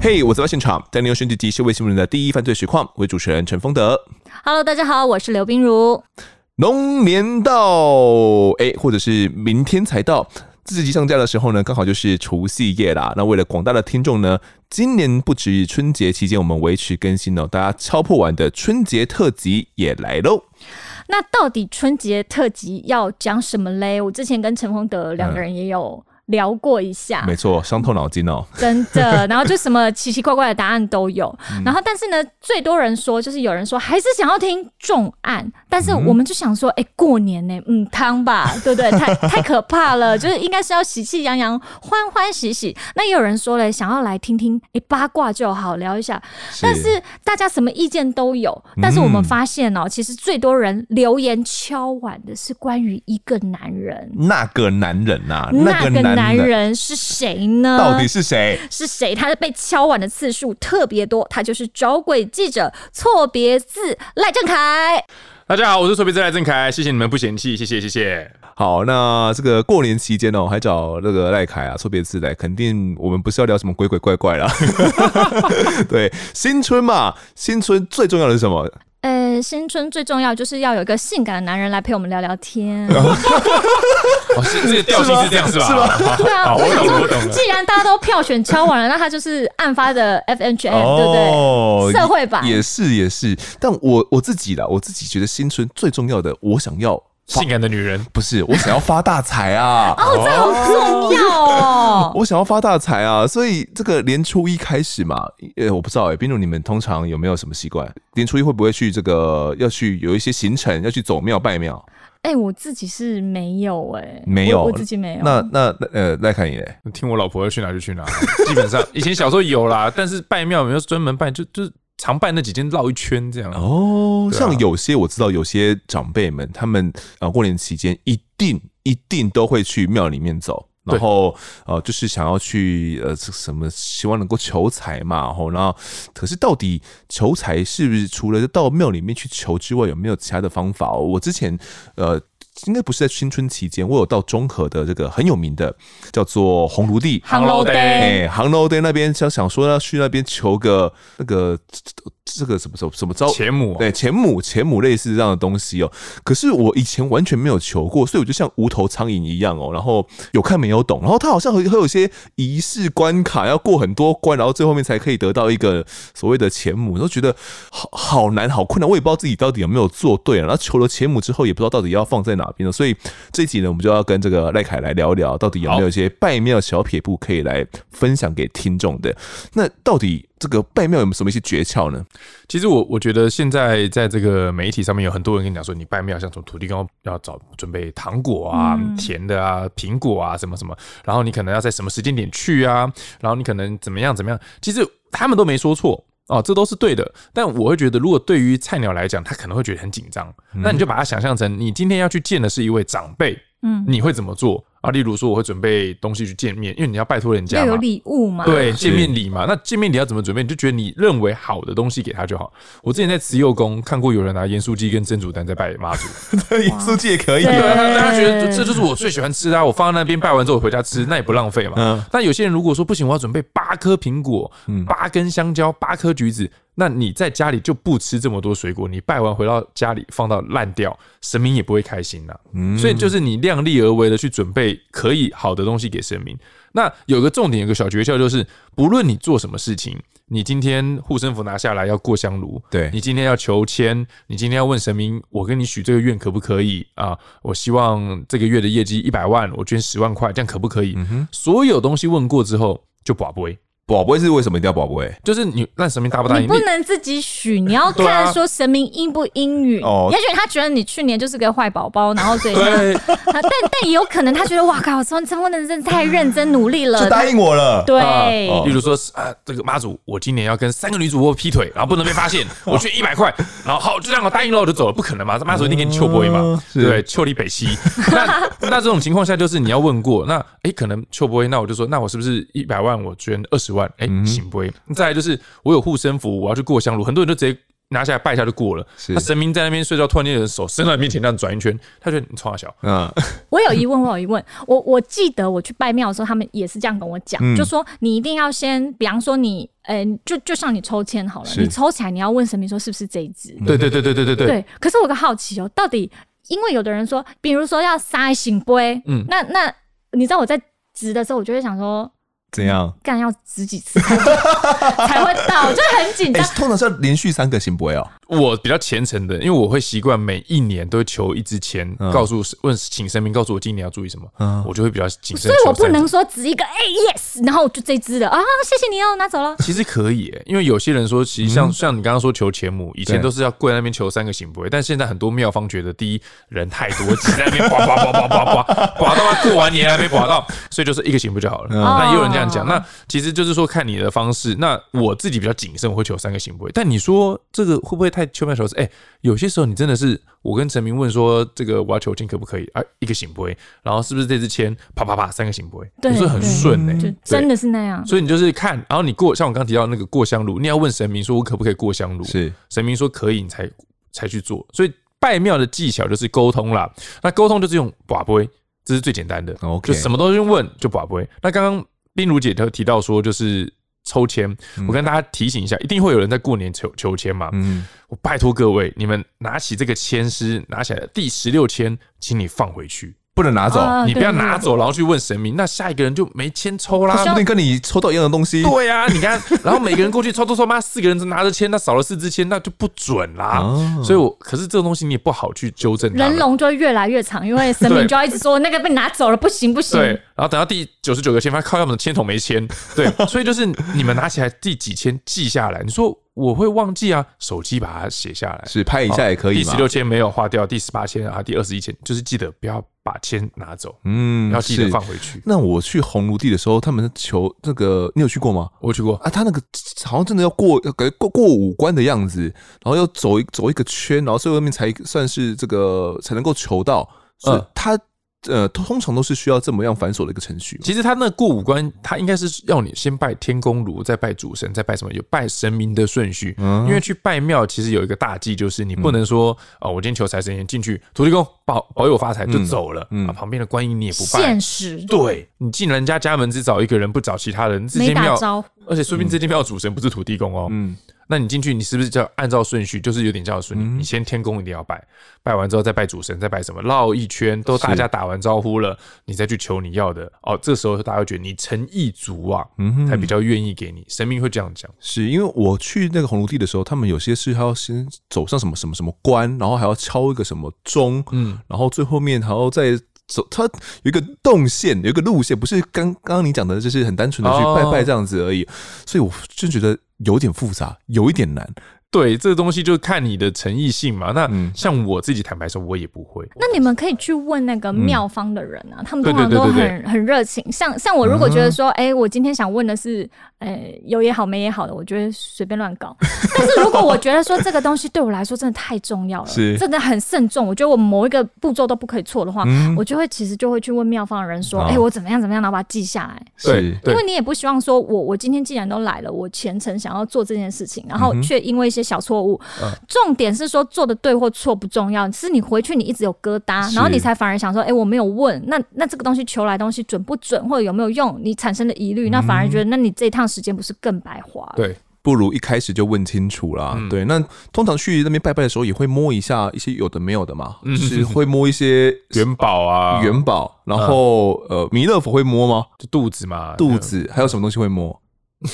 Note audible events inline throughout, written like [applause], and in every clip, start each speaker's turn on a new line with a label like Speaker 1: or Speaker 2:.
Speaker 1: 嘿，我在现场，带您用选举集社会新闻的第一犯罪实况，为主持人陈丰德。
Speaker 2: Hello，大家好，我是刘冰如。
Speaker 1: 龙年到，哎，或者是明天才到，自己上架的时候呢，刚好就是除夕夜啦。那为了广大的听众呢，今年不止春节期间我们维持更新哦，大家敲破碗的春节特辑也来喽。
Speaker 2: 那到底春节特辑要讲什么嘞？我之前跟陈丰德两个人也有。聊过一下，
Speaker 1: 没错，伤透脑筋哦，
Speaker 2: 真的。[laughs] 然后就什么奇奇怪怪的答案都有。嗯、然后，但是呢，最多人说就是有人说还是想要听重案，但是我们就想说，哎、欸，过年呢，嗯，汤吧，[laughs] 对不对？太太可怕了，就是应该是要喜气洋洋、欢欢喜喜。那也有人说了，想要来听听，哎、欸，八卦就好，聊一下。但是大家什么意见都有。但是我们发现哦、喔，嗯、其实最多人留言敲碗的是关于一个男人，
Speaker 1: 那个男人呐、啊，
Speaker 2: 那个男。男人是谁呢？
Speaker 1: 到底是谁？
Speaker 2: 是谁？他的被敲碗的次数特别多，他就是找鬼记者错别字赖正凯。
Speaker 3: 大家好，我是错别字赖正凯，谢谢你们不嫌弃，谢谢谢谢。
Speaker 1: 好，那这个过年期间哦，还找那个赖凯啊错别字来，肯定我们不是要聊什么鬼鬼怪怪啦。[laughs] 对，新春嘛，新春最重要的是什么？
Speaker 2: 呃，新春最重要就是要有一个性感的男人来陪我们聊聊天。[laughs]
Speaker 3: 哦，是这个调性是这样是吧？是吧？
Speaker 2: 对啊，
Speaker 3: 我懂我懂。
Speaker 2: 既然大家都票选敲完了，那他就是案发的 FNM，对不对？社会版
Speaker 1: 也是也是，但我我自己啦，我自己觉得新春最重要的，我想要。
Speaker 3: 性感的女人
Speaker 1: 不是我想要发大财啊！[laughs]
Speaker 2: 哦，这好重要哦！[laughs]
Speaker 1: 我想要发大财啊！所以这个年初一开始嘛，呃，我不知道哎，冰如你们通常有没有什么习惯？年初一会不会去这个要去有一些行程要去走庙拜庙？
Speaker 2: 哎，我自己是没有哎，
Speaker 1: 没有，
Speaker 2: 我自己没有。
Speaker 1: 那那呃，赖看你，
Speaker 3: 听我老婆要去哪就去哪。基本上以前小时候有啦，但是拜庙没有专门拜，就就。常拜那几间绕一圈这样
Speaker 1: 哦，像有些我知道，有些长辈们他们啊过年期间一定一定都会去庙里面走，然后呃就是想要去呃什么希望能够求财嘛，然后然后可是到底求财是不是除了到庙里面去求之外，有没有其他的方法？我之前呃。应该不是在青春期间，我有到中和的这个很有名的叫做红炉地，
Speaker 2: 烘炉地，
Speaker 1: 哎，烘炉地那边想想说要去那边求个那个。这个什么什么什么招
Speaker 3: 钱母？
Speaker 1: 对，钱母钱母类似这样的东西哦。可是我以前完全没有求过，所以我就像无头苍蝇一样哦。然后有看没有懂。然后他好像会会有些仪式关卡，要过很多关，然后最后面才可以得到一个所谓的钱母。都觉得好好难，好困难。我也不知道自己到底有没有做对啊。然后求了钱母之后，也不知道到底要放在哪边了。所以这一集呢，我们就要跟这个赖凯来聊一聊，到底有没有一些拜庙小撇步可以来分享给听众的。那到底？这个拜庙有没有什么一些诀窍呢？
Speaker 3: 其实我我觉得现在在这个媒体上面有很多人跟你讲说，你拜庙像从土地公要找准备糖果啊、嗯、甜的啊、苹果啊什么什么，然后你可能要在什么时间点去啊，然后你可能怎么样怎么样，其实他们都没说错哦，这都是对的。但我会觉得，如果对于菜鸟来讲，他可能会觉得很紧张，嗯、那你就把它想象成你今天要去见的是一位长辈，嗯，你会怎么做？啊，例如说我会准备东西去见面，因为你要拜托人家
Speaker 2: 有礼物嘛，
Speaker 3: 对，见面礼嘛。那见面礼要怎么准备？你就觉得你认为好的东西给他就好。我之前在慈幼宫看过有人拿盐酥鸡跟蒸煮蛋在拜妈祖，[laughs]
Speaker 1: 盐酥鸡也可以，
Speaker 3: 对，大家觉得这就是我最喜欢吃的，啊我放在那边拜完之后回家吃，那也不浪费嘛。嗯。但有些人如果说不行，我要准备八颗苹果，八根香蕉，八颗橘子。那你在家里就不吃这么多水果，你拜完回到家里放到烂掉，神明也不会开心呐。嗯，所以就是你量力而为的去准备可以好的东西给神明。那有个重点，有个小诀窍，就是不论你做什么事情，你今天护身符拿下来要过香炉，对，你今天要求签，你今天要问神明，我跟你许这个愿可不可以啊？我希望这个月的业绩一百万，我捐十万块，这样可不可以？嗯，所有东西问过之后就跋杯。
Speaker 1: 宝贝是为什么一定要宝贝？
Speaker 3: 就是你让神明答不答应？
Speaker 2: 你不能自己许，你要看说神明应不应允。哦，也许他觉得你去年就是个坏宝宝，然后所以对，[laughs] 但但也有可能他觉得哇靠，陈陈丰德真的太认真努力了，
Speaker 1: 就答应我了。
Speaker 2: 对，
Speaker 3: 例如说啊，这个妈祖，我今年要跟三个女主播劈腿，然后不能被发现，[laughs] 我捐一百块，然后好就这样我答应了，我就走了，不可能嘛？这妈祖一定给你秋波嘛？对，秋里北西。[laughs] 那那这种情况下，就是你要问过，那哎，可能秋波，那我就说，那我是不是一百万我捐二十万？哎，行不？再来就是我有护身符，我要去过香炉，很多人就直接拿下来拜一下就过了。
Speaker 1: 是
Speaker 3: 那神明在那边睡觉，突然间有人手伸到你面前这样转一圈，他觉得你冲三小。
Speaker 1: 嗯，[laughs]
Speaker 2: 我有疑问，我有疑问。我我记得我去拜庙的时候，他们也是这样跟我讲，
Speaker 1: 嗯
Speaker 2: 就说你一定要先，比方说你，嗯，就就像你抽签好了，你抽起来你要问神明说是不是这一只。
Speaker 3: 对对对对对对对。
Speaker 2: 对，可是我有个好奇哦，到底因为有的人说，比如说要塞醒杯，
Speaker 3: 嗯
Speaker 2: 那那你知道我在掷的时候，我就会想说，
Speaker 1: 怎样？
Speaker 2: 干要十几次才会 [laughs] 到，就很紧
Speaker 1: 哎、
Speaker 2: 张。
Speaker 1: 通常是要连续三个行不会哦。
Speaker 3: 我比较虔诚的，因为我会习惯每一年都会求一支签，
Speaker 1: 嗯
Speaker 3: 告诉问请神明告诉我今年要注意什么，
Speaker 1: 嗯
Speaker 3: 我就会比较谨慎。
Speaker 2: 所以我不能。说只一个哎、yes，然后我就这支了啊，谢谢你哦，拿走了。[laughs]
Speaker 3: 其实可以、欸，因为有些人说，其实像、
Speaker 1: 嗯
Speaker 3: 像你刚刚说求钱母，以前
Speaker 1: 对
Speaker 3: 都是要跪在那边求三个行不会，但现在很多庙方觉得，第一人太多，挤在那边呱呱呱呱呱呱，呱到他过完年还没刮到，所以就是一个行不就好了。
Speaker 1: 嗯
Speaker 3: 那也有人这样
Speaker 2: 哦
Speaker 3: 讲，那其实就是说看你的方式。那我自己比较谨慎，我会求三个行不会。但你说这个会不会太求庙求是？哎、有些时候你真的是，我跟神明问说，这个我要求签可不可以啊？一个行不会，然后是不是这支签啪啪啪三个行不会，
Speaker 2: 对
Speaker 3: 有时候很
Speaker 2: 对
Speaker 3: 顺呢、
Speaker 2: 就真的是那样。
Speaker 3: 所以你就是看，然后你过，像我刚刚提到那个过香炉，你要问神明说，我可不可以过香炉？
Speaker 1: 是
Speaker 3: 神明说可以，你才才去做。所以拜庙的技巧就是沟通啦。那沟通就是用跋杯，这是最简单的。
Speaker 1: OK
Speaker 3: 就什么东西问，就跋杯。那刚刚冰如姐她提到说，就是抽签，我跟大家提醒一下，一定会有人在过年抽抽签嘛。
Speaker 1: 嗯，
Speaker 3: 我拜托各位，你们拿起这个签师，拿起来第十六签，请你放回去，
Speaker 1: 不能拿走，
Speaker 2: 啊
Speaker 3: 你不要拿走，然后去问神明，那下一个人就没签抽啦。
Speaker 1: 说不定跟你抽到一样的东西。
Speaker 3: 对呀、啊，你看，[laughs] 然后每个人过去抽抽抽，妈四个人拿着签，那少了四支签，那就不准啦。
Speaker 1: 哦
Speaker 3: 所以我，可是这种东西你也不好去纠正。
Speaker 2: 人龙就会越来越长，因为神明 [laughs] 就要一直说那个被拿走了，不行不行。
Speaker 3: 对，然后等到第九十九个签，发现靠他们的签筒没签。对，[laughs] 所以就是你们拿起来第几签记下来。你说我会忘记啊，手机把它写下来。
Speaker 1: 是拍一下也可以嘛
Speaker 3: 第十。六签没有划掉，第十八签啊，第二十一签就是记得不要把签拿走，
Speaker 1: 嗯
Speaker 3: 要记得放回去。
Speaker 1: 那我去红炉地的时候，他们求那个，你有去过吗？
Speaker 3: 我去过，
Speaker 1: 啊，他那个好像真的要过，要感觉过过五关的样子，然后要走一走一个圈，然后最后面才算是这个才能够求到。所以
Speaker 3: 嗯
Speaker 1: 他呃通常都是需要这么样繁琐的一个程序。
Speaker 3: 其实他那过五关，他应该是要你先拜天公炉，再拜主神，再拜什么？有拜神明的顺序。
Speaker 1: 嗯
Speaker 3: 因为去拜庙，其实有一个大忌，就是你不能说哦，我今天求财神爷进去，土地公保保佑我发财就走了
Speaker 1: 嗯嗯
Speaker 3: 啊，旁边的观音你也不拜
Speaker 2: 现。实
Speaker 3: 对你进人家家门只找一个人，不找其他人，这
Speaker 2: 没
Speaker 3: 间庙，
Speaker 2: 打招呼，
Speaker 3: 而且说不定这间庙主神不是土地公哦。
Speaker 1: 嗯，
Speaker 3: 那你进去，你是不是就要按照顺序？就是有点叫顺序，
Speaker 1: 嗯
Speaker 3: 你先天公一定要拜，拜完之后再拜主神，再拜什么，绕一圈都大家打完招呼了，你再去求你要的。哦，这时候大家会觉得你诚意足啊，才比较愿意给你。神明会这样讲。
Speaker 1: 是因为我去那个红炉地的时候，他们有些是还要先走上什么什么什么关，然后还要敲一个什么钟，
Speaker 3: 嗯，
Speaker 1: 然后最后面还要再走，它有一个动线，有一个路线，不是刚刚刚你讲的，就是很单纯的去拜拜这样子而已。所以我就觉得有点复杂，有一点难。
Speaker 3: 对，这个东西就看你的诚意性嘛。那
Speaker 1: 嗯
Speaker 3: 像我自己坦白说，我也不会。
Speaker 2: 那你们可以去问那个妙方的人啊，他们通常都很很热情。像像我如果觉得说，哎、我今天想问的是，呃，有也好没也好的，我觉得随便乱搞。[laughs] 但是如果我觉得说这个东西对我来说真的太重要了，
Speaker 1: 是
Speaker 2: 真的很慎重，我觉得我某一个步骤都不可以错的话，
Speaker 1: 嗯
Speaker 2: 我就会其实就会去问妙方的人说，
Speaker 1: 好
Speaker 2: 哎、我怎么样怎么样，然后把它记下
Speaker 1: 来。
Speaker 3: 对
Speaker 2: 因为你也不希望说我我今天既然都来了，我虔诚想要做这件事情，然后却因为一些小错误。
Speaker 3: 嗯
Speaker 2: 重点是说做的对或错不重要，是你回去你一直有疙瘩，然后你才反而想说，哎、我没有问，那那这个东西求来东西准不准，或者有没有用，你产生的疑虑，那反而觉得，那你这一趟时间不是更白花了？
Speaker 3: 对，
Speaker 1: 不如一开始就问清楚啦。
Speaker 3: 嗯
Speaker 1: 对，那通常去那边拜拜的时候，也会摸一下一些有的没有的嘛，
Speaker 3: 嗯
Speaker 1: 就是会摸一些
Speaker 3: 元宝啊，
Speaker 1: 元宝，然后呃，弥勒佛会摸吗？
Speaker 3: 就肚子嘛，
Speaker 1: 肚子还有什么东西会摸？[laughs]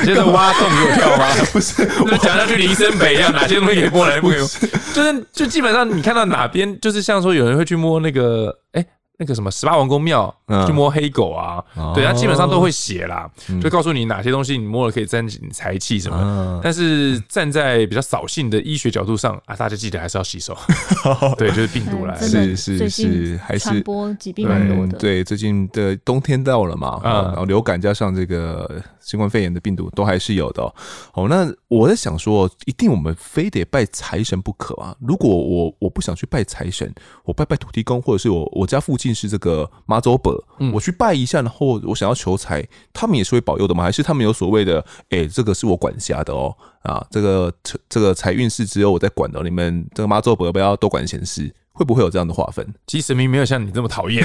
Speaker 3: 你现在挖洞 [laughs] [laughs] 给我跳吗？不是，就是讲下去林森北一样，哪些东西可以摸，哪些不可以摸，就是就基本上你看到哪边，就是像说有人会去摸那个，哎、那个什么十八王公庙，
Speaker 1: 嗯。
Speaker 3: 去摸黑狗啊，
Speaker 1: 哦。
Speaker 3: 对，它基本上都会写啦，
Speaker 1: 嗯。
Speaker 3: 就告诉你哪些东西你摸了可以沾你财气什
Speaker 1: 么
Speaker 3: 但是站在比较扫兴的医学角度上啊，大家记得还是要洗手。[laughs] 对，就是病毒来了。
Speaker 1: 是是是还是
Speaker 2: 传播疾病蛮多的。
Speaker 1: 对，最近的冬天到了嘛，
Speaker 3: 嗯。
Speaker 1: 然后流感加上这个新冠肺炎的病毒都还是有的哦。哦，那我在想说，一定我们非得拜财神不可啊？如果我我不想去拜财神，我拜拜土地公，或者是我我家附近是这个妈祖伯，我去拜一下，然后我想要求财，他们也是会保佑的吗？还是他们有所谓的，哎，这个是我管辖的哦，啊，这个这个财运是只有我在管的，你们这个妈祖伯不要多管闲事，会不会有这样的划分？
Speaker 3: 其实神明没有像你这么讨厌。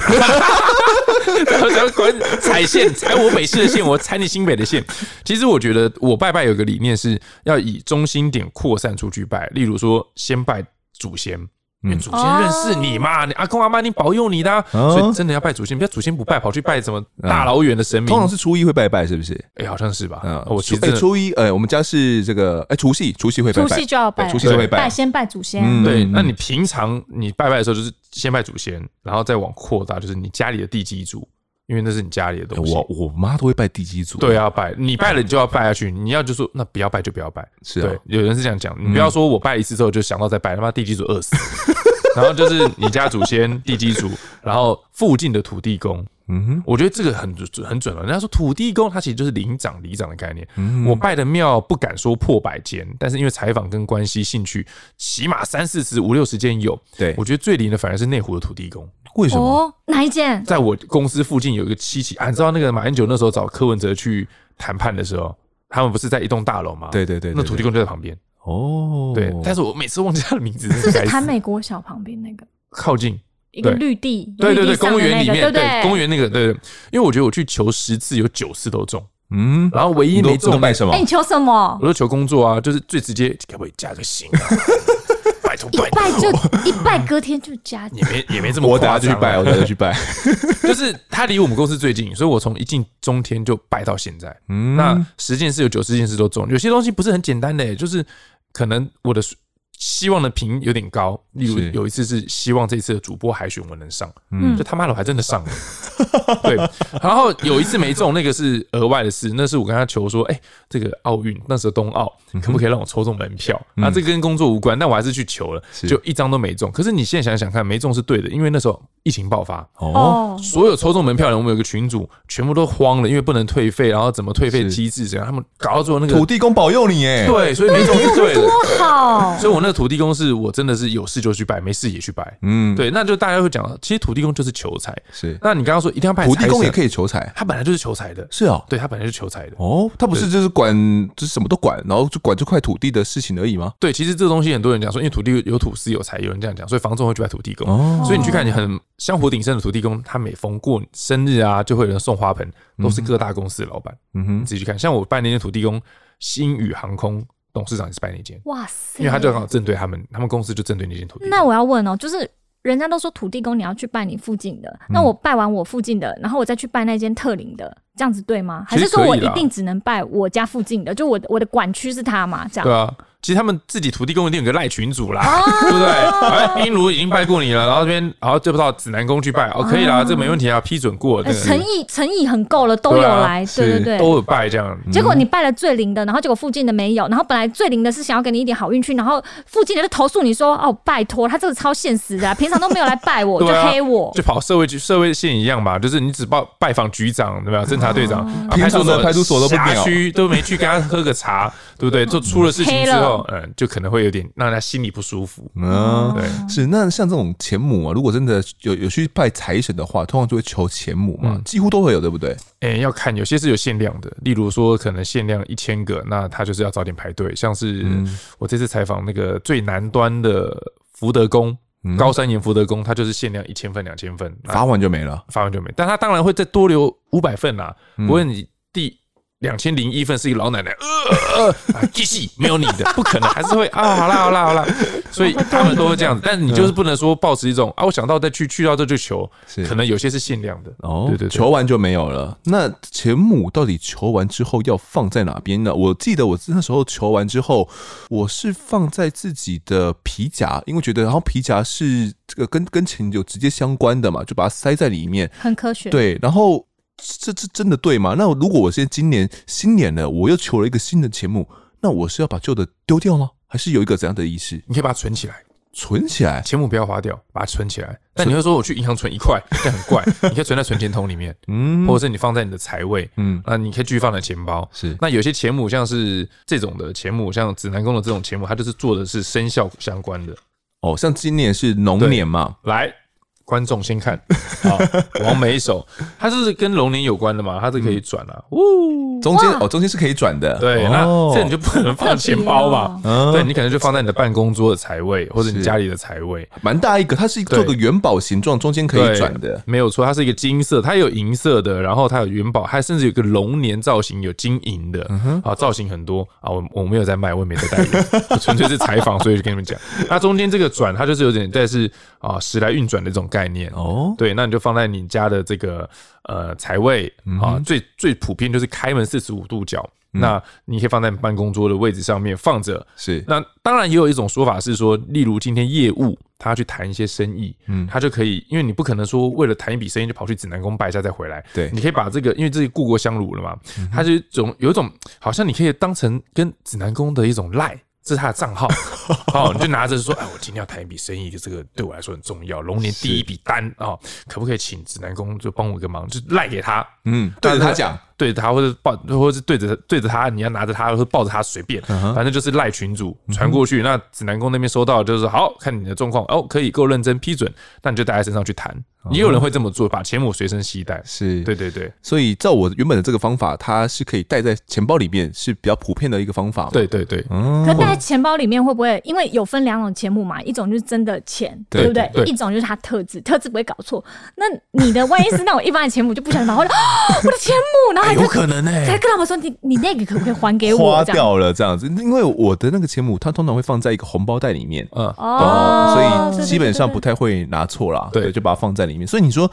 Speaker 3: 然后想要管踩线，踩我北市的线，我踩你新北的线。其实我觉得我拜拜有个理念是要以中心点扩散出去拜，例如说先拜祖先。因为祖先认识你嘛，你阿公阿妈你保佑你的，啊，所以真的要拜祖先。不要祖先不拜，跑去拜什么大老远的神明。
Speaker 1: 通常是初一会拜拜，是不是？
Speaker 3: 哎，好像是吧。
Speaker 1: 嗯，我其实初一，哎，我们家是这个，哎，除夕，除夕会拜拜，
Speaker 2: 除夕就要拜，
Speaker 1: 除夕就会拜，
Speaker 2: 先拜祖先。
Speaker 3: 对，那你平常你拜拜的时候，就是先拜祖先，然后再往扩大，就是你家里的地基主，因为那是你家里的东西。
Speaker 1: 我我妈都会拜地基主，
Speaker 3: 对，要拜。你拜了，你就要拜下去。你要就说那不要拜就不要拜，
Speaker 1: 是
Speaker 3: 对。有人是这样讲，你不要说我拜一次之后就想到再拜，他妈地基主饿死。[laughs] 然后就是你家祖先、地基主，然后附近的土地公。嗯哼，我觉得这个很准很准了。人家说土地公，他其实就是领长、里长的概念。我拜的庙不敢说破百间，但是因为采访跟关系、兴趣，起码三四十、五六十间有。
Speaker 1: 对，
Speaker 3: 我觉得最灵的反而是内湖的土地公。
Speaker 1: 为什么？
Speaker 2: 哪一间？
Speaker 3: 在我公司附近有一个七期。啊，你知道那个马英九那时候找柯文哲去谈判的时候，他们不是在一栋大楼吗？
Speaker 1: 对对对，
Speaker 3: 那土地公就在旁边。哦，对，但是我每次忘记他的名字。[laughs]
Speaker 2: 是台美国小旁边那个。
Speaker 3: 靠近
Speaker 2: 一个绿地，
Speaker 3: 对对对，公园里面，对公园那个，对对。因为我觉得我去求十次，有九次都中，嗯，然后唯一没中
Speaker 1: 拜什么？
Speaker 2: 哎，你求什么？
Speaker 3: 我说求工作啊，就是最直接，可不可以加个薪啊？拜 [laughs] 托拜托，
Speaker 2: 一拜就一拜，隔天就加，
Speaker 3: 也没也没这么，
Speaker 1: 我等下就去拜，我等下就去拜。
Speaker 3: 就是他离我们公司最近，所以我从一进中天就拜到现在。嗯，那十件事有九十件事都中，有些东西不是很简单的，就是可能我的。希望的频有点高，例如有一次是希望这次的主播海选我能上，嗯，就他妈的我还真的上了，[laughs] 对。然后有一次没中，那个是额外的事，那是我跟他求说，哎，这个奥运那时候冬奥可不可以让我抽中门票？啊，这个跟工作无关，但我还是去求了，就一张都没中。可是你现在想想看，没中是对的，因为那时候疫情爆发，哦，所有抽中门票的人，我们有个群主，全部都慌了，因为不能退费，然后怎么退费机制怎样，他们搞到最后那个
Speaker 1: 土地公保佑你，哎，
Speaker 3: 对，所以没中是对的，
Speaker 2: 多 [laughs] 好，
Speaker 3: 所以我那个土地公是我真的是有事就去拜，没事也去拜。嗯，对，那就大家会讲，其实土地公就是求财。
Speaker 1: 是，
Speaker 3: 那你刚刚说一定要拜
Speaker 1: 土地公也可以求财，
Speaker 3: 他本来就是求财的。
Speaker 1: 是哦，
Speaker 3: 对他本来就是求财的。
Speaker 1: 哦，他不是就是管就是什么都管，然后就管这块土地的事情而已吗？
Speaker 3: 对，其实这个东西很多人讲说，因为土地有土司有财，有人这样讲，所以房仲会去拜土地公。哦，所以你去看你很香火鼎盛的土地公，他每逢过生日啊，就会有人送花盆，都是各大公司的老板。嗯哼，你自己去看，像我拜那些土地公，星宇航空。董事长也是拜那间，哇塞！因为他就刚好正对他们，他们公司就正对那间土地。
Speaker 2: 那我要问哦，就是人家都说土地公你要去拜你附近的，那我拜完我附近的，然后我再去拜那间特灵的，这样子对吗？还是说我一定只能拜我家附近的？就我的我的管区是他嘛？这样
Speaker 3: 对啊。其实他们自己土地公一定有个赖群主啦，对不对？哎，英如已经拜过你了，然后这边，然后就不知道指南宫去拜，哦，可以啦，这个没问题啊，批准过。
Speaker 2: 诚意诚意很够了，都有来，对对对，
Speaker 3: 都有拜这样。
Speaker 2: 结果你拜了最灵的，然后结果附近的没有，然后本来最灵的是想要给你一点好运气，然后附近的就投诉你说，哦，拜托，他这个超现实的，平常都没有来 [laughs] 拜我，就黑我，
Speaker 3: 就跑社会局社会线一样吧，就是你只报拜访局长对吧？侦查队长，
Speaker 1: 派出所派出所都不
Speaker 3: 辖区都没去跟他喝个茶，对不对？[laughs] 就出了事情之后，嗯，就可能会。有点让他心里不舒服。嗯，对，
Speaker 1: 是那像这种钱母啊，如果真的有有去拜财神的话，通常就会求钱母嘛，几乎都会有，对不对？
Speaker 3: 哎，要看有些是有限量的，例如说可能限量一千个，那他就是要早点排队。像是我这次采访那个最南端的福德宫，高山岩福德宫，它就是限量一千份、两千份，
Speaker 1: 发完就没了，
Speaker 3: 发完就没。但他当然会再多留五百份啦。不过你第。两千零一份是一个老奶奶，呃呃，[laughs] 继续没有你的，[laughs] 不可能，还是会啊，好啦好啦好啦，所以他们都会这样子，[laughs] 但是你就是不能说抱持一种啊，我想到再去，去到这就求，可能有些是限量的
Speaker 1: 哦，对对，求完就没有了。那钱母到底求完之后要放在哪边呢？我记得我那时候求完之后，我是放在自己的皮夹，因为觉得然后皮夹是这个跟跟钱有直接相关的嘛，就把它塞在里面，
Speaker 2: 很科学。
Speaker 1: 对，然后。这这真的对吗？那如果我现在今年新年了，我又求了一个新的钱母，那我是要把旧的丢掉吗？还是有一个怎样的意思？
Speaker 3: 你可以把它存起来，
Speaker 1: 存起来，
Speaker 3: 钱母不要花掉，把它存起来。但你会说我去银行存一块，这很怪。[laughs] 你可以存在存钱筒里面，嗯，或者是你放在你的财位，嗯，那你可以继续放在钱包。
Speaker 1: 是，
Speaker 3: 那有些钱母像是这种的钱母，像指南宫的这种钱母，它就是做的是生肖相关的。
Speaker 1: 哦，像今年是龙年嘛，
Speaker 3: 来。观众先看，[laughs] 好，王美手，它是跟龙年有关的嘛？它是可以转啊，呜，
Speaker 1: 中间哦，中间是可以转的，
Speaker 3: 对，那这你就不能放钱包嘛？对，你可能就放在你的办公桌的财位，或者你家里的财位，
Speaker 1: 蛮大一个，它是做个元宝形状，中间可以转的，
Speaker 3: 没有错，它是一个金色，它有银色的，然后它有元宝，还甚至有个龙年造型，有金银的，啊，造型很多。啊，我我没有在卖，我也没在代言，[laughs] 纯粹是采访，所以就跟你们讲，那中间这个转，它就是有点在是啊时来运转的这种。概念。哦，对，那你就放在你家的这个呃财位啊，最最普遍就是开门四十五度角，嗯、那你可以放在办公桌的位置上面放着。是，那当然也有一种说法是说，例如今天业务他要去谈一些生意，嗯，他就可以，因为你不可能说为了谈一笔生意就跑去指南宫拜一下再回来，对，你可以把这个，因为这是故国香炉了嘛，它就种有一种好像你可以当成跟指南宫的一种赖。这是他的账号，[laughs] 好，你就拿着说，哎，我今天要谈一笔生意，这个对我来说很重要，龙年第一笔单啊，可不可以请指南宫就帮我一个忙，就赖给他，嗯，对着他讲。对着他，或者抱，或者是对着对着他，你要拿着他，或者抱着他，随便，反正就是赖群主传过去。那指南宫那边收到，就是好看你的状况哦，可以够认真批准，那你就带在身上去谈。也有人会这么做，把钱母随身携带。是对对对，
Speaker 1: 所以照我原本的这个方法，它是可以带在钱包里面，是比较普遍的一个方法。
Speaker 3: 对对对，嗯
Speaker 2: 可带在钱包里面会不会？因为有分两种钱母嘛，一种就是真的钱，对不对？一种就是它特质，特质不会搞错。那你的万一是那种一般的钱母，就不小心把我的我的钱母，然后。
Speaker 3: 有可能呢、欸，
Speaker 2: 才跟他们说，你你那个可不可以还给我？
Speaker 1: 花掉了这样子，因为我的那个钱母，它通常会放在一个红包袋里面，嗯，
Speaker 2: 哦，
Speaker 1: 所以基本上不太会拿错啦。对，就把它放在里面。所以你说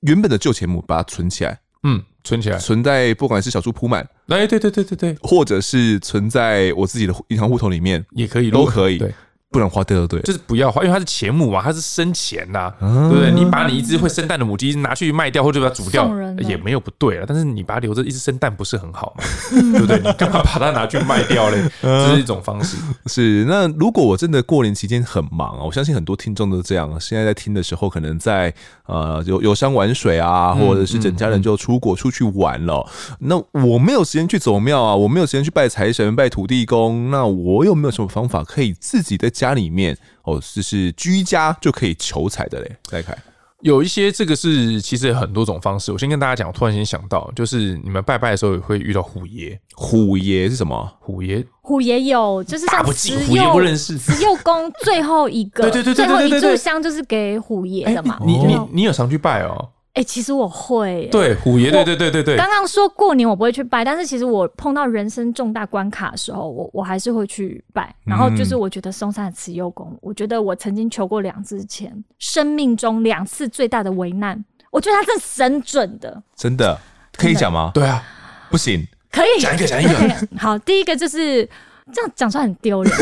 Speaker 1: 原本的旧钱母，把它存起来，
Speaker 3: 嗯，存起来，
Speaker 1: 存在不管是小猪铺满，
Speaker 3: 哎，对对对对对，
Speaker 1: 或者是存在我自己的银行户头里面，
Speaker 3: 也可以，
Speaker 1: 都可以。
Speaker 3: 对。
Speaker 1: 不能花掉，对，
Speaker 3: 就是不要花，因为它是钱母嘛，它是生钱呐、对不对？你把你一只会生蛋的母鸡拿去卖掉，或者把它煮掉，也没有不对了。但是你把它留着，一直生蛋不是很好嘛？对不对？你干嘛把它拿去卖掉嘞？[laughs] 这是一种方式。
Speaker 1: 是那如果我真的过年期间很忙啊，我相信很多听众都这样。现在在听的时候，可能在呃游游山玩水啊，或者是整家人就出国出去玩了。嗯嗯、那我没有时间去走庙啊，我没有时间去拜财神、拜土地公。那我有没有什么方法可以自己在家里面？哦，就是居家就可以求财的嘞，再看
Speaker 3: 有一些这个是其实有很多种方式。我先跟大家讲，我突然间想到，就是你们拜拜的时候也会遇到虎爷。
Speaker 1: 虎爷是什么？
Speaker 3: 虎爷，
Speaker 2: 虎爷有就是像慈
Speaker 3: 虎爷不认识，
Speaker 2: 慈幼宫最后一个，对对对对，最后一炷香就是给虎爷的嘛。
Speaker 3: 你你你有常去拜哦？
Speaker 2: 哎、欸，其实我会、欸。
Speaker 3: 对，虎爷，对对对对对。
Speaker 2: 刚刚说过年我不会去拜，但是其实我碰到人生重大关卡的时候，我我还是会去拜。然后就是我觉得松山的慈幼宫，我觉得我曾经求过两次签，生命中两次最大的危难，我觉得他是神准的。
Speaker 1: 真的可以讲吗？
Speaker 3: 对啊，
Speaker 1: 不行，
Speaker 2: 可以
Speaker 3: 讲一个讲一
Speaker 2: 个。[laughs] 好，第一个就是。这样讲出来很丢人。[laughs]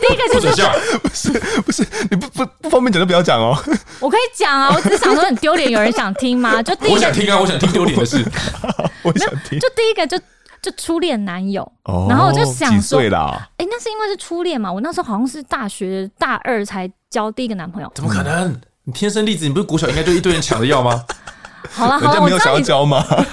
Speaker 2: 第一个就是
Speaker 1: 不是不是，你不不不方便讲就不要讲哦。
Speaker 2: 我可以讲啊，我只是想说很丢脸，有人想听吗？[laughs] 就第一个，
Speaker 3: 我想听啊，我想听丢脸的事。[laughs]
Speaker 1: 我想听。
Speaker 2: 就第一个就就初恋男友，然后我就想说，哎，那是因为是初恋嘛？我那时候好像是大学大二才交第一个男朋友。
Speaker 3: 怎么可能？你天生丽质，你不是国小应该就一堆人抢着要吗？
Speaker 2: 好了好了，[laughs] 我知道你，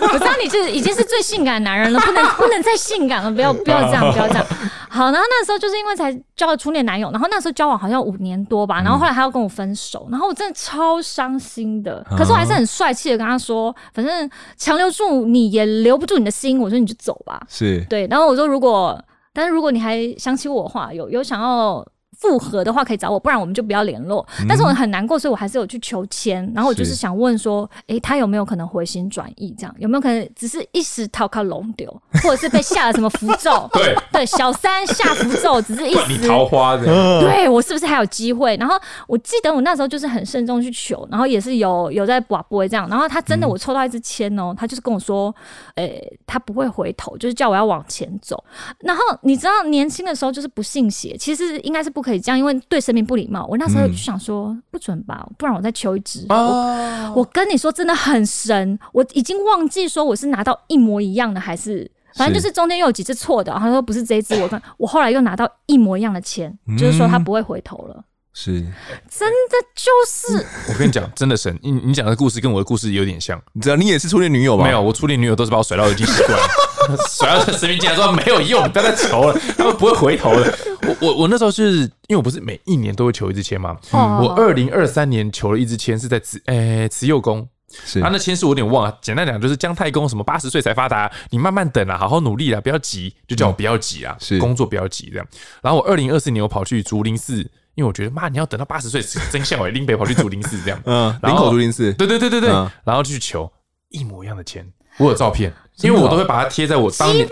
Speaker 2: 我知道你是已经是最性感的男人了，不能不能再性感了，不要不要这样，不要这样。好，然后那时候就是因为才交了初恋男友，然后那时候交往好像五年多吧，然后后来他要跟我分手，然后我真的超伤心的。可是我还是很帅气的跟他说，反正强留住你也留不住你的心，我说你就走吧。是对，然后我说如果，但是如果你还想起我的话，有有想要。复合的话可以找我，不然我们就不要联络。但是我很难过，所以我还是有去求签。然后我就是想问说，哎，他有没有可能回心转意？这样有没有可能只是一时逃靠龙丢，或者是被下了什么符咒？[laughs] 对对，小三下符咒，只是一时
Speaker 3: 桃花的。
Speaker 2: 对，我是不是还有机会？然后我记得我那时候就是很慎重去求，然后也是有有在卜卦这样。然后他真的，我抽到一支签哦，他就是跟我说，哎，他不会回头，就是叫我要往前走。然后你知道，年轻的时候就是不信邪，其实应该是不可以。这样，因为对神明不礼貌。我那时候就想说，嗯、不准吧，不然我再求一只。哦、我，我跟你说，真的很神，我已经忘记说我是拿到一模一样的，还是反正就是中间又有几次错的。他说不是这一只，我看我后来又拿到一模一样的钱，嗯、就是说他不会回头了。
Speaker 1: 是，
Speaker 2: 真的就是
Speaker 3: 我跟你讲，真的神，你你讲的故事跟我的故事有点像。
Speaker 1: 你知道你也是初恋女友吗？
Speaker 3: 没有，我初恋女友都是把我甩到已经习惯了，[laughs] 甩到神明竟然说没有用，不要再求了，他们不会回头的。我我我那时候是因为我不是每一年都会求一支签吗？嗯、我二零二三年求了一支签，是在慈诶慈幼宫。是啊，那签是我有点忘了。简单讲就是姜太公什么八十岁才发达，你慢慢等啊，好好努力啊，不要急，就叫我不要急啊，是工作不要急这样。然后我二零二四年我跑去竹林寺。因为我觉得妈，你要等到八十岁真相哎，林北跑去竹林寺这样，嗯，林
Speaker 1: 口竹林寺，
Speaker 3: 对对对对对，然后去求一模一样的签，我有照片，因为我都会把它贴在我当年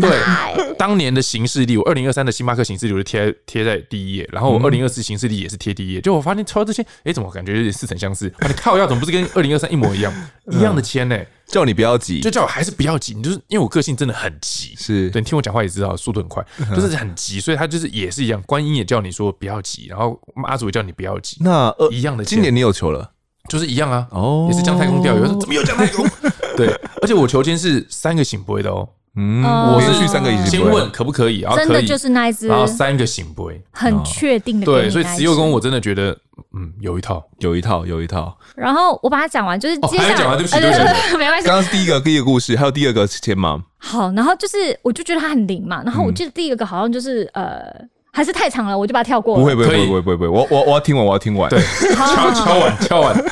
Speaker 3: 对 [laughs] 当年的行事历，我二零二三的星巴克行事历就贴贴在第一页，然后我二零二四行事历也是贴第一页，就我发现抽到这些，哎，怎么感觉有点似曾相识？你靠，要怎么不是跟二零二三一模一样一样的签呢？
Speaker 1: 叫你不要急，
Speaker 3: 就叫我还是不要急。你就是因为我个性真的很急，
Speaker 1: 是
Speaker 3: 对，你听我讲话也知道，速度很快，就是很急，所以他就是也是一样。观音也叫你说不要急，然后妈祖也叫你不要急。
Speaker 1: 那
Speaker 3: 一样的，
Speaker 1: 今年你有求了，
Speaker 3: 就是一样啊。哦，也是姜太公钓鱼，说怎么又姜太公？[laughs] 对，而且我求签是三个醒杯的哦。
Speaker 1: 嗯，我是去三个，
Speaker 3: 先问可不可以，然后
Speaker 2: 真的就是那一只，
Speaker 3: 然后三个醒杯，
Speaker 2: 很确定的。
Speaker 3: 对，所以慈祐宫我真的觉得，嗯，有一套，
Speaker 1: 有一套，有一套。
Speaker 2: 然后我把它讲完，就是接下来
Speaker 3: 讲完，对不起，对不起，
Speaker 2: 没关系。
Speaker 1: 刚刚是第一个第一个故事，还有第二个签吗？
Speaker 2: 好，然后就是我就觉得它很灵嘛，然后我记得第一个好像就是呃，还是太长了，我就把它跳过了。
Speaker 1: 不会不会不会不会不会，我我我要听完，我要听完。
Speaker 3: 对，敲敲完敲完。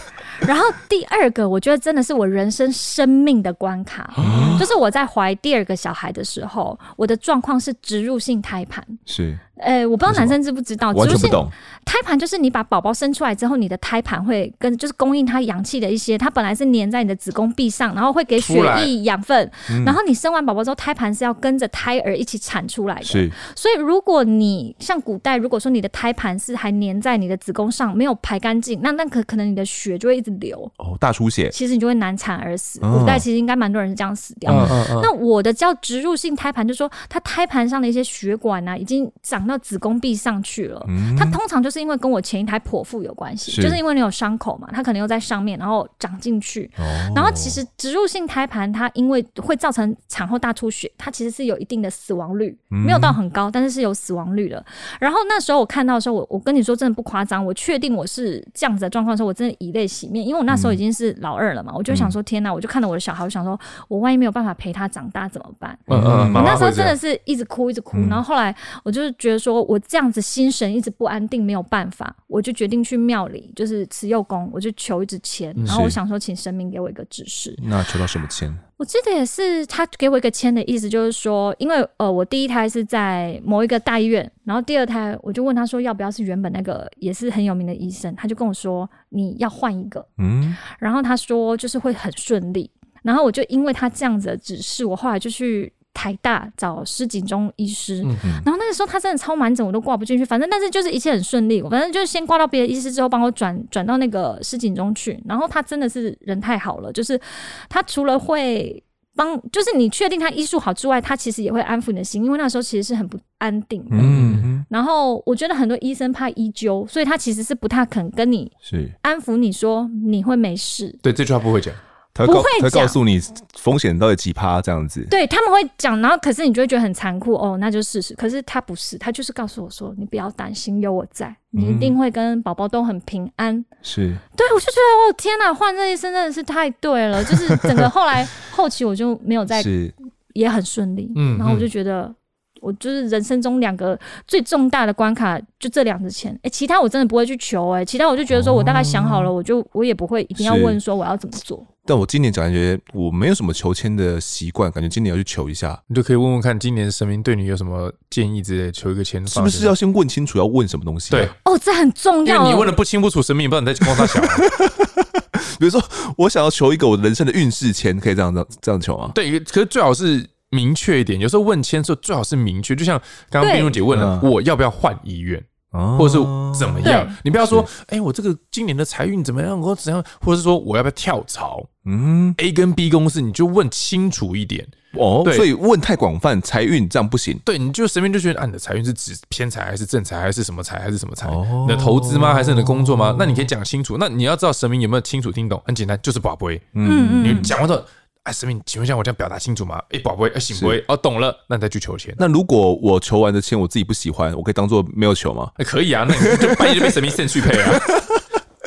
Speaker 3: [laughs]
Speaker 2: 然后第二个，我觉得真的是我人生生命的关卡，就是我在怀第二个小孩的时候，我的状况是植入性胎盘。
Speaker 1: 是。
Speaker 2: 呃，我不知道男生知不知道，
Speaker 1: 完全不懂。
Speaker 2: 胎盘就是你把宝宝生出来之后，你的胎盘会跟就是供应它氧气的一些，它本来是粘在你的子宫壁上，然后会给血液养分，然后你生完宝宝之后，胎盘是要跟着胎儿一起产出来的。是，所以如果你像古代，如果说你的胎盘是还粘在你的子宫上，没有排干净，那那可可能你的血就会一直流
Speaker 1: 哦，大出血，
Speaker 2: 其实你就会难产而死。古代其实应该蛮多人是这样死掉。那我的叫植入性胎盘，就是说它胎盘上的一些血管啊，已经长到子宫壁上。去了，它通常就是因为跟我前一胎剖腹有关系，是就是因为你有伤口嘛，它可能又在上面，然后长进去。哦、然后其实植入性胎盘它因为会造成产后大出血，它其实是有一定的死亡率，没有到很高，但是是有死亡率的。然后那时候我看到的时候，我我跟你说真的不夸张，我确定我是这样子的状况的时候，我真的以泪洗面，因为我那时候已经是老二了嘛，我就想说天哪，我就看到我的小孩，我想说我万一没有办法陪他长大怎么办？嗯嗯，我那时候真的是一直哭一直哭，然后后来我就是觉得说我这样子心神一直。不安定，没有办法，我就决定去庙里，就是慈幼宫，我就求一支签，然后我想说，请神明给我一个指示。
Speaker 1: 那求到什么签？
Speaker 2: 我记得也是他给我一个签的意思，就是说，因为呃，我第一胎是在某一个大医院，然后第二胎我就问他说，要不要是原本那个也是很有名的医生，他就跟我说你要换一个，嗯，然后他说就是会很顺利，然后我就因为他这样子的指示，我后来就去。台大找施景中医师，嗯、然后那个时候他真的超满诊，我都挂不进去。反正但是就是一切很顺利，我反正就是先挂到别的医师之后，帮我转转到那个施景中去。然后他真的是人太好了，就是他除了会帮，就是你确定他医术好之外，他其实也会安抚你的心，因为那时候其实是很不安定的。嗯哼，然后我觉得很多医生怕医纠，所以他其实是不太肯跟你是安抚你说你会没事。
Speaker 3: 对，这句话不会讲。
Speaker 1: 他不会，他告诉你风险到底几趴这样子。
Speaker 2: 对，他们会讲，然后可是你就会觉得很残酷哦，那就事实。可是他不是，他就是告诉我说，你不要担心，有我在，你一定会跟宝宝都很平安。嗯、是，对，我就觉得哦天哪，换这一生真的是太对了，就是整个后来 [laughs] 后期我就没有再，是也很顺利。嗯，然后我就觉得。我就是人生中两个最重大的关卡，就这两支签。哎、欸，其他我真的不会去求、欸，哎，其他我就觉得说我大概想好了，哦、我就我也不会一定要问说我要怎么做。
Speaker 1: 但我今年感觉我没有什么求签的习惯，感觉今年要去求一下，
Speaker 3: 你就可以问问看，今年神明对你有什什么建议之类，求一个签，
Speaker 1: 是不是要先问清楚要问什么东西？
Speaker 3: 对，
Speaker 2: 哦，这很重要，
Speaker 3: 因为你问的不清不楚，神明也不知道你在跟他想。[laughs]
Speaker 1: 比如说，我想要求一个我人生的运势签，可以这样这样这样求吗？
Speaker 3: 对，可是最好是。明确一点，有时候问签的时候最好是明确，就像刚刚冰如姐问了，我要不要换医院，或者是怎么样？你不要说，哎，我这个今年的财运怎么样？我怎样？或者是说我要不要跳槽？嗯，A 跟 B 公司你就问清楚一点
Speaker 1: 哦。所以问太广泛，财运这样不行。
Speaker 3: 对，你就神明就觉得，啊，你的财运是指偏财还是正财还是什么财还是什么财？你的投资吗？还是你的工作吗？那你可以讲清楚。那你要知道神明有没有清楚听懂？很简单，就是宝贝。嗯嗯，你讲完之后。哎，神明，请问一下，我这样表达清楚吗？哎，宝贝，哎，行不会？哦，懂了，那你再去求签。
Speaker 1: 那如果我求完的签我自己不喜欢，我可以当做没有求吗？
Speaker 3: 哎，可以啊，那你就半夜就被神明献去配啊。[laughs]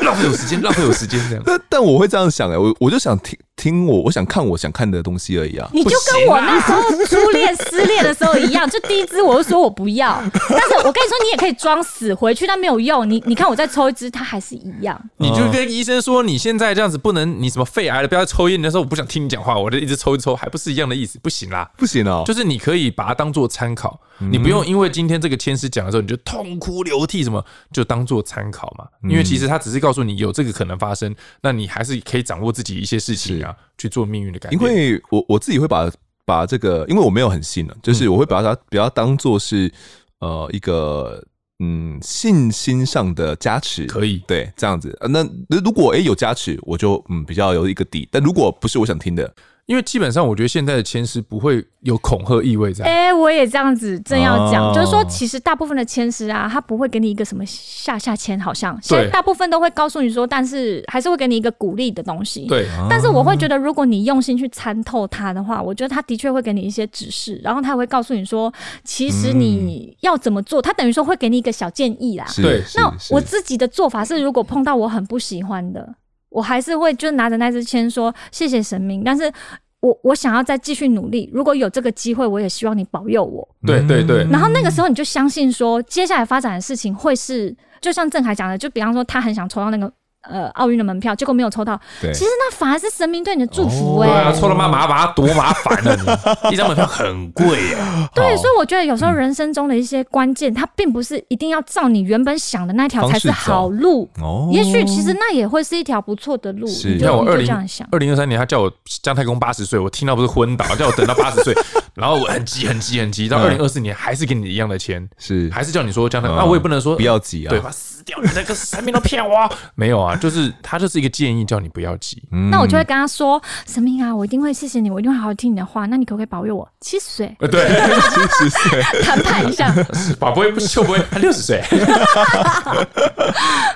Speaker 3: 浪费我时间，浪费我时间这样。[laughs]
Speaker 1: 但但我会这样想哎，我我就想听听我，我想看我想看的东西而已啊。
Speaker 2: 你就跟我那时候初恋失恋的时候一样，就第一支我就说我不要，[laughs] 但是我跟你说你也可以装死回去，但没有用。你你看我再抽一支，它还是一样。
Speaker 3: 你就跟医生说你现在这样子不能，你什么肺癌了，不要再抽烟。那时候我不想听你讲话，我就一直抽一抽，还不是一样的意思，不行啦，
Speaker 1: 不行哦。
Speaker 3: 就是你可以把它当做参考，你不用因为今天这个天师讲的时候你就痛哭流涕什么，就当做参考嘛。因为其实他只是告诉你有这个可能发生，那你还是可以掌握自己一些事情啊，去做命运的改变。
Speaker 1: 因为我我自己会把把这个，因为我没有很信了，就是我会把它比较当做是呃一个嗯信心上的加持，
Speaker 3: 可以
Speaker 1: 对这样子。那如果诶有加持，我就嗯比较有一个底。但如果不是我想听的。
Speaker 3: 因为基本上，我觉得现在的签师不会有恐吓意味在。
Speaker 2: 哎，我也这样子正要讲，就是说，其实大部分的签师啊，他不会给你一个什么下下签，好像现在大部分都会告诉你说，但是还是会给你一个鼓励的东西。
Speaker 3: 对。
Speaker 2: 但是我会觉得，如果你用心去参透他的话，我觉得他的确会给你一些指示，然后他会告诉你说，其实你要怎么做，他等于说会给你一个小建议啦。
Speaker 3: 对。
Speaker 2: 那我自己的做法是，如果碰到我很不喜欢的。我还是会就拿着那支签说谢谢神明，但是我我想要再继续努力。如果有这个机会，我也希望你保佑我。
Speaker 3: 对对对。
Speaker 2: 然后那个时候你就相信说，接下来发展的事情会是，就像郑凯讲的，就比方说他很想抽到那个。呃，奥运的门票，结果没有抽到。对，其实那反而是神明对你的祝福哎、欸。对
Speaker 3: 啊，抽了嘛麻麻多麻烦啊！你一张门票很贵啊。
Speaker 2: 对，所以我觉得有时候人生中的一些关键，它并不是一定要照你原本想的那条才是好路。哦。也许其实那也会是一条不错的路。是。你看我二零
Speaker 3: 二零二三年，他叫我姜太公八十岁，我听到不是昏倒，叫我等到八十岁，然后我很急很急很急，到二零二四年还是给你一样的钱，是还是叫你说姜太公，那我也不能说
Speaker 1: 不要急啊。
Speaker 3: 对吧？死掉你那个神明都骗我，没有啊，就是他就是一个建议，叫你不要急。
Speaker 2: 嗯、那我就会跟他说：“神明啊，我一定会谢谢你，我一定会好好听你的话。那你可不可以保佑我七十岁？
Speaker 3: 对，[laughs] 七十岁，[laughs]
Speaker 2: 谈判一下。[laughs]
Speaker 3: 宝贝不是，就不会他六十岁？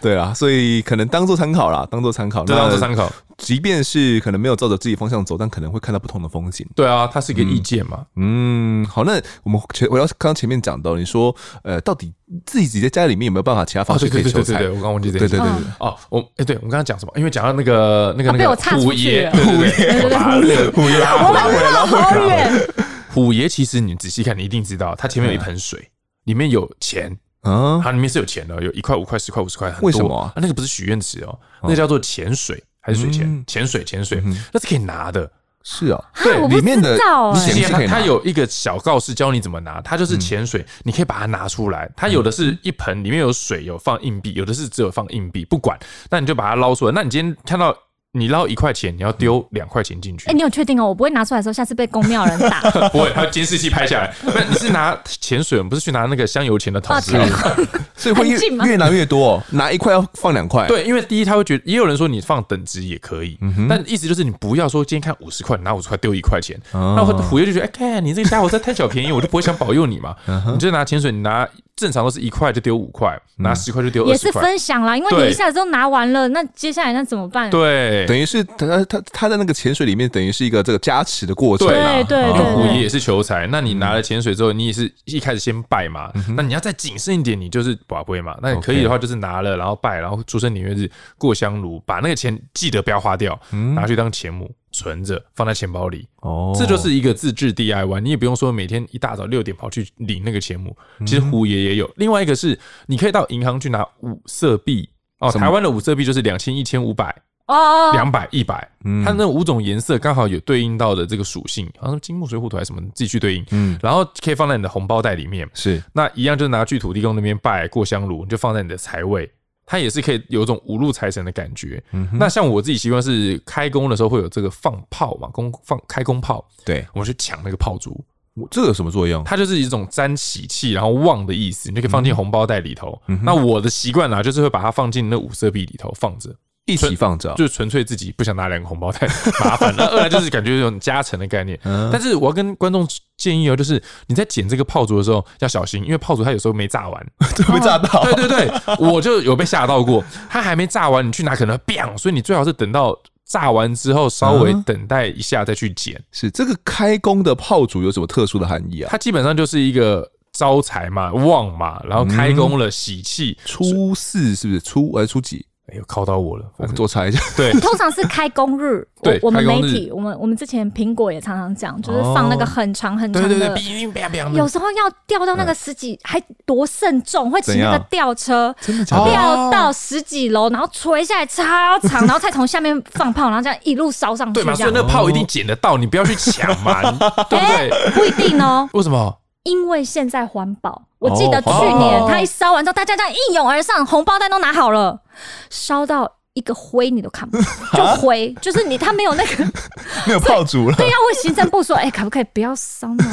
Speaker 1: 对啊，所以可能当做参考啦，当做参考，
Speaker 3: 当做参考。
Speaker 1: 即便是可能没有照着自己方向走，但可能会看到不同的风景。
Speaker 3: 对啊，它是一个意见嘛。
Speaker 1: 嗯，嗯，好，那我们前我要刚刚前面讲到，你说呃，到底自己自己在家里面有没有办法其他方式可以求财？
Speaker 3: 对对对，我刚刚忘记这个。
Speaker 1: 对对对对。
Speaker 3: 哦，我哎，对我们刚刚讲什么？因为讲到那个那个那个
Speaker 2: 虎爷，[laughs]
Speaker 3: 虎爷，
Speaker 2: 虎爷，虎爷，我们绕好远。
Speaker 3: 虎爷其实你仔细看，你一定知道，它前面有一盆水，里面有钱啊，它里面是有钱的，有一块、五块、十块、五十块，
Speaker 1: 为什么啊？
Speaker 3: 那个不是许愿池哦，那个叫做潜水。还是水钱，潜水，潜水，那是可以拿的。
Speaker 1: 是哦，对，里面的钱
Speaker 3: 它它有一个小告示教你怎么拿，它就是潜水，你可以把它拿出来。它有的是一盆，里面有水，有放硬币，有的是只有放硬币，不管，那你就把它捞出来。那你今天看到。你捞一块钱，你要丢两块钱进去。
Speaker 2: 哎，你有确定哦？我不会拿出来的时候，下次被公庙人打。[laughs]
Speaker 3: 不会，他监视器拍下来。那你是拿钱水，不是去拿那个香油钱的桶子。[laughs]
Speaker 1: 所以会越越拿越多，拿一块要放两块。
Speaker 3: 对，因为第一他会觉得，也有人说你放等值也可以，但意思就是你不要说今天看五十块，拿五十块丢一块钱。那虎爷就觉得，哎，看你这个家伙在贪小便宜，我就不会想保佑你嘛。你就拿钱水，你拿。正常都是一块就丢五块，拿十块就丢二十块，
Speaker 2: 也是分享啦。因为你一下子都拿完了，那接下来那怎么办？
Speaker 3: 对，
Speaker 1: 等于是他他他在那个潜水里面，等于是一个这个加持的过程。
Speaker 3: 对
Speaker 2: 对对，
Speaker 3: 虎爷也是求财。那你拿了潜水之后，你也是一开始先拜嘛。那你要再谨慎一点，你就是宝贝嘛。那你可以的话，就是拿了然后拜，然后出生年月日过香炉，把那个钱记得不要花掉，拿去当钱母。存着放在钱包里哦，这就是一个自制 DIY，你也不用说每天一大早六点跑去领那个钱母。其实虎爷也有，另外一个是你可以到银行去拿五色币哦，台湾的五色币就是两千、一千、五百哦，两百、一百，它那五种颜色刚好有对应到的这个属性，好像金木水火土还是什么，自己去对应。嗯，然后可以放在你的红包袋里面，是那一样就是拿去土地公那边拜过香炉，你就放在你的财位。它也是可以有一种五路财神的感觉。嗯、那像我自己习惯是开工的时候会有这个放炮嘛，工放开工炮，对，我们去抢那个炮竹。
Speaker 1: 这有什么作用？
Speaker 3: 它就是一种沾喜气，然后旺的意思，你就可以放进红包袋里头。嗯、那我的习惯呢，就是会把它放进那五色币里头放着。
Speaker 1: 一起放着，
Speaker 3: 就是纯粹自己不想拿两个红包太麻烦。了 [laughs] 二来就是感觉有种加成的概念。但是我要跟观众建议哦，就是你在捡这个炮竹的时候要小心，因为炮竹它有时候没炸完，[laughs]
Speaker 1: 都没炸到。[laughs]
Speaker 3: 对对对，我就有被吓到过，它还没炸完，你去拿可能 biang，所以你最好是等到炸完之后稍微等待一下再去捡。
Speaker 1: 是这个开工的炮竹有什么特殊的含义啊？
Speaker 3: 它基本上就是一个招财嘛、旺嘛，然后开工了喜气。
Speaker 1: 初四是不是初还是初几？
Speaker 3: 哎呦，考到我了，
Speaker 1: 我多猜一下。[laughs]
Speaker 3: 对，
Speaker 2: 通常是开工日。[laughs] 对，我们媒体，我们我们之前苹果也常常讲，就是放那个很长很长的，有时候要吊到那个十几，还多慎重，会请那个吊车，吊到十几楼，然后垂下来超长，[laughs] 然后再从下面放炮，然后这样一路烧上去。
Speaker 3: 对嘛？所以那个炮一定捡得到，你不要去抢嘛，对不对？
Speaker 2: 不一定哦。
Speaker 3: 为什么？
Speaker 2: 因为现在环保。我记得去年他一烧完之后，大家这样一拥而上，红包袋都拿好了，烧到一个灰你都看不到，[laughs] 就灰，就是你他没有那个 [laughs]
Speaker 1: 没有爆竹了。
Speaker 2: 对，要问行政部说，哎，可不可以不要烧那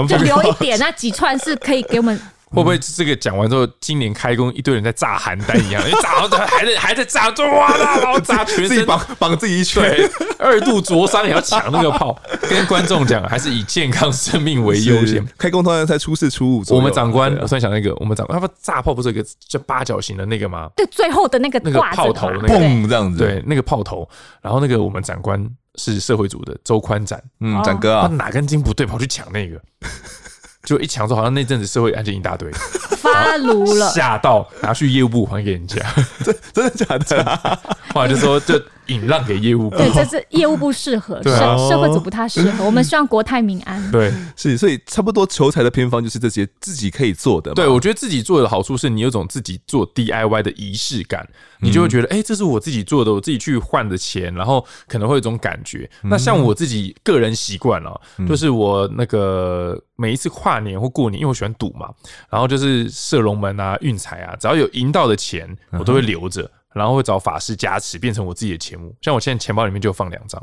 Speaker 2: 么，[laughs] 就留一点，那几串是可以给我们。
Speaker 3: 会不会这个讲完之后，今年开工一堆人在炸邯郸一样，[laughs] 因为炸完还在还在炸，哇啦，然后炸全身
Speaker 1: 绑绑自己一圈，
Speaker 3: 二度灼伤也要抢那个炮，[laughs] 跟观众讲，还是以健康生命为优先。
Speaker 1: 开工通常才初四初五。
Speaker 3: 我们长官，我突然想那个，我们长官他不炸炮不是有一个叫八角形的那个吗？
Speaker 2: 对，最后的那个
Speaker 3: 那个炮头，那
Speaker 1: 个砰这样子，
Speaker 3: 对，那个炮头。然后那个我们长官是社会组的周宽展，
Speaker 1: 嗯，展哥啊，
Speaker 3: 他哪根筋不对，跑去抢那个。就一抢之后，好像那阵子社会案件一大堆，
Speaker 2: 发炉了，
Speaker 3: 吓到拿去业务部还给人家，
Speaker 1: 真真的假的？
Speaker 3: 后来就说就引让给业务部，
Speaker 2: 对，这是业务部适合，社社会组不太适合。我们希望国泰民安。
Speaker 3: 对，
Speaker 1: 是，所以差不多求财的偏方就是这些自己可以做的。
Speaker 3: 对，我觉得自己做的好处是你有种自己做 DIY 的仪式感，你就会觉得，哎，这是我自己做的，我自己去换的钱，然后可能会有一种感觉。那像我自己个人习惯了，就是我那个每一次跨年或过年，因为我喜欢赌嘛，然后就是射龙门啊、运财啊，只要有赢到的钱，我都会留着。然后会找法师加持，变成我自己的钱母。像我现在钱包里面就放两张。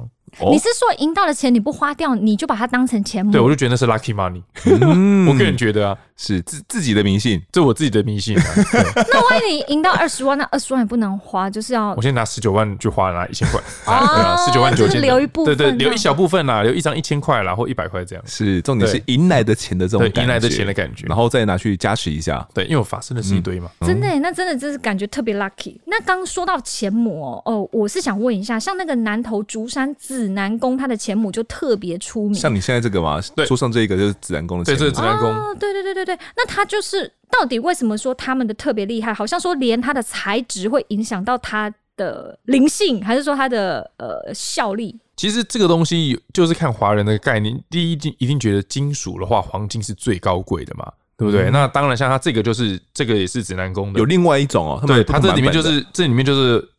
Speaker 2: 你是说赢到的钱你不花掉，你就把它当成钱母？
Speaker 3: 对，我就觉得那是 lucky money。[laughs] 我个人觉得啊，
Speaker 1: 是自自己的迷信，
Speaker 3: 这我自己的迷信。[laughs]
Speaker 2: 那万一你赢到二十万，那二十万也不能花，就是要
Speaker 3: 我先拿十九万去花，拿一千块 [laughs] 啊，十九万九千，
Speaker 2: 留一部分，
Speaker 3: 对对，留一小部分啦，留一张一千块啦，或一百块这样。
Speaker 1: 是重点是赢来的钱的这种
Speaker 3: 赢来的钱的感觉，
Speaker 1: 然后再拿去加持一下。
Speaker 3: 对，因为我发生的是一堆嘛，
Speaker 2: 真的，那真的就是感觉特别 lucky。那刚说到钱母哦，哦，我是想问一下，像那个南投竹山指南宫，它的钱母就特别出名，
Speaker 1: 像你现在这个嘛，对，桌上这一个就是指南宫的钱母，
Speaker 3: 对，这是指南宫，
Speaker 2: 哦，对对对对对，那他就是到底为什么说他们的特别厉害？好像说连它的材质会影响到它的灵性，还是说它的呃效力？
Speaker 3: 其实这个东西就是看华人的概念，第一一定觉得金属的话，黄金是最高贵的嘛，对不对？嗯、那当然，像它这个就是这个也是指南宫的，
Speaker 1: 有另外一种哦，
Speaker 3: 对，它这里面就是这里面就是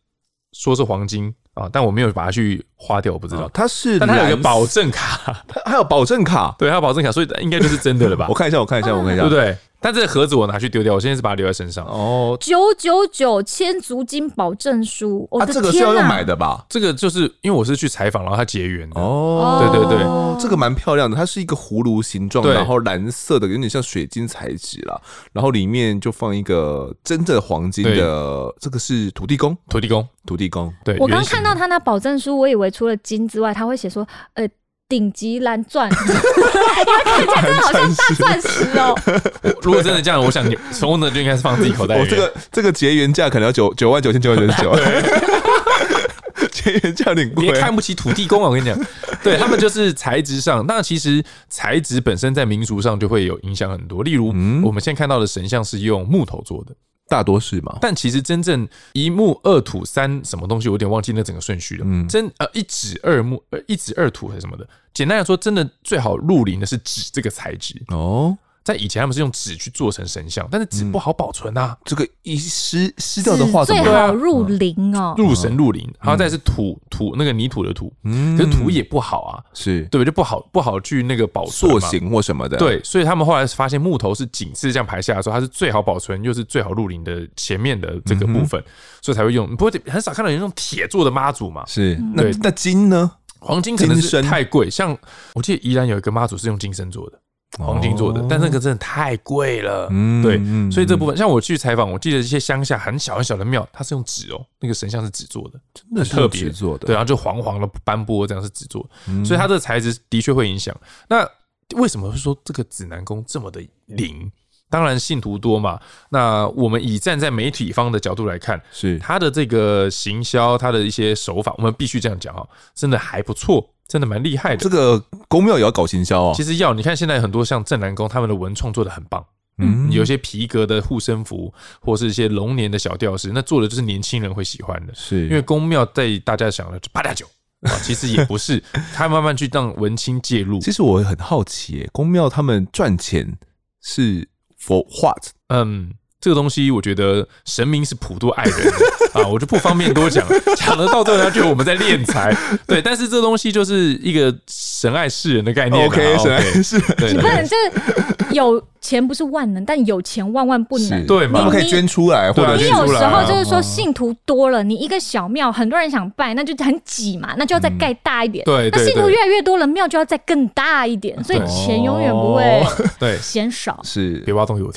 Speaker 3: 说是黄金。啊！但我没有把它去花掉，我不知道
Speaker 1: 它是，
Speaker 3: 但它有一个保证卡，
Speaker 1: 它还有保证卡，
Speaker 3: 对，还有保证卡，所以应该就是真的了吧？[laughs]
Speaker 1: 我看一下，我看一下，我看一下，对
Speaker 3: 不对？但这个盒子我拿去丢掉，我现在是把它留在身上。
Speaker 1: 哦，
Speaker 2: 九九九千足金保证书，
Speaker 1: 啊，这个是要用买的吧？
Speaker 3: 这个就是因为我是去采访，然后它结缘的。
Speaker 1: 哦，
Speaker 3: 对对对，
Speaker 1: 这个蛮漂亮的，它是一个葫芦形状，然后蓝色的，有点像水晶材质啦。然后里面就放一个真正的黄金的，这个是土地公，
Speaker 3: 土地公，
Speaker 1: 土地公。
Speaker 3: 对，
Speaker 2: 我刚看到他那保证书，我以为除了金之外，他会写说，呃。顶级蓝钻，[laughs] 因为看起来真的好像大钻石哦。[laughs]
Speaker 3: 如果真的这样，我想你收的就应该是放自己口袋里。
Speaker 1: 我这个这个结缘价可能要九九万九千九百九十九。[laughs] 结缘价有
Speaker 3: 点贵，看不起土地公啊！我跟你讲，对他们就是材质上，那其实材质本身在民俗上就会有影响很多。例如，我们现在看到的神像是用木头做的。
Speaker 1: 大多是嘛，
Speaker 3: 但其实真正一木二土三什么东西，我有点忘记那整个顺序了。嗯，真呃一指二木呃一指二土还是什么的。简单来说，真的最好入林的是纸这个材质哦。在以前，他们是用纸去做成神像，但是纸不好保存啊。
Speaker 1: 这个一湿湿掉的话，
Speaker 2: 最好入灵哦，
Speaker 3: 入神入灵。然后再是土土那个泥土的土，可是土也不好啊，
Speaker 1: 是
Speaker 3: 对不对？就不好不好去那个保存
Speaker 1: 塑形或什么的。对，
Speaker 3: 所以他们后来发现木头是紧致这样排下来的时候，它是最好保存又是最好入灵的前面的这个部分，所以才会用。不会很少看到有那种铁做的妈祖嘛？
Speaker 1: 是，那那金呢？
Speaker 3: 黄金可能是太贵，像我记得宜兰有一个妈祖是用金身做的。黄金做的，但那个真的太贵了。嗯，对，所以这部分像我去采访，我记得一些乡下很小很小的庙，它是用纸哦，那个神像是纸做的，真的特别做的。对，然后就黄黄的斑驳，这样是纸做的，所以它这个材质的确会影响。那为什么会说这个指南宫这么的灵？当然信徒多嘛。那我们以站在媒体方的角度来看，
Speaker 1: 是
Speaker 3: 他的这个行销，他的一些手法，我们必须这样讲哈，真的还不错，真的蛮厉害的。
Speaker 1: 这个宫庙也要搞行销哦。
Speaker 3: 其实要你看，现在很多像镇南宫，他们的文创做的很棒。嗯，有些皮革的护身符，或是一些龙年的小吊饰，那做的就是年轻人会喜欢的。
Speaker 1: 是，
Speaker 3: 因为宫庙在大家想的就八加九啊，[laughs] 其实也不是，他慢慢去让文青介入。
Speaker 1: 其实我很好奇，宫庙他们赚钱是 for what？
Speaker 3: 嗯。这个东西，我觉得神明是普度爱人的。[laughs] 啊，我就不方便多讲，[laughs] 讲了到最后他觉得我们在敛财，[laughs] 对。但是这东西就是一个神爱世人的概念
Speaker 1: ，OK，神爱世人，
Speaker 2: 你不能就是有钱不是万能，但有钱万万不能，
Speaker 3: 对嘛？
Speaker 1: 我们可以捐出来，或者
Speaker 2: 你有时候就是说信徒多了，你一个小庙很多人想拜，那就很挤嘛，那就要再盖大一点。
Speaker 3: 对，
Speaker 2: 那信徒越来越多了，庙就要再更大一点，所以钱永远不会
Speaker 3: 对。
Speaker 2: 嫌少。
Speaker 1: 是，
Speaker 3: 别挖洞给我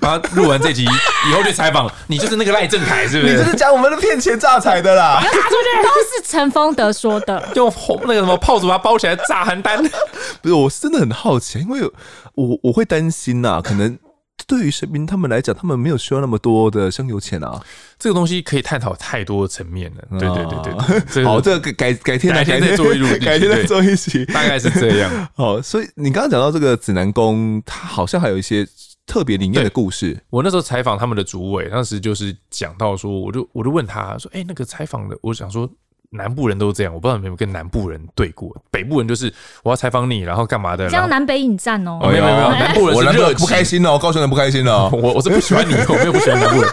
Speaker 3: 跳。啊！录完这集以后去采访，你就是那个赖正凯，是不是？
Speaker 1: 你就是讲我们的骗钱诈财的啦！
Speaker 2: 拿出去都是陈丰德说的，
Speaker 3: 用那个什么炮竹把它包起来炸邯郸。
Speaker 1: 不是，我是真的很好奇，因为我我会担心呐、啊，可能对于神明他们来讲，他们没有需要那么多的香油钱啊。
Speaker 3: 这个东西可以探讨太多层面了。对对对对，对，
Speaker 1: 好，这个改改天
Speaker 3: 改天再做一录，
Speaker 1: 改天再做一期，
Speaker 3: 大概是这样。[laughs]
Speaker 1: 好，所以你刚刚讲到这个指南宫，它好像还有一些。特别灵验的故事，
Speaker 3: 我那时候采访他们的主委，当时就是讲到说，我就我就问他说，哎、欸，那个采访的，我想说南部人都这样，我不知道你有没有跟南部人对过，北部人就是我要采访你，然后干嘛的，
Speaker 2: 这样南北引战哦，
Speaker 3: 没有没有没有，南部人是热
Speaker 1: 不开心哦，高雄人不开心哦，[laughs]
Speaker 3: 我我是不喜欢你，我没有不喜欢南部人。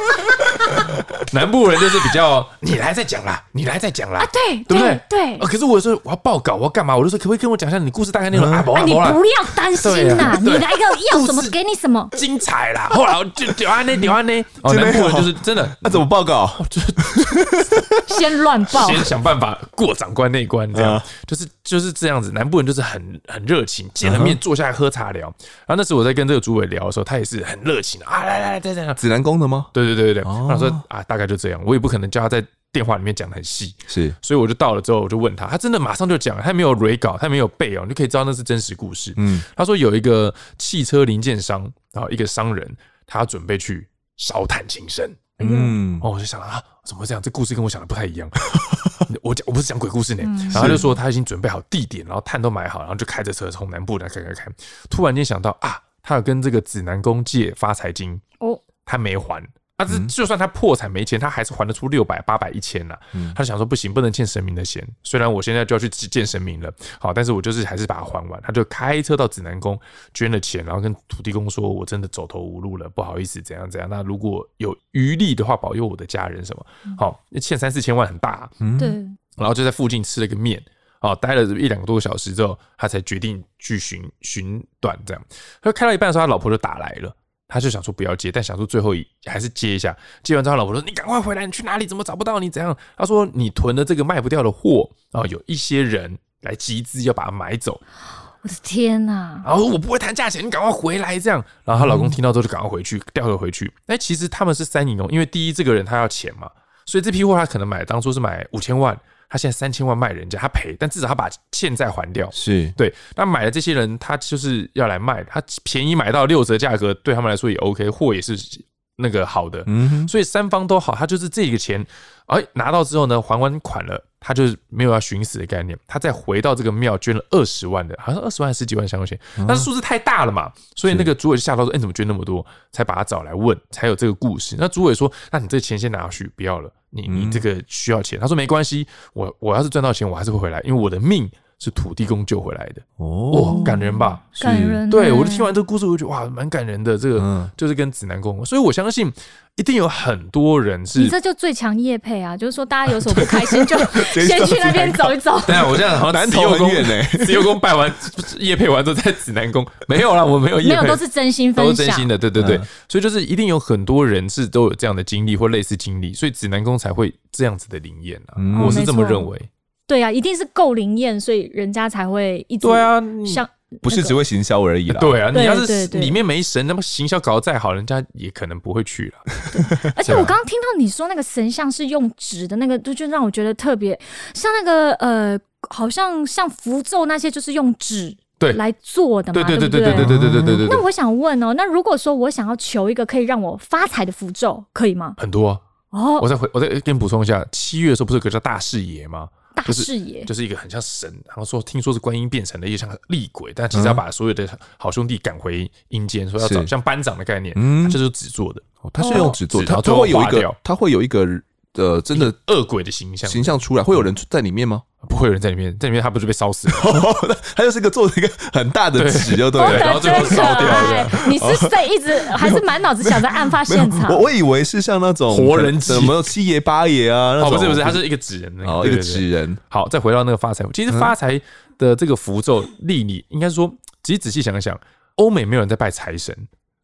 Speaker 3: 南部人就是比较，你来再讲啦，你来再讲啦，
Speaker 2: 啊，对，
Speaker 3: 对不对？
Speaker 2: 对。
Speaker 3: 可是我说我要报告，我要干嘛？我就说可不可以跟我讲一下你故事大概内容啊？
Speaker 2: 你不要担心啦，你来个要什么给你什么，
Speaker 3: 精彩啦！后来就屌安呢，屌安呢。哦，南部人就是真的，
Speaker 1: 那怎么报告？
Speaker 3: 就是
Speaker 2: 先乱报，
Speaker 3: 先想办法过长官那一关，这样就是就是这样子。南部人就是很很热情，见了面坐下来喝茶聊。然后那时我在跟这个主委聊的时候，他也是很热情啊，来来来，再这样。
Speaker 1: 紫南宫的吗？
Speaker 3: 对对对对对。他说啊，大概就这样，我也不可能叫他在电话里面讲的很细，是，所以我就到了之后，我就问他，他真的马上就讲，他没有稿，他没有背哦，你就可以知道那是真实故事。嗯，他说有一个汽车零件商然后，一个商人，他准备去烧炭轻生。嗯，哦，我就想啊，怎么会这样？这故事跟我想的不太一样。[laughs] 我讲我不是讲鬼故事呢，然后他就说他已经准备好地点，然后炭都买好，然后就开着车从南部来开开开，突然间想到啊，他有跟这个指南宫借发财金哦，他没还。他是就算他破产没钱，他还是还得出六百、八百、一千呐。他就想说不行，不能欠神明的钱。虽然我现在就要去见神明了，好，但是我就是还是把它还完。他就开车到指南宫捐了钱，然后跟土地公说：“我真的走投无路了，不好意思，怎样怎样。那如果有余力的话，保佑我的家人什么。”好，欠三四千万很大啊。对。然后就在附近吃了个面，哦，待了一两个多小时之后，他才决定去寻寻短。这样，他开到一半的时候，他老婆就打来了。他就想说不要接，但想说最后还是接一下。接完之后，老婆说：“你赶快回来，你去哪里？怎么找不到你？怎样？”他说：“你囤的这个卖不掉的货啊，有一些人来集资要把它买走。[gasps] ”
Speaker 2: 我的天哪！
Speaker 3: 然后我不会谈价钱，你赶快回来。这样，然后她老公听到之后就赶快回去调回回去。哎，其实他们是三赢哦，因为第一这个人他要钱嘛，所以这批货他可能买当初是买五千万。他现在三千万卖人家，他赔，但至少他把欠债还掉。是对，那买的这些人，他就是要来卖，他便宜买到六折价格，对他们来说也 OK，货也是那个好的。嗯哼，所以三方都好，他就是这个钱，哎，拿到之后呢，还完款了，他就是没有要寻死的概念，他再回到这个庙捐了二十万的，好像二十万十几万香油钱，但是数字太大了嘛，所以那个主委就吓到说，哎，你怎么捐那么多？才把他找来问，才有这个故事。那主委说，那你这钱先拿去，不要了。你你这个需要钱，他说没关系，我我要是赚到钱，我还是会回来，因为我的命是土地公救回来的。哦，感人吧？
Speaker 2: 感人。
Speaker 3: 对，我就听完这个故事，我就觉得哇，蛮感人的。这个就是跟指南宫，所以我相信一定有很多人是。
Speaker 2: 你这就最强业配啊，就是说大家有什么不开心，就 [laughs] 先去那边走一走。
Speaker 3: 对啊，我这样好像南投很远呢。慈祐宫拜完业配完之后，在指南宫没有啦，我没有业配，
Speaker 2: 没有，都是真心分享，
Speaker 3: 都是真心的。对对对，所以就是一定有很多人是都有这样的经历或类似经历，所以指南宫才会这样子的灵验啊。我是这么认为。
Speaker 2: 对啊，一定是够灵验，所以人家才会一直
Speaker 3: 对啊，
Speaker 2: 像
Speaker 1: 不是只会行销而已啦。
Speaker 3: 对啊，你要是里面没神，那么行销搞得再好，人家也可能不会去了。
Speaker 2: 而且我刚刚听到你说那个神像是用纸的那个，就就让我觉得特别像那个呃，好像像符咒那些，就是用纸
Speaker 3: 对
Speaker 2: 来做的嘛，
Speaker 3: 对对对
Speaker 2: 对不
Speaker 3: 对对对对对对对对。
Speaker 2: 那我想问哦，那如果说我想要求一个可以让我发财的符咒，可以吗？
Speaker 3: 很多
Speaker 2: 哦，
Speaker 3: 我再回，我再给你补充一下，七月的时候不是有个叫大视野吗？
Speaker 2: 大视野。
Speaker 3: 就是一个很像神，然后说听说是观音变成的，也像厉鬼，但其实要把所有的好兄弟赶回阴间，说要找像班长的概念，嗯，这就是纸做的，
Speaker 1: 他是用纸做，他他会有一个，他会有一个呃，真的
Speaker 3: 恶鬼的形象
Speaker 1: 形象出来，会有人在里面吗？
Speaker 3: 不会有人在里面，在里面他不是被烧死了？[laughs]
Speaker 1: 他就是一个做了一个很大的纸，就对了，
Speaker 3: 然后最后烧掉了。
Speaker 2: 你是在一直还是满脑子想在案发现场？[laughs]
Speaker 1: 我我以为是像那种
Speaker 3: 活人什
Speaker 1: 么七爷八爷啊，
Speaker 3: 哦不是不是，他是一个纸人，
Speaker 1: 哦一个纸人。
Speaker 3: 好，再回到那个发财，其实发财的这个符咒立你应该说，其实仔细想一想，欧美没有人在拜财神。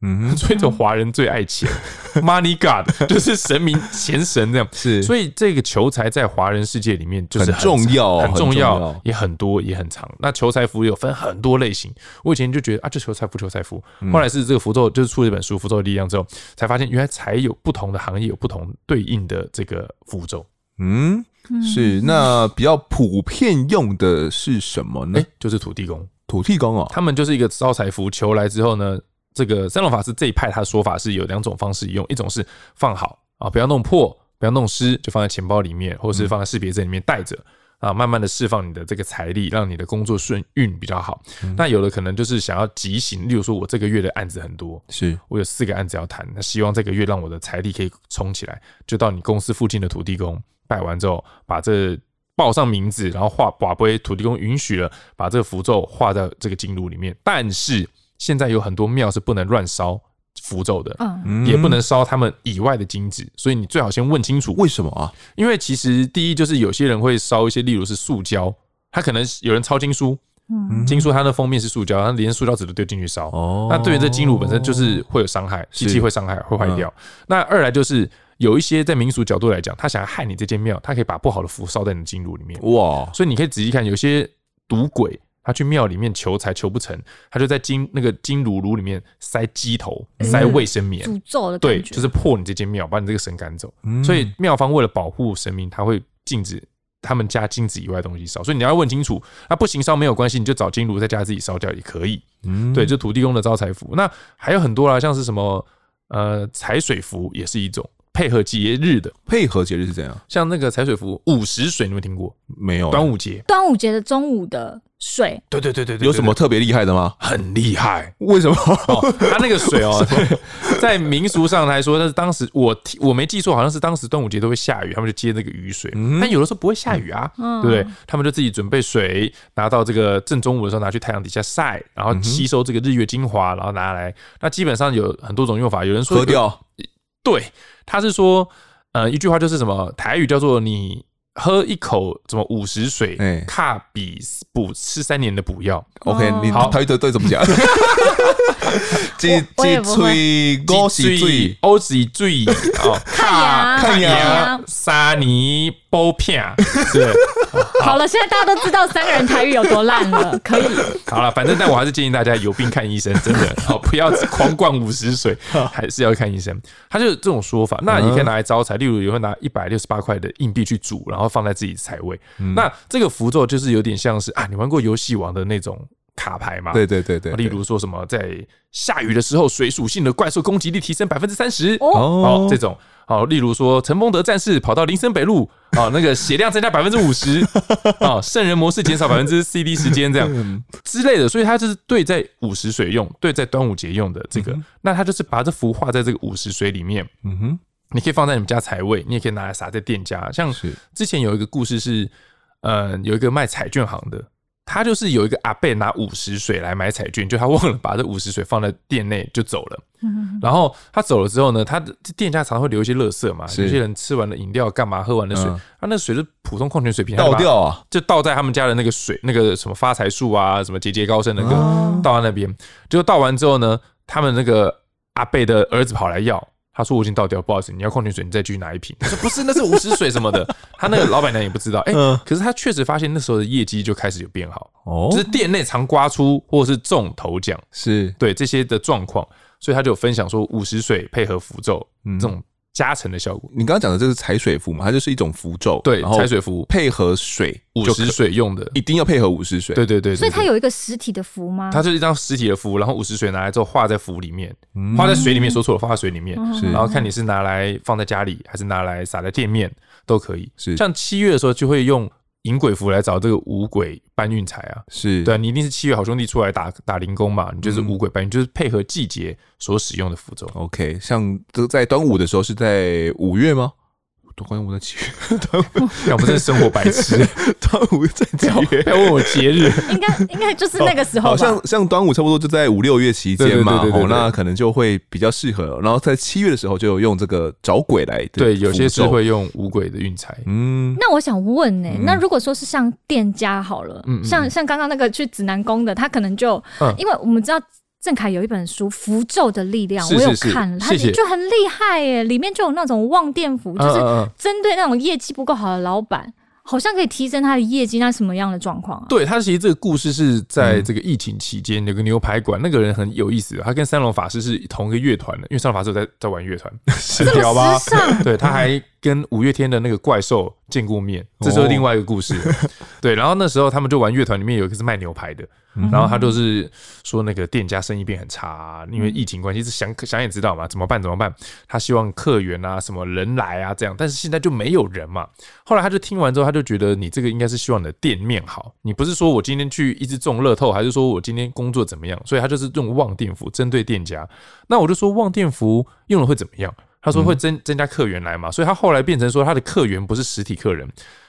Speaker 3: 嗯，[laughs] 所以这华人最爱钱，[laughs] Money God 就是神明 [laughs] 钱神这样，
Speaker 1: 是，
Speaker 3: 所以这个求财在华人世界里面就是
Speaker 1: 很重要，
Speaker 3: 很重要，也很多，也很长。那求财符有分很多类型，我以前就觉得啊，就求财符，求财符。后来是这个符咒，就是出了一本书《符咒的力量》之后，才发现原来财有不同的行业有不同对应的这个符咒。
Speaker 1: 嗯，是。那比较普遍用的是什么呢？
Speaker 3: 哎，就是土地公，
Speaker 1: 土地公哦，
Speaker 3: 他们就是一个招财符，求来之后呢。这个三龙法师这一派，他的说法是有两种方式用，一种是放好啊，不要弄破，不要弄湿，就放在钱包里面，或是放在识别证里面带着啊，慢慢的释放你的这个财力，让你的工作顺运比较好。那有的可能就是想要急行，例如说我这个月的案子很多，
Speaker 1: 是我
Speaker 3: 有四个案子要谈，那希望这个月让我的财力可以冲起来，就到你公司附近的土地公拜完之后，把这报上名字，然后画跋杯，土地公允许了，把这个符咒画在这个金炉里面，但是。现在有很多庙是不能乱烧符咒的，嗯，也不能烧他们以外的金子，所以你最好先问清楚。
Speaker 1: 为什么啊？
Speaker 3: 因为其实第一就是有些人会烧一些，例如是塑胶，他可能有人抄经书，嗯，经书它的封面是塑胶，它连塑胶纸都丢进去烧，哦，那对于这金炉本身就是会有伤害，机器会伤害，会坏掉。那二来就是有一些在民俗角度来讲，他想要害你这间庙，他可以把不好的符烧在你的金炉里面，哇，所以你可以仔细看，有些赌鬼。他去庙里面求财求不成，他就在金那个金炉炉里面塞鸡头、塞卫生棉，
Speaker 2: 诅咒的
Speaker 3: 对，就是破你这间庙，把你这个神赶走。所以庙方为了保护神明，他会禁止他们家金子以外的东西烧。所以你要问清楚，那不行烧没有关系，你就找金炉在家自己烧掉也可以。对，就土地公的招财符。那还有很多啦，像是什么呃财水符也是一种。配合节日的，
Speaker 1: 配合节日是怎样？
Speaker 3: 像那个踩水服午时水，你有没有听过？
Speaker 1: 没有。
Speaker 3: 端午节，
Speaker 2: 端午节的中午的水，
Speaker 3: 对对对对对，
Speaker 1: 有什么特别厉害的吗？
Speaker 3: 很厉害，
Speaker 1: 为什么？
Speaker 3: 它那个水哦，[laughs] [laughs] 在民俗上来说，那是当时我我没记错，好像是当时端午节都会下雨，他们就接那个雨水。但有的时候不会下雨啊，对不对？他们就自己准备水，拿到这个正中午的时候拿去太阳底下晒，然后吸收这个日月精华，然后拿来。那基本上有很多种用法，有人说
Speaker 1: 喝掉，
Speaker 3: 对。他是说，呃，一句话就是什么台语叫做“你喝一口什么五十水，卡比补吃三年的补药”。
Speaker 1: OK，你好，台语对对怎么讲？鸡鸡脆，狗是嘴，
Speaker 3: 嘴哦，
Speaker 2: 卡看牙，
Speaker 3: 沙尼包片，是。[laughs]
Speaker 2: 好了，现在大家都知道三个人台语有多烂了，可以。[laughs]
Speaker 3: 好了，反正但我还是建议大家有病看医生，真的好，[laughs] 不要狂灌五十水，还是要看医生。他就是这种说法，那你可以拿来招财，例如也会拿一百六十八块的硬币去煮，然后放在自己财位。那这个符咒就是有点像是啊，你玩过游戏王的那种。卡牌嘛，
Speaker 1: 对对对对，
Speaker 3: 例如说什么在下雨的时候，水属性的怪兽攻击力提升百分之三十哦，这种好，例如说陈丰德战士跑到林森北路啊，那个血量增加百分之五十啊，圣人模式减少百分之 CD 时间这样 [laughs] 之类的，所以它就是对在午时水用，对在端午节用的这个，那它就是把这幅画在这个午时水里面，嗯哼，你可以放在你们家财位，你也可以拿来撒在店家，像之前有一个故事是，呃，有一个卖彩券行的。他就是有一个阿贝拿五十水来买彩券，就他忘了把这五十水放在店内就走了。嗯然后他走了之后呢，他的店家常常会留一些垃圾嘛，有些人吃完了饮料干嘛，喝完了水，他那水是普通矿泉水瓶
Speaker 1: 倒掉啊，
Speaker 3: 就倒在他们家的那个水，那个什么发财树啊，什么节节高升那个倒在那边，就倒完之后呢，他们那个阿贝的儿子跑来要。他说：“我已经倒掉，不好意思，你要矿泉水，你再继续拿一瓶。”他说：“不是，那是五十水什么的。[laughs] ”他那个老板娘也不知道。哎，可是他确实发现那时候的业绩就开始有变好，哦，就是店内常刮出或者是中头奖，
Speaker 1: 是对
Speaker 3: 这些的状况，所以他就分享说五十水配合符咒这种加成的效果。
Speaker 1: 你刚刚讲的这是踩水符嘛？它就是一种符咒，对，
Speaker 3: 踩水符
Speaker 1: 配合水，
Speaker 3: 五十水用的，
Speaker 1: 一定要配合五十水。
Speaker 3: 对对对，对，
Speaker 2: 所以它有一个实体的符吗？
Speaker 3: 它就是一张实体的符，然后五十水拿来之后画在符里面，画在水里面，说错了，画在水里面，
Speaker 2: 是，
Speaker 3: 然后看你是拿来放在家里，还是拿来撒在店面都可以。
Speaker 1: 是，
Speaker 3: 像七月的时候就会用。迎鬼符来找这个五鬼搬运财啊，
Speaker 1: 是
Speaker 3: 对啊，你一定是七月好兄弟出来打打零工嘛，你就是五鬼搬运，就是配合季节所使用的符咒。
Speaker 1: OK，像这在端午的时候是在五月吗？端午在七月，端 [laughs] 午
Speaker 3: 要不是生活白痴，[laughs]
Speaker 1: 端午在几月？
Speaker 3: 要问我节日，
Speaker 2: 应该应该就是那个时候吧。
Speaker 1: 好像像端午差不多就在五六月期间嘛，哦，那可能就会比较适合。然后在七月的时候就有用这个找鬼来，
Speaker 3: 对，有些是会用五鬼的运财。
Speaker 1: 嗯，
Speaker 2: 那我想问呢，那如果说是像店家好了，像像刚刚那个去指南宫的，他可能就，因为我们知道。郑恺有一本书《符咒的力量》，我有看了，他就很厉害耶，里面就有那种望电符，就是针对那种业绩不够好的老板，好像可以提升他的业绩。那什么样的状况啊？
Speaker 3: 对，他其实这个故事是在这个疫情期间，有个牛排馆，那个人很有意思，他跟三龙法师是同一个乐团的，因为三龙法师在在玩乐团，
Speaker 2: 是屌吧？[laughs]
Speaker 3: 对，他还跟五月天的那个怪兽见过面，这是另外一个故事。[laughs] 对，然后那时候他们就玩乐团，里面有一个是卖牛排的。然后他就是说，那个店家生意变很差，啊，因为疫情关系，是想想也知道嘛，怎么办？怎么办？他希望客源啊，什么人来啊，这样，但是现在就没有人嘛。后来他就听完之后，他就觉得你这个应该是希望你的店面好，你不是说我今天去一直中乐透，还是说我今天工作怎么样？所以他就是用望店符针对店家。那我就说望店符用了会怎么样？他说会增增加客源来嘛，所以他后来变成说他的客源不是实体客人，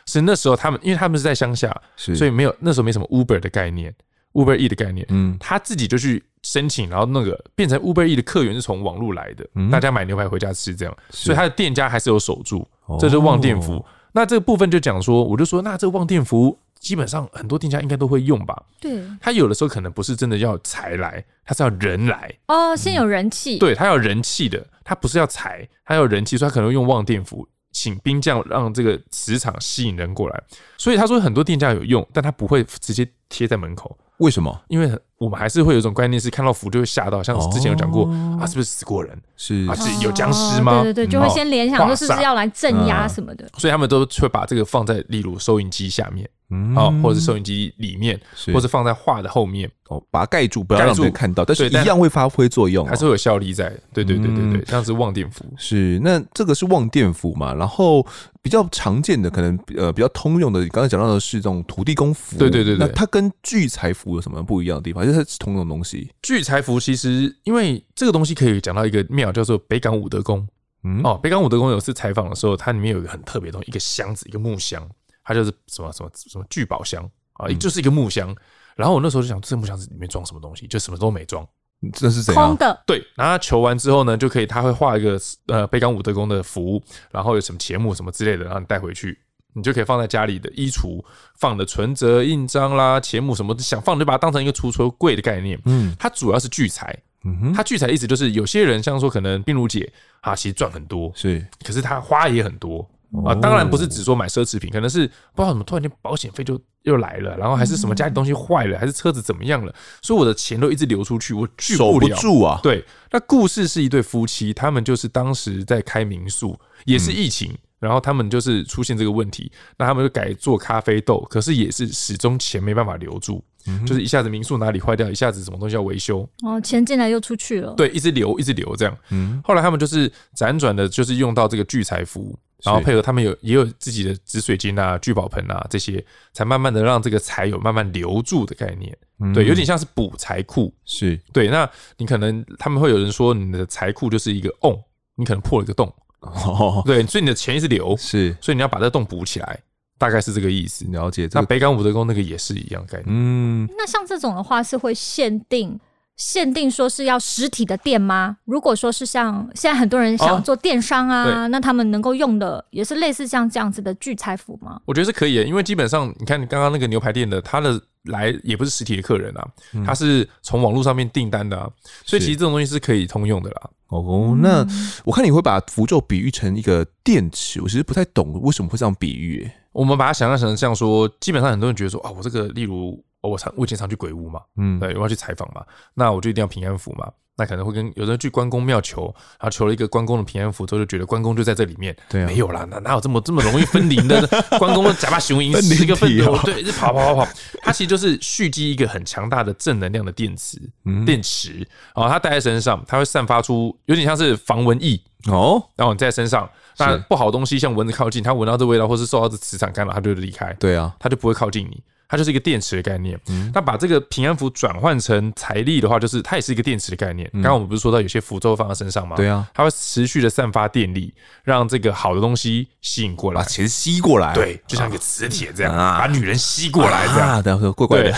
Speaker 3: 是那时候他们因为他们是在乡下，所以没有那时候没什么 Uber 的概念。Uber E 的概念，嗯，他自己就去申请，然后那个变成 Uber E 的客源是从网络来的，嗯、大家买牛排回家吃这样，所以他的店家还是有守住，这是旺店福。那这个部分就讲说，我就说，那这个旺店符基本上很多店家应该都会用吧？
Speaker 2: 对，
Speaker 3: 他有的时候可能不是真的要财来，他是要人来
Speaker 2: 哦，先有人气，
Speaker 3: 对他要人气的，他不是要财，他要人气，所以他可能用旺店符。请兵将让这个磁场吸引人过来，所以他说很多店家有用，但他不会直接贴在门口。为什么？因为我们还是会有一种观念，是看到符就会吓到，像之前有讲过、哦、啊，是不是死过人？是啊，是有僵尸吗？对
Speaker 2: 对对，就会先联想说是不是要来镇压什么的、嗯。
Speaker 3: 所以他们都会把这个放在例如收音机下面。嗯，哦，或者是收音机里面，是或者放在画的后面，
Speaker 1: 哦，把它盖住，不要让人看到，但是一样会发挥作用，
Speaker 3: 还是会有效力在。对对对对对，这样是望电符。
Speaker 1: 是，那这个是望电符嘛？然后比较常见的，可能呃比较通用的，刚才讲到的是这种土地公符。
Speaker 3: 对对对对，
Speaker 1: 那它跟聚财符有什么不一样的地方？就是它是同样的东西。
Speaker 3: 聚财符其实因为这个东西可以讲到一个庙，叫做北港武德宫。嗯，哦，北港武德宫有次采访的时候，它里面有一个很特别的东西，一个箱子，一个木箱。它就是什么什么什么聚宝箱啊，就是一个木箱。然后我那时候就想，这木箱子里面装什么东西？就什么都没装，
Speaker 1: 这是怎样？
Speaker 2: 空的。
Speaker 3: 对，然后他求完之后呢，就可以他会画一个呃北港武德宫的符，然后有什么节目什么之类的，然后你带回去，你就可以放在家里的衣橱，放的存折、印章啦、钱目什么，想放就把它当成一个储存柜的概念。嗯，它主要是聚财。嗯哼，它聚财意思就是有些人像说可能冰如姐啊，其实赚很多，是，可是他花也很多。啊，当然不是只说买奢侈品，可能是不知道怎么突然间保险费就又来了，然后还是什么家里东西坏了，还是车子怎么样了，所以我的钱都一直流出去，我聚不了。守不住啊。对，那故事是一对夫妻，他们就是当时在开民宿，也是疫情，然后他们就是出现这个问题，那他们就改做咖啡豆，可是也是始终钱没办法留住，就是一下子民宿哪里坏掉，一下子什么东西要维修，
Speaker 2: 哦，钱进来又出去了，
Speaker 3: 对，一直流一直流这样。嗯，后来他们就是辗转的，就是用到这个聚财符。然后配合他们有也有自己的紫水晶啊、聚宝盆啊这些，才慢慢的让这个财有慢慢留住的概念。嗯、对，有点像是补财库。是对，那你可能他们会有人说你的财库就是一个瓮，你可能破了一个洞。哦，对，所以你的钱一直流。是，所以你要把这个洞补起来，大概是这个意思。了解。那北港武德宫那个也是一样概念。嗯，
Speaker 2: 那像这种的话是会限定。限定说是要实体的店吗？如果说是像现在很多人想做电商啊，哦、那他们能够用的也是类似像这样子的聚财符吗？
Speaker 3: 我觉得是可以的，因为基本上你看你刚刚那个牛排店的，他的来也不是实体的客人啊，嗯、他是从网络上面订单的啊，所以其实这种东西是可以通用的啦。
Speaker 1: 哦，那我看你会把符咒比喻成一个电池，我其实不太懂为什么会这样比喻。
Speaker 3: 我们把它想象成像说，基本上很多人觉得说啊，我这个例如。我常我以前常去鬼屋嘛，
Speaker 1: 嗯，
Speaker 3: 对，我要去采访嘛，那我就一定要平安符嘛。那可能会跟有人去关公庙求，然后求了一个关公的平安符之后，就觉得关公就在这里面。
Speaker 1: 对啊，
Speaker 3: 没有啦，哪哪有这么这么容易分灵的？[laughs] 关公假扮雄鹰，十个分头，对，就跑跑跑跑。它其实就是蓄积一个很强大的正能量的电池，嗯、电池。然后它带在身上，它会散发出有点像是防蚊液哦。然后你在身上，那不好东西像蚊子靠近，它闻到这味道，或是受到这磁场干扰，它就离开。
Speaker 1: 对啊，
Speaker 3: 它就不会靠近你。它就是一个电池的概念。嗯那把这个平安符转换成财力的话，就是它也是一个电池的概念。刚刚我们不是说到有些符咒放在身上吗？
Speaker 1: 对啊，
Speaker 3: 它会持续的散发电力，让这个好的东西吸引过来，
Speaker 1: 把钱吸过来。
Speaker 3: 对，就像一个磁铁这样，把女人吸过来这样。
Speaker 1: 等下怪怪的，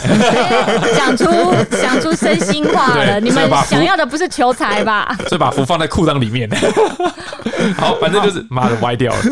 Speaker 2: 讲 [laughs] 出讲出真心话了。你们想要的不是求财吧？
Speaker 3: 所以把符放在裤裆里面。[laughs] 好，反正就是妈的歪掉了。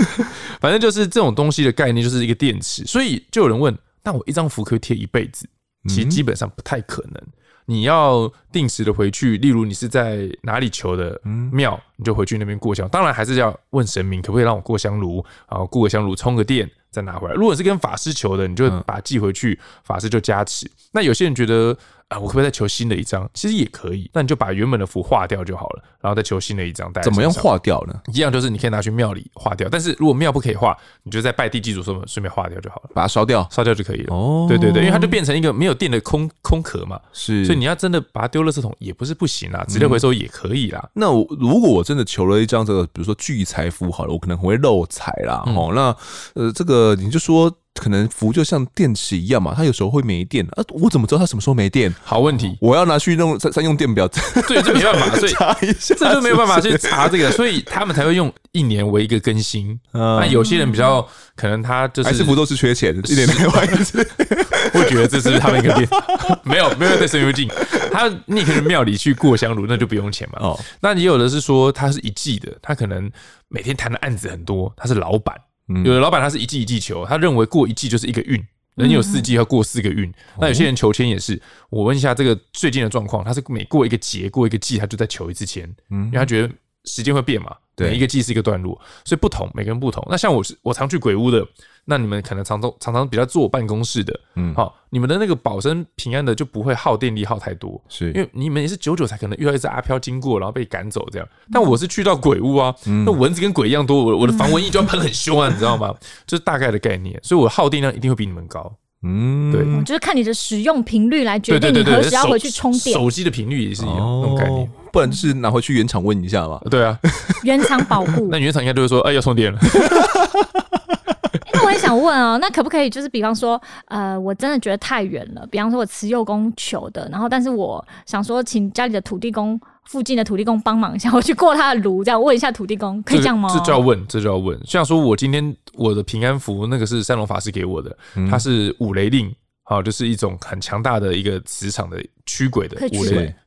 Speaker 3: 反正就是这种东西的概念，就是一个电池。所以就有人问。但我一张符可以贴一辈子，其实基本上不太可能。你要定时的回去，例如你是在哪里求的庙，你就回去那边过香。当然还是要问神明，可不可以让我过香炉，然后过个香炉，充个电，再拿回来。如果是跟法师求的，你就把它寄回去，法师就加持。那有些人觉得。啊，我可不可以再求新的一张？其实也可以，那你就把原本的符化掉就好了，然后再求新的一张。
Speaker 1: 怎么样化掉呢？
Speaker 3: 一样就是你可以拿去庙里化掉，但是如果庙不可以化，你就在拜地祭祖时候顺便化掉就好了，
Speaker 1: 把它烧掉，
Speaker 3: 烧掉就可以了。哦，对对对，因为它就变成一个没有电的空空壳嘛，是，所以你要真的把它丢垃圾桶也不是不行啊，直接回收也可以啦。嗯、
Speaker 1: 那我如果我真的求了一张这个，比如说聚财符好了，我可能会漏财啦。哦、嗯，那呃，这个你就说。可能符就像电池一样嘛，它有时候会没电啊。我怎么知道它什么时候没电？
Speaker 3: 好问题，
Speaker 1: 我要拿去弄三三用电表。[laughs]
Speaker 3: 对，这没办法，所以 [laughs] 这就没有办法去查这个，所以他们才会用一年为一个更新。那有些人比较可能他就是
Speaker 1: 还是不都是缺钱，一点没换一次。[laughs]
Speaker 3: 我觉得这是他们一个店，没有没有在神游镜，他你可能庙里去过香炉，那就不用钱嘛。哦，那也有的是说他是一季的，他可能每天谈的案子很多，他是老板。有的老板他是一季一季求，他认为过一季就是一个运，人有四季要过四个运。那有些人求签也是，我问一下这个最近的状况，他是每过一个节过一个季，他就再求一次签，因为他觉得时间会变嘛。对，每一个季是一个段落，所以不同，每个人不同。那像我是我常去鬼屋的，那你们可能常常常常比较坐办公室的，嗯，好，你们的那个保身平安的就不会耗电力耗太多，是因为你们也是久久才可能遇到一只阿飘经过，然后被赶走这样。但我是去到鬼屋啊，那蚊子跟鬼一样多，我我的防蚊液就要喷很凶啊，[laughs] 你知道吗？就是大概的概念，所以我耗电量一定会比你们高。嗯，对，
Speaker 2: 就是看你的使用频率来决定你何时要回去充电。
Speaker 3: 手机的频率也是一样那种概念。
Speaker 1: 不然就是拿回去原厂问一下嘛。
Speaker 3: 对啊，
Speaker 2: 原厂保护。[laughs]
Speaker 3: 那原厂应该就会说，哎，要充电了。[laughs] [laughs]
Speaker 2: 那我也想问哦，那可不可以就是比方说，呃，我真的觉得太远了，比方说我慈幼宫求的，然后但是我想说，请家里的土地公附近的土地公帮忙一下，我去过他的炉，这样问一下土地公，可以这样吗？
Speaker 3: 这就要问，这就要问。像说我今天我的平安符，那个是三龙法师给我的，他是五雷令。好，就是一种很强大的一个磁场的驱鬼的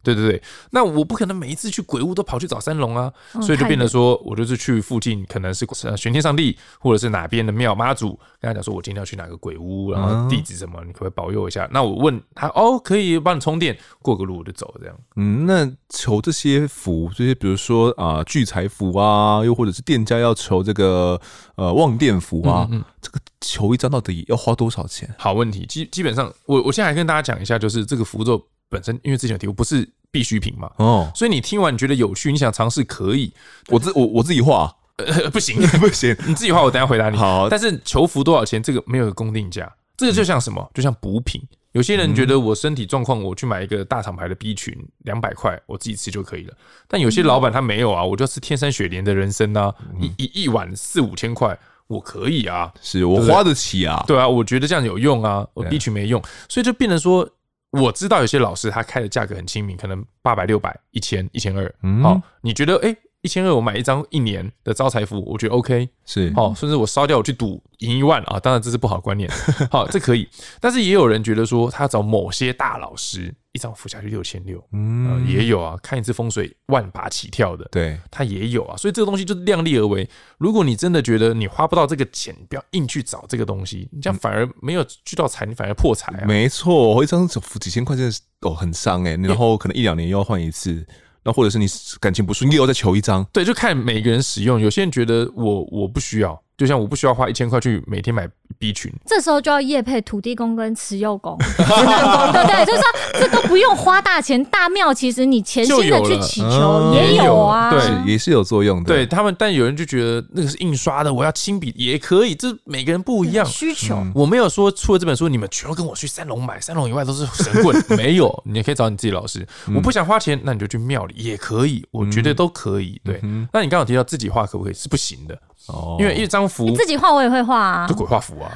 Speaker 3: 对对对。那我不可能每一次去鬼屋都跑去找三龙啊，所以就变得说，我就是去附近，可能是玄天上帝，或者是哪边的庙妈祖，跟他讲说，我今天要去哪个鬼屋，然后地址什么，你可不可以保佑一下？那我问他，哦，可以帮你充电，过个路我就走，这样。
Speaker 1: 嗯，那求这些福，这些比如说啊聚财符啊，又或者是店家要求这个呃旺店符啊，这个。求一张到底要花多少钱？
Speaker 3: 好问题，基基本上，我我现在来跟大家讲一下，就是这个符咒本身，因为之前有提过，不是必需品嘛，哦，所以你听完你觉得有趣，你想尝试可以，
Speaker 1: 我自我我自己画，
Speaker 3: 呃，不 [laughs] 行
Speaker 1: 不行，[laughs] [laughs]
Speaker 3: 你自己画，我等下回答你。
Speaker 1: 好，
Speaker 3: 但是球服多少钱，这个没有个公定价，这个就像什么，就像补品。有些人觉得我身体状况，我去买一个大厂牌的 B 群，两百块，我自己吃就可以了。但有些老板他没有啊，我就吃天山雪莲的人参啊，一一一碗四五千块。我可以啊，
Speaker 1: 是我花得起啊，
Speaker 3: 对啊，我觉得这样有用啊，我 B 群没用，所以就变成说，我知道有些老师他开的价格很亲民，可能八百、六百、一千、一千二，好，你觉得哎？一千二，我买一张一年的招财符，我觉得 OK，是。好，甚至我烧掉我去赌赢一万啊，当然这是不好的观念，[laughs] 好，这可以，但是也有人觉得说他找某些大老师一张符下去六千六，嗯，也有啊，看一次风水万把起跳的，对，它也有啊，所以这个东西就是量力而为。如果你真的觉得你花不到这个钱，不要硬去找这个东西，你这样反而没有聚到财，你反而破财啊。
Speaker 1: 没错，我一张符几千块真的是哦很伤哎，然后可能一两年又要换一次。那或者是你感情不顺，你又要再求一张，
Speaker 3: 对，就看每个人使用。有些人觉得我我不需要，就像我不需要花一千块去每天买 B 群，
Speaker 2: 这时候就要业配土地公跟持佑公、[laughs] 对不对？就是说这都不用花大钱，大庙其实你虔心的去祈求也有啊，
Speaker 3: 对，
Speaker 1: 也是有作用的。
Speaker 3: 对他们，但有人就觉得那个是印刷的，我要亲笔也可以，这每个人不一样
Speaker 2: 需求。
Speaker 3: 我没有说出了这本书，你们全都跟我去三龙买，三龙以外都是神棍，[laughs] 没有，你也可以找你自己老师。我不想花钱，那你就去庙里也可以，我觉得都可以。对，那你刚好提到自己画可不可以？是不行的。哦，因为一张符，
Speaker 2: 你自己画我也会画啊，
Speaker 3: 就鬼画符啊。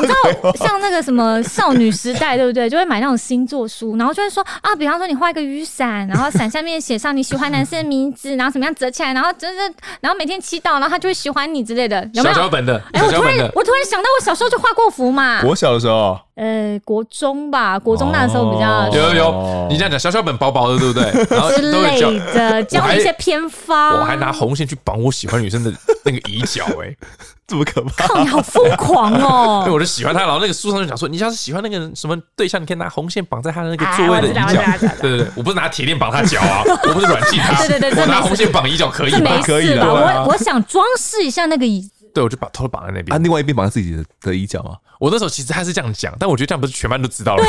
Speaker 2: 你知道像那个什么少女时代，对不对？就会买那种星座书，然后就会说啊，比方说你画一个雨伞，然后伞下面写上你喜欢男生的名字，然后怎么样折起来，然后就是，然后每天祈祷，然后他就会喜欢你之类的，有没有？
Speaker 3: 小小本的，
Speaker 2: 哎，我突然我突然想到，我小时候就画过符嘛。
Speaker 1: 我小的时候，
Speaker 2: 呃，国中吧，国中那时候比较
Speaker 3: 有有有，你这样讲，小小本薄薄的，对不对？然后
Speaker 2: 之类的，教一些偏方。
Speaker 3: 我还拿红线去绑我喜欢女生的那个椅脚，哎。[laughs]
Speaker 1: 这么可怕！
Speaker 2: 靠，你好疯狂哦！[laughs]
Speaker 3: 对我就喜欢他，然后那个书上就讲说，你要是喜欢那个什么对象，你可以拿红线绑在他的那个座位的椅脚。对对对，我不是拿铁链绑他脚啊，我不是软禁他。对 [laughs] 对对，我拿红线绑椅脚可以吗？
Speaker 2: 可以的。我我想装饰一下那个椅子。
Speaker 3: 对，我就把头绑在那边。
Speaker 1: 啊，另外一边绑在自己的的椅脚吗？
Speaker 3: 我那时候其实他是这样讲，但我觉得这样不是全班都知道了吗？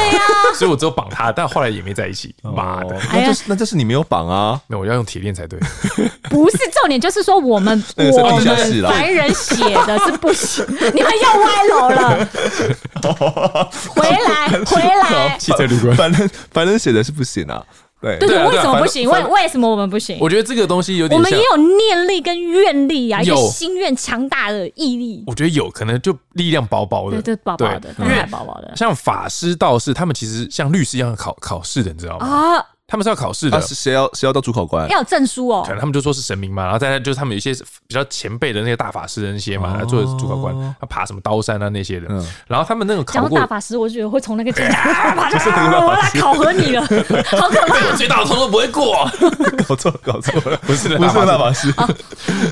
Speaker 3: 所以我只有绑他，但后来也没在一起。妈的，
Speaker 1: 那就是那就是你没有绑啊？
Speaker 3: 没有，我要用铁链才对。[laughs]
Speaker 2: 不是重点，就是说我们我们凡人写的是不行，你们又歪楼了。[laughs] 回来回来，
Speaker 3: 汽车旅馆，
Speaker 1: 反正反正写的是不行啊。对
Speaker 2: 对对，为什么不行？为为什么我们不行？
Speaker 3: 我觉得这个东西有点，
Speaker 2: 我们也有念力跟愿力啊，有心愿强大的毅力。
Speaker 3: 我觉得有可能就力量薄薄的，
Speaker 2: 对，薄薄的，因为薄薄的。
Speaker 3: 像法师、道士，他们其实像律师一样考考试的，你知道吗？啊。他们是要考试的，
Speaker 1: 谁要谁要当主考官？
Speaker 2: 要有证书哦。
Speaker 3: 可能他们就说是神明嘛，然后再来就是他们有一些比较前辈的那些大法师的那些嘛，来做主考官，他爬什么刀山啊那些的。然后他们那种考过
Speaker 2: 大法师，我觉得会从那个阶段爬下来，我来考核你了，好可怕！
Speaker 3: 我最大的通都不会过，
Speaker 1: 搞错搞错了，[laughs] 不是
Speaker 3: 不是大法师。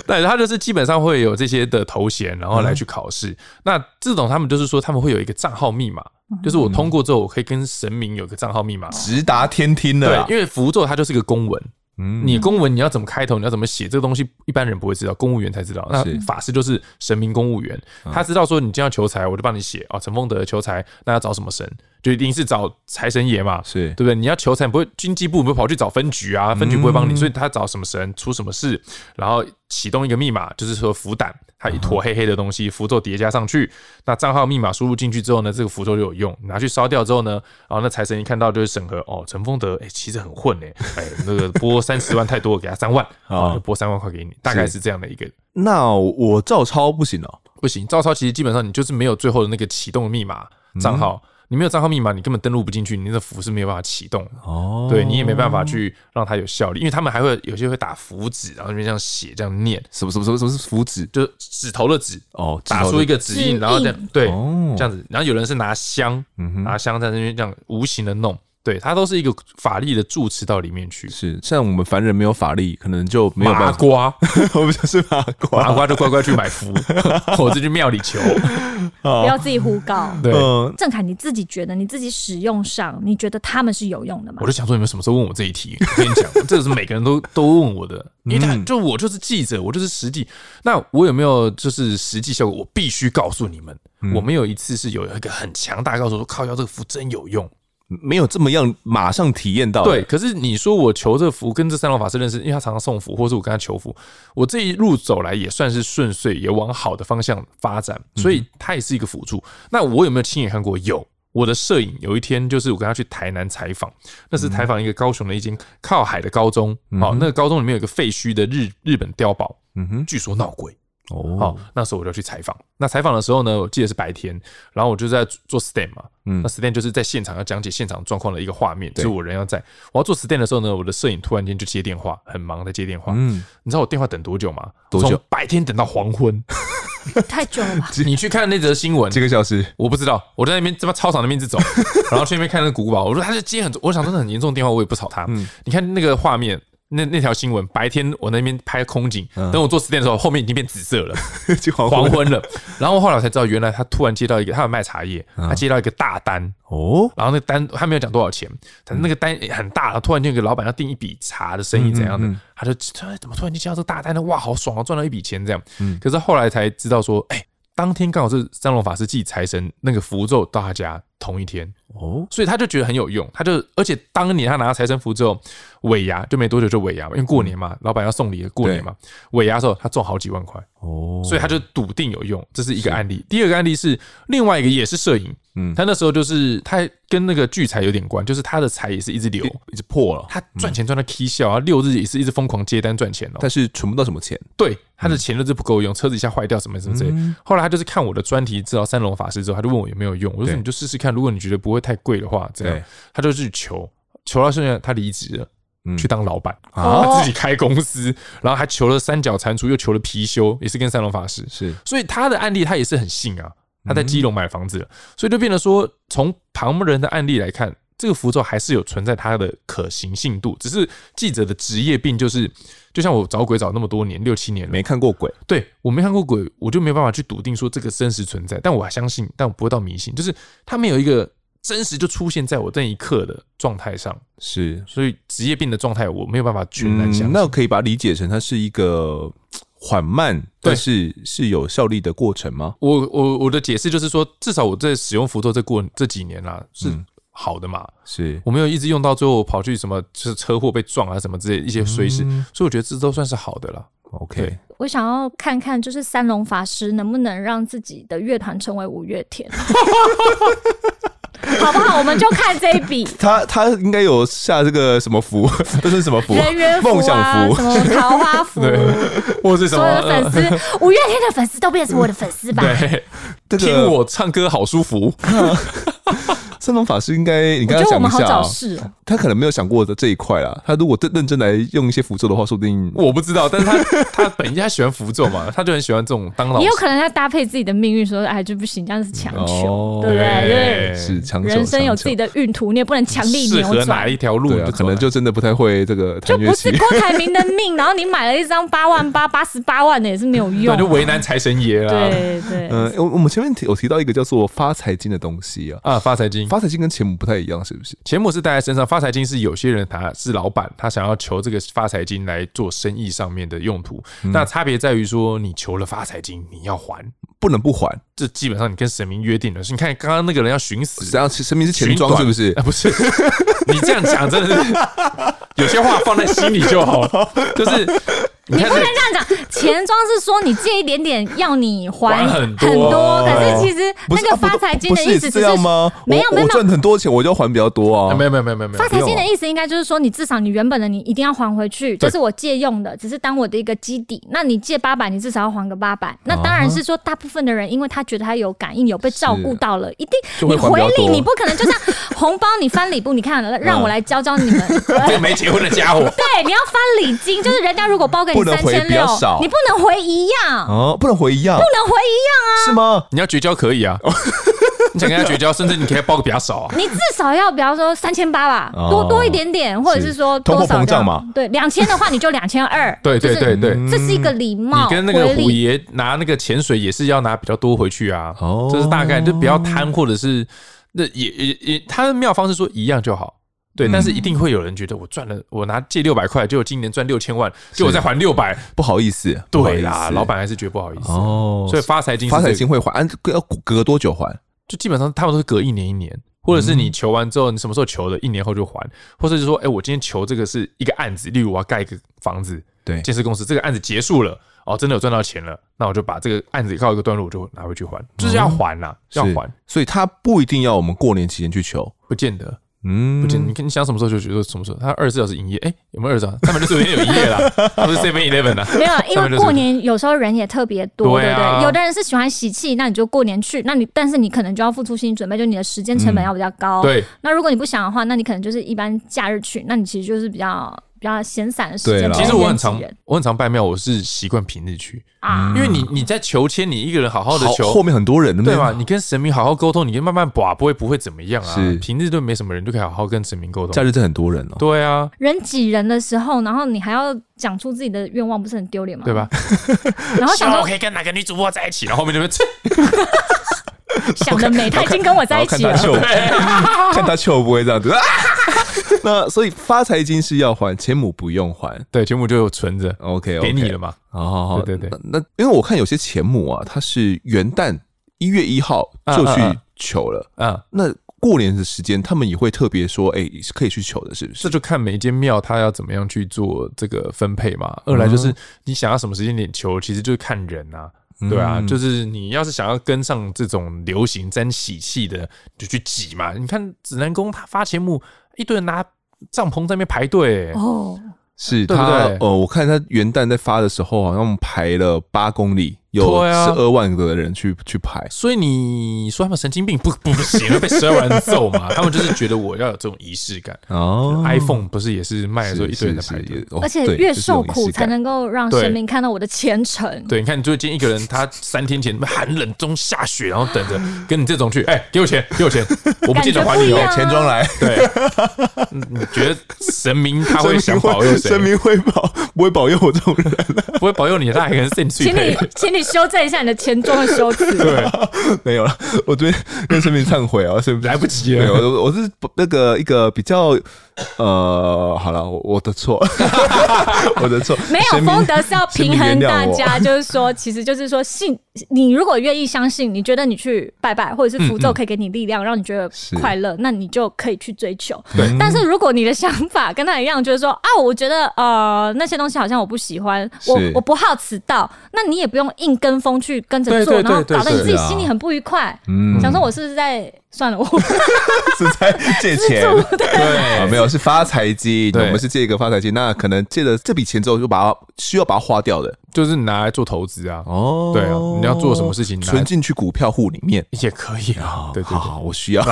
Speaker 3: 对，他就是基本上会有这些的头衔，然后来去考试。那这种他们就是说他们会有一个账号密码。就是我通过之后，我可以跟神明有个账号密码，
Speaker 1: 直达天听的。
Speaker 3: 对，因为符咒它就是一个公文，嗯，你公文你要怎么开头，你要怎么写，这个东西一般人不会知道，公务员才知道。那法师就是神明公务员，他知道说你今天要求财，我就帮你写哦，陈丰德求财，那要找什么神？就一定是找财神爷嘛，是对不对？你要求财，不会经济部不会跑去找分局啊，分局不会帮你，所以他找什么神出什么事，然后启动一个密码，就是说符胆。它一坨黑黑的东西，符咒叠加上去，那账号密码输入进去之后呢，这个符咒就有用。拿去烧掉之后呢，然后那财神一看到就会审核哦，陈丰德哎、欸，其实很混哎、欸，哎、欸，[laughs] 那个拨三十万太多，给他三万啊，就拨三万块给你，大概是这样的一个。
Speaker 1: 那我照抄不行哦，
Speaker 3: 不行，照抄其实基本上你就是没有最后的那个启动密码账号。嗯你没有账号密码，你根本登录不进去，你的符是没有办法启动的。哦，对，你也没办法去让它有效力，因为他们还会有些会打符纸，然后那边这样写这样念，
Speaker 1: 什么什么什么什么是符纸？
Speaker 3: 就是指头的指哦，打出一个指印，然后这样对，这样子，然后有人是拿香，拿香在那边这样无形的弄。对，它都是一个法力的住持到里面去。
Speaker 1: 是，像我们凡人没有法力，可能就没有办法。
Speaker 3: 麻瓜，[laughs]
Speaker 1: 我们就是麻瓜，
Speaker 3: 麻瓜就乖乖去买符，或者去庙里求，[laughs]
Speaker 2: 不要自己胡搞。[laughs]
Speaker 3: 对，
Speaker 2: 郑凯，你自己觉得你自己使用上，你觉得他们是有用的吗？
Speaker 3: 我就想说，你们什么时候问我这一题？我跟你讲，这个是每个人都都问我的，因为他就我就是记者，我就是实际。那我有没有就是实际效果？我必须告诉你们，我们有一次是有一个很强大告诉我说，靠，要这个符真有用。
Speaker 1: 没有这么样马上体验到。
Speaker 3: 对，可是你说我求这福跟这三老法师认识，因为他常常送福，或是我跟他求福，我这一路走来也算是顺遂，也往好的方向发展，所以他也是一个辅助。那我有没有亲眼看过？有，我的摄影有一天就是我跟他去台南采访，那是采访一个高雄的一间靠海的高中，好，那个高中里面有一个废墟的日日本碉堡，嗯哼，据说闹鬼。哦，好，那时候我就去采访。那采访的时候呢，我记得是白天，然后我就在做 stand 嘛，嗯，那 stand 就是在现场要讲解现场状况的一个画面，就是我人要在。我要做 stand 的时候呢，我的摄影突然间就接电话，很忙在接电话。嗯，你知道我电话等多久吗？多久？白天等到黄昏，
Speaker 2: 太久了吧？[laughs]
Speaker 3: 你去看那则新闻，
Speaker 1: 几个小时？我
Speaker 3: 不知道。我在那边这边操场那边一直走，[laughs] 然后去那边看那个古堡。我说他就接很，我想真的很严重的电话，我也不吵他。嗯，你看那个画面。那那条新闻，白天我那边拍空景，嗯、等我做实验的时候，后面已经变紫色了，[laughs]
Speaker 1: 就黄
Speaker 3: 昏，了。然后后来我才知道，原来他突然接到一个，他有卖茶叶，他接到一个大单哦。然后那个单他没有讲多少钱，但是那个单很大。突然间有个老板要订一笔茶的生意怎样的，嗯嗯嗯他怎么突然间接到这个大单呢？哇，好爽啊，赚到一笔钱这样。嗯、可是后来才知道说，哎、欸，当天刚好是三龙法师祭财神那个符咒到他家同一天。哦，所以他就觉得很有用，他就而且当年他拿到财神符之后，尾牙就没多久就尾牙嘛，因为过年嘛，老板要送礼，过年嘛，尾牙的时候他中好几万块哦，所以他就笃定有用，这是一个案例。第二个案例是另外一个也是摄影，嗯，他那时候就是他跟那个聚财有点关，就是他的财也是一直流，
Speaker 1: 一直破了，
Speaker 3: 他赚钱赚到 K 笑啊，六日也是一直疯狂接单赚钱哦，
Speaker 1: 但是存不到什么钱，
Speaker 3: 对，他的钱就是不够用，车子一下坏掉什么什么之类。后来他就是看我的专题知道三龙法师之后，他就问我有没有用，我说你就试试看，如果你觉得不会太贵的话。这样，他就去求，求到现在他离职了，嗯、去当老板啊，自己开公司，然后还求了三角蟾蜍，又求了貔貅，也是跟三龙法师是，所以他的案例他也是很信啊，他在基隆买房子了，嗯、所以就变得说，从旁人的案例来看，这个符咒还是有存在它的可行性度，只是记者的职业病就是，就像我找鬼找那么多年，六七年
Speaker 1: 没看过鬼，
Speaker 3: 对，我没看过鬼，我就没办法去笃定说这个真实存在，但我还相信，但我不会到迷信，就是他没有一个。真实就出现在我那一刻的状态上，
Speaker 1: 是，
Speaker 3: 所以职业病的状态我没有办法全然相信。
Speaker 1: 那我可以把它理解成它是一个缓慢但是是有效力的过程吗？
Speaker 3: 我我我的解释就是说，至少我在使用符咒这过这几年啦是好的嘛，
Speaker 1: 是
Speaker 3: 我没有一直用到最后跑去什么就是车祸被撞啊什么之类一些衰事，所以我觉得这都算是好的了。
Speaker 1: OK，
Speaker 2: 我想要看看就是三龙法师能不能让自己的乐团成为五月天。[laughs] 好不好？我们就看这一笔。
Speaker 1: 他他应该有下这个什么符？[laughs] 这是什么符？
Speaker 2: 人缘符啊，梦想符，什么桃花符？[laughs]
Speaker 3: 或是什么？所有
Speaker 2: 的粉丝，五月天的粉丝都变成我的粉丝吧？
Speaker 3: 对，听我唱歌好舒服。[laughs]
Speaker 1: 三龙法师应该，你刚刚讲一下，他可能没有想过的这一块啦。他如果认认真来用一些符咒的话，说不定
Speaker 3: 我不知道。但是他 [laughs] 他本应他喜欢符咒嘛，他就很喜欢这种当老师。
Speaker 2: 也有可能他搭配自己的命运，说哎就不行，这样子强求，对不对？对，
Speaker 1: 是强求。
Speaker 2: 人生有自己的运途，你也不能强力扭转
Speaker 3: 哪一条路，啊
Speaker 1: 可能就真的不太会这个。
Speaker 2: 就不是郭台铭的命，然后你买了一张八万八八十八万的也是没有用，
Speaker 3: 就为难财神爷了。
Speaker 2: 对对，
Speaker 1: 嗯，我我们前面提有提到一个叫做发财金的东西啊，
Speaker 3: 啊，发财金，
Speaker 1: 发财金跟钱母不太一样，是不是？
Speaker 3: 钱母是带在身上，发财金是有些人他是老板，他想要求这个发财金来做生意上面的用途。嗯、那差别在于说，你求了发财金，你要还，
Speaker 1: 不能不还。
Speaker 3: 这基本上你跟神明约定了。你看刚刚那个人要寻死，
Speaker 1: 然后神明是钱庄，是不是？
Speaker 3: 啊、不是，[laughs] 你这样讲真的是有些话放在心里就好，[laughs] 就是。
Speaker 2: 你，你不能这样讲，钱庄是说你借一点点要你还很多，可是其实那个发财金的意思是这样吗？没有没有，
Speaker 1: 赚很多钱我就还比较多啊，
Speaker 3: 没有没有没有没有。
Speaker 2: 发财金的意思应该就是说，你至少你原本的你一定要还回去，这是我借用的，只是当我的一个基底。那你借八百，你至少要还个八百。那当然是说，大部分的人因为他觉得他有感应，有被照顾到了，一定你回礼你不可能就像红包你翻礼物，你看让我来 [laughs] 教教你们，
Speaker 3: 这个没结婚的家伙，[laughs]
Speaker 2: 对，你要翻礼金，就是人家如果包给你三千六。你不能回一样。
Speaker 1: 哦，不能回一样，
Speaker 2: 不能回一样啊？
Speaker 1: 是吗？
Speaker 3: 你要绝交可以啊，你想跟他绝交，甚至你可以报个比较少啊。
Speaker 2: 你至少要，比方说三千八吧，多多一点点，或者是说
Speaker 1: 通货膨胀嘛？
Speaker 2: 对，两千的话你就两千二。
Speaker 3: 对对对对，
Speaker 2: 这是一个礼貌。
Speaker 3: 你跟那个虎爷拿那个潜水也是要拿比较多回去啊。哦，这是大概，就不要贪，或者是那也也也，他的妙方是说一样就好。对，但是一定会有人觉得我赚了，我拿借六百块，结果今年赚六千万，结果再还六百，
Speaker 1: 不好意思。
Speaker 3: 对啦，老板还是觉得不好意思。哦，所以发财金，
Speaker 1: 发财金会还，按要隔多久还？
Speaker 3: 就基本上他们都是隔一年一年，或者是你求完之后，你什么时候求的，一年后就还，或者是说，哎，我今天求这个是一个案子，例如我要盖一个房子，对，建设公司，这个案子结束了，哦，真的有赚到钱了，那我就把这个案子告一个段落，我就拿回去还，就是要还呐，要还。
Speaker 1: 所以他不一定要我们过年期间去求，
Speaker 3: 不见得。嗯，不见你看你想什么时候就觉得什么时候，他二十四小时营业，哎，有没有二十四？他们就是有天有营业啦，他不是 Seven Eleven 啊？
Speaker 2: 没有，因为过年有时候人也特别多，对不对？有的人是喜欢喜气，那你就过年去，那你但是你可能就要付出心理准备，就你的时间成本要比较高。对，那如果你不想的话，那你可能就是一般假日去，那你其实就是比较比较闲散的时
Speaker 1: 间。
Speaker 3: 其实我很常我很常拜庙，我是习惯平日去啊，因为你你在求签，你一个人好好的求，
Speaker 1: 后面很多人，对
Speaker 3: 吧？你跟神明好好沟通，你跟慢慢把不会不会怎么样啊。
Speaker 1: 是
Speaker 3: 平日都没什么人，就可以好好跟神明沟通。
Speaker 1: 假日这很多人哦，
Speaker 3: 对啊，
Speaker 2: 人挤人的时候，然后你还要讲出自己的愿望，不是很丢脸吗？
Speaker 3: 对吧？[laughs]
Speaker 2: 然后想说
Speaker 3: 我可以跟哪个女主播在一起，然后后面就会 [laughs] [laughs]
Speaker 2: 想得美，他已经跟我在一起了，
Speaker 1: 看他糗 [laughs] 不会这样子。[laughs] 那所以发财金是要还，钱母不用还，
Speaker 3: 对，钱母就存着
Speaker 1: ，OK，
Speaker 3: 给你了嘛。
Speaker 1: 好好好，
Speaker 3: 对对对。
Speaker 1: 那因为我看有些钱母啊，他是元旦一月一号就去求了，啊，那过年的时间他们也会特别说，哎，是可以去求的，是不是？
Speaker 3: 这就看每一间庙他要怎么样去做这个分配嘛。二来就是你想要什么时间点求，其实就是看人啊。对啊，就是你要是想要跟上这种流行沾喜气的，就去挤嘛。你看指南宫他发节目，一堆人拿帐篷在那边排队。哦，
Speaker 1: 是他呃，我看他元旦在发的时候，好像排了八公里。有十二万个人去去排，
Speaker 3: 所以你说他们神经病不不行，[laughs] 被十二万人揍嘛？他们就是觉得我要有这种仪式感。哦，iPhone 不是也是卖的时候一堆人在排队，
Speaker 2: 而且越受苦才能够让神明看到我的虔诚。
Speaker 3: 对，你看你最近一个人，他三天前寒冷中下雪，然后等着 [laughs] 跟你这种去，哎，给我钱，给我钱，我不记得还你哦，
Speaker 1: 钱庄来。
Speaker 3: 对，你觉得神明他会想保佑谁？[laughs]
Speaker 1: 神明会保不会保佑我这种人？
Speaker 3: 不会保佑你，他还可能是
Speaker 2: 请你，请你。修正一下你的钱庄的修辞。[laughs]
Speaker 3: 对，
Speaker 1: 没有了，我昨天跟神明忏悔啊，是
Speaker 3: 来不及了。
Speaker 1: 我我是那个一个比较。呃，好了，我我的错，[laughs] 我的错，
Speaker 2: 没有风德是要平衡大家，就是说，其实就是说，信你如果愿意相信，你觉得你去拜拜或者是符咒可以给你力量，让你觉得快乐，那你就可以去追求。对，但是如果你的想法跟他一样，就是说啊，我觉得呃那些东西好像我不喜欢，我我不好此道，那你也不用硬跟风去跟着做，然后搞得你自己心里很不愉快。嗯，想说我是不是在。算了，我 [laughs]
Speaker 1: 是在借钱，对，没有是发财金，我们是借一个发财金，那可能借了这笔钱之后，就把它需要把它花掉的，
Speaker 3: 就是拿来做投资啊。哦，对啊，你要做什么事情，
Speaker 1: 存进去股票户里面
Speaker 3: 也可以啊。对对，
Speaker 1: 好，我需要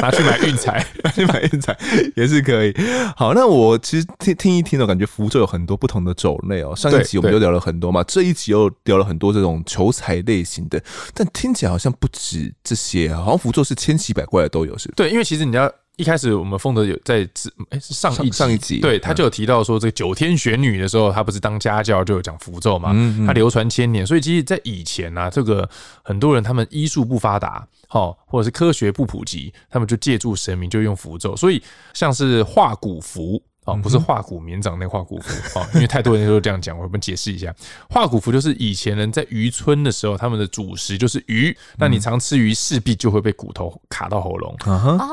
Speaker 3: 拿去买运财，
Speaker 1: 拿去买运财 [laughs] 也是可以。好，那我其实听听一听哦，感觉福州有很多不同的种类哦。上一集我们就聊了很多嘛，这一集又聊了很多这种求财类型的，但听起来好像不止这些，好像福州是。千奇百怪的都有，是
Speaker 3: 对，因为其实你要一开始我们凤德有在哎是上一
Speaker 1: 上一集，
Speaker 3: 对，他就有提到说这个九天玄女的时候，他不是当家教就有讲符咒嘛，他流传千年，所以其实，在以前啊，这个很多人他们医术不发达，好，或者是科学不普及，他们就借助神明就用符咒，所以像是化骨符。哦，不是化骨绵掌那化骨符哦，因为太多人都这样讲，我们解释一下，化骨符就是以前人在渔村的时候，他们的主食就是鱼，那你常吃鱼，势必就会被骨头卡到喉咙。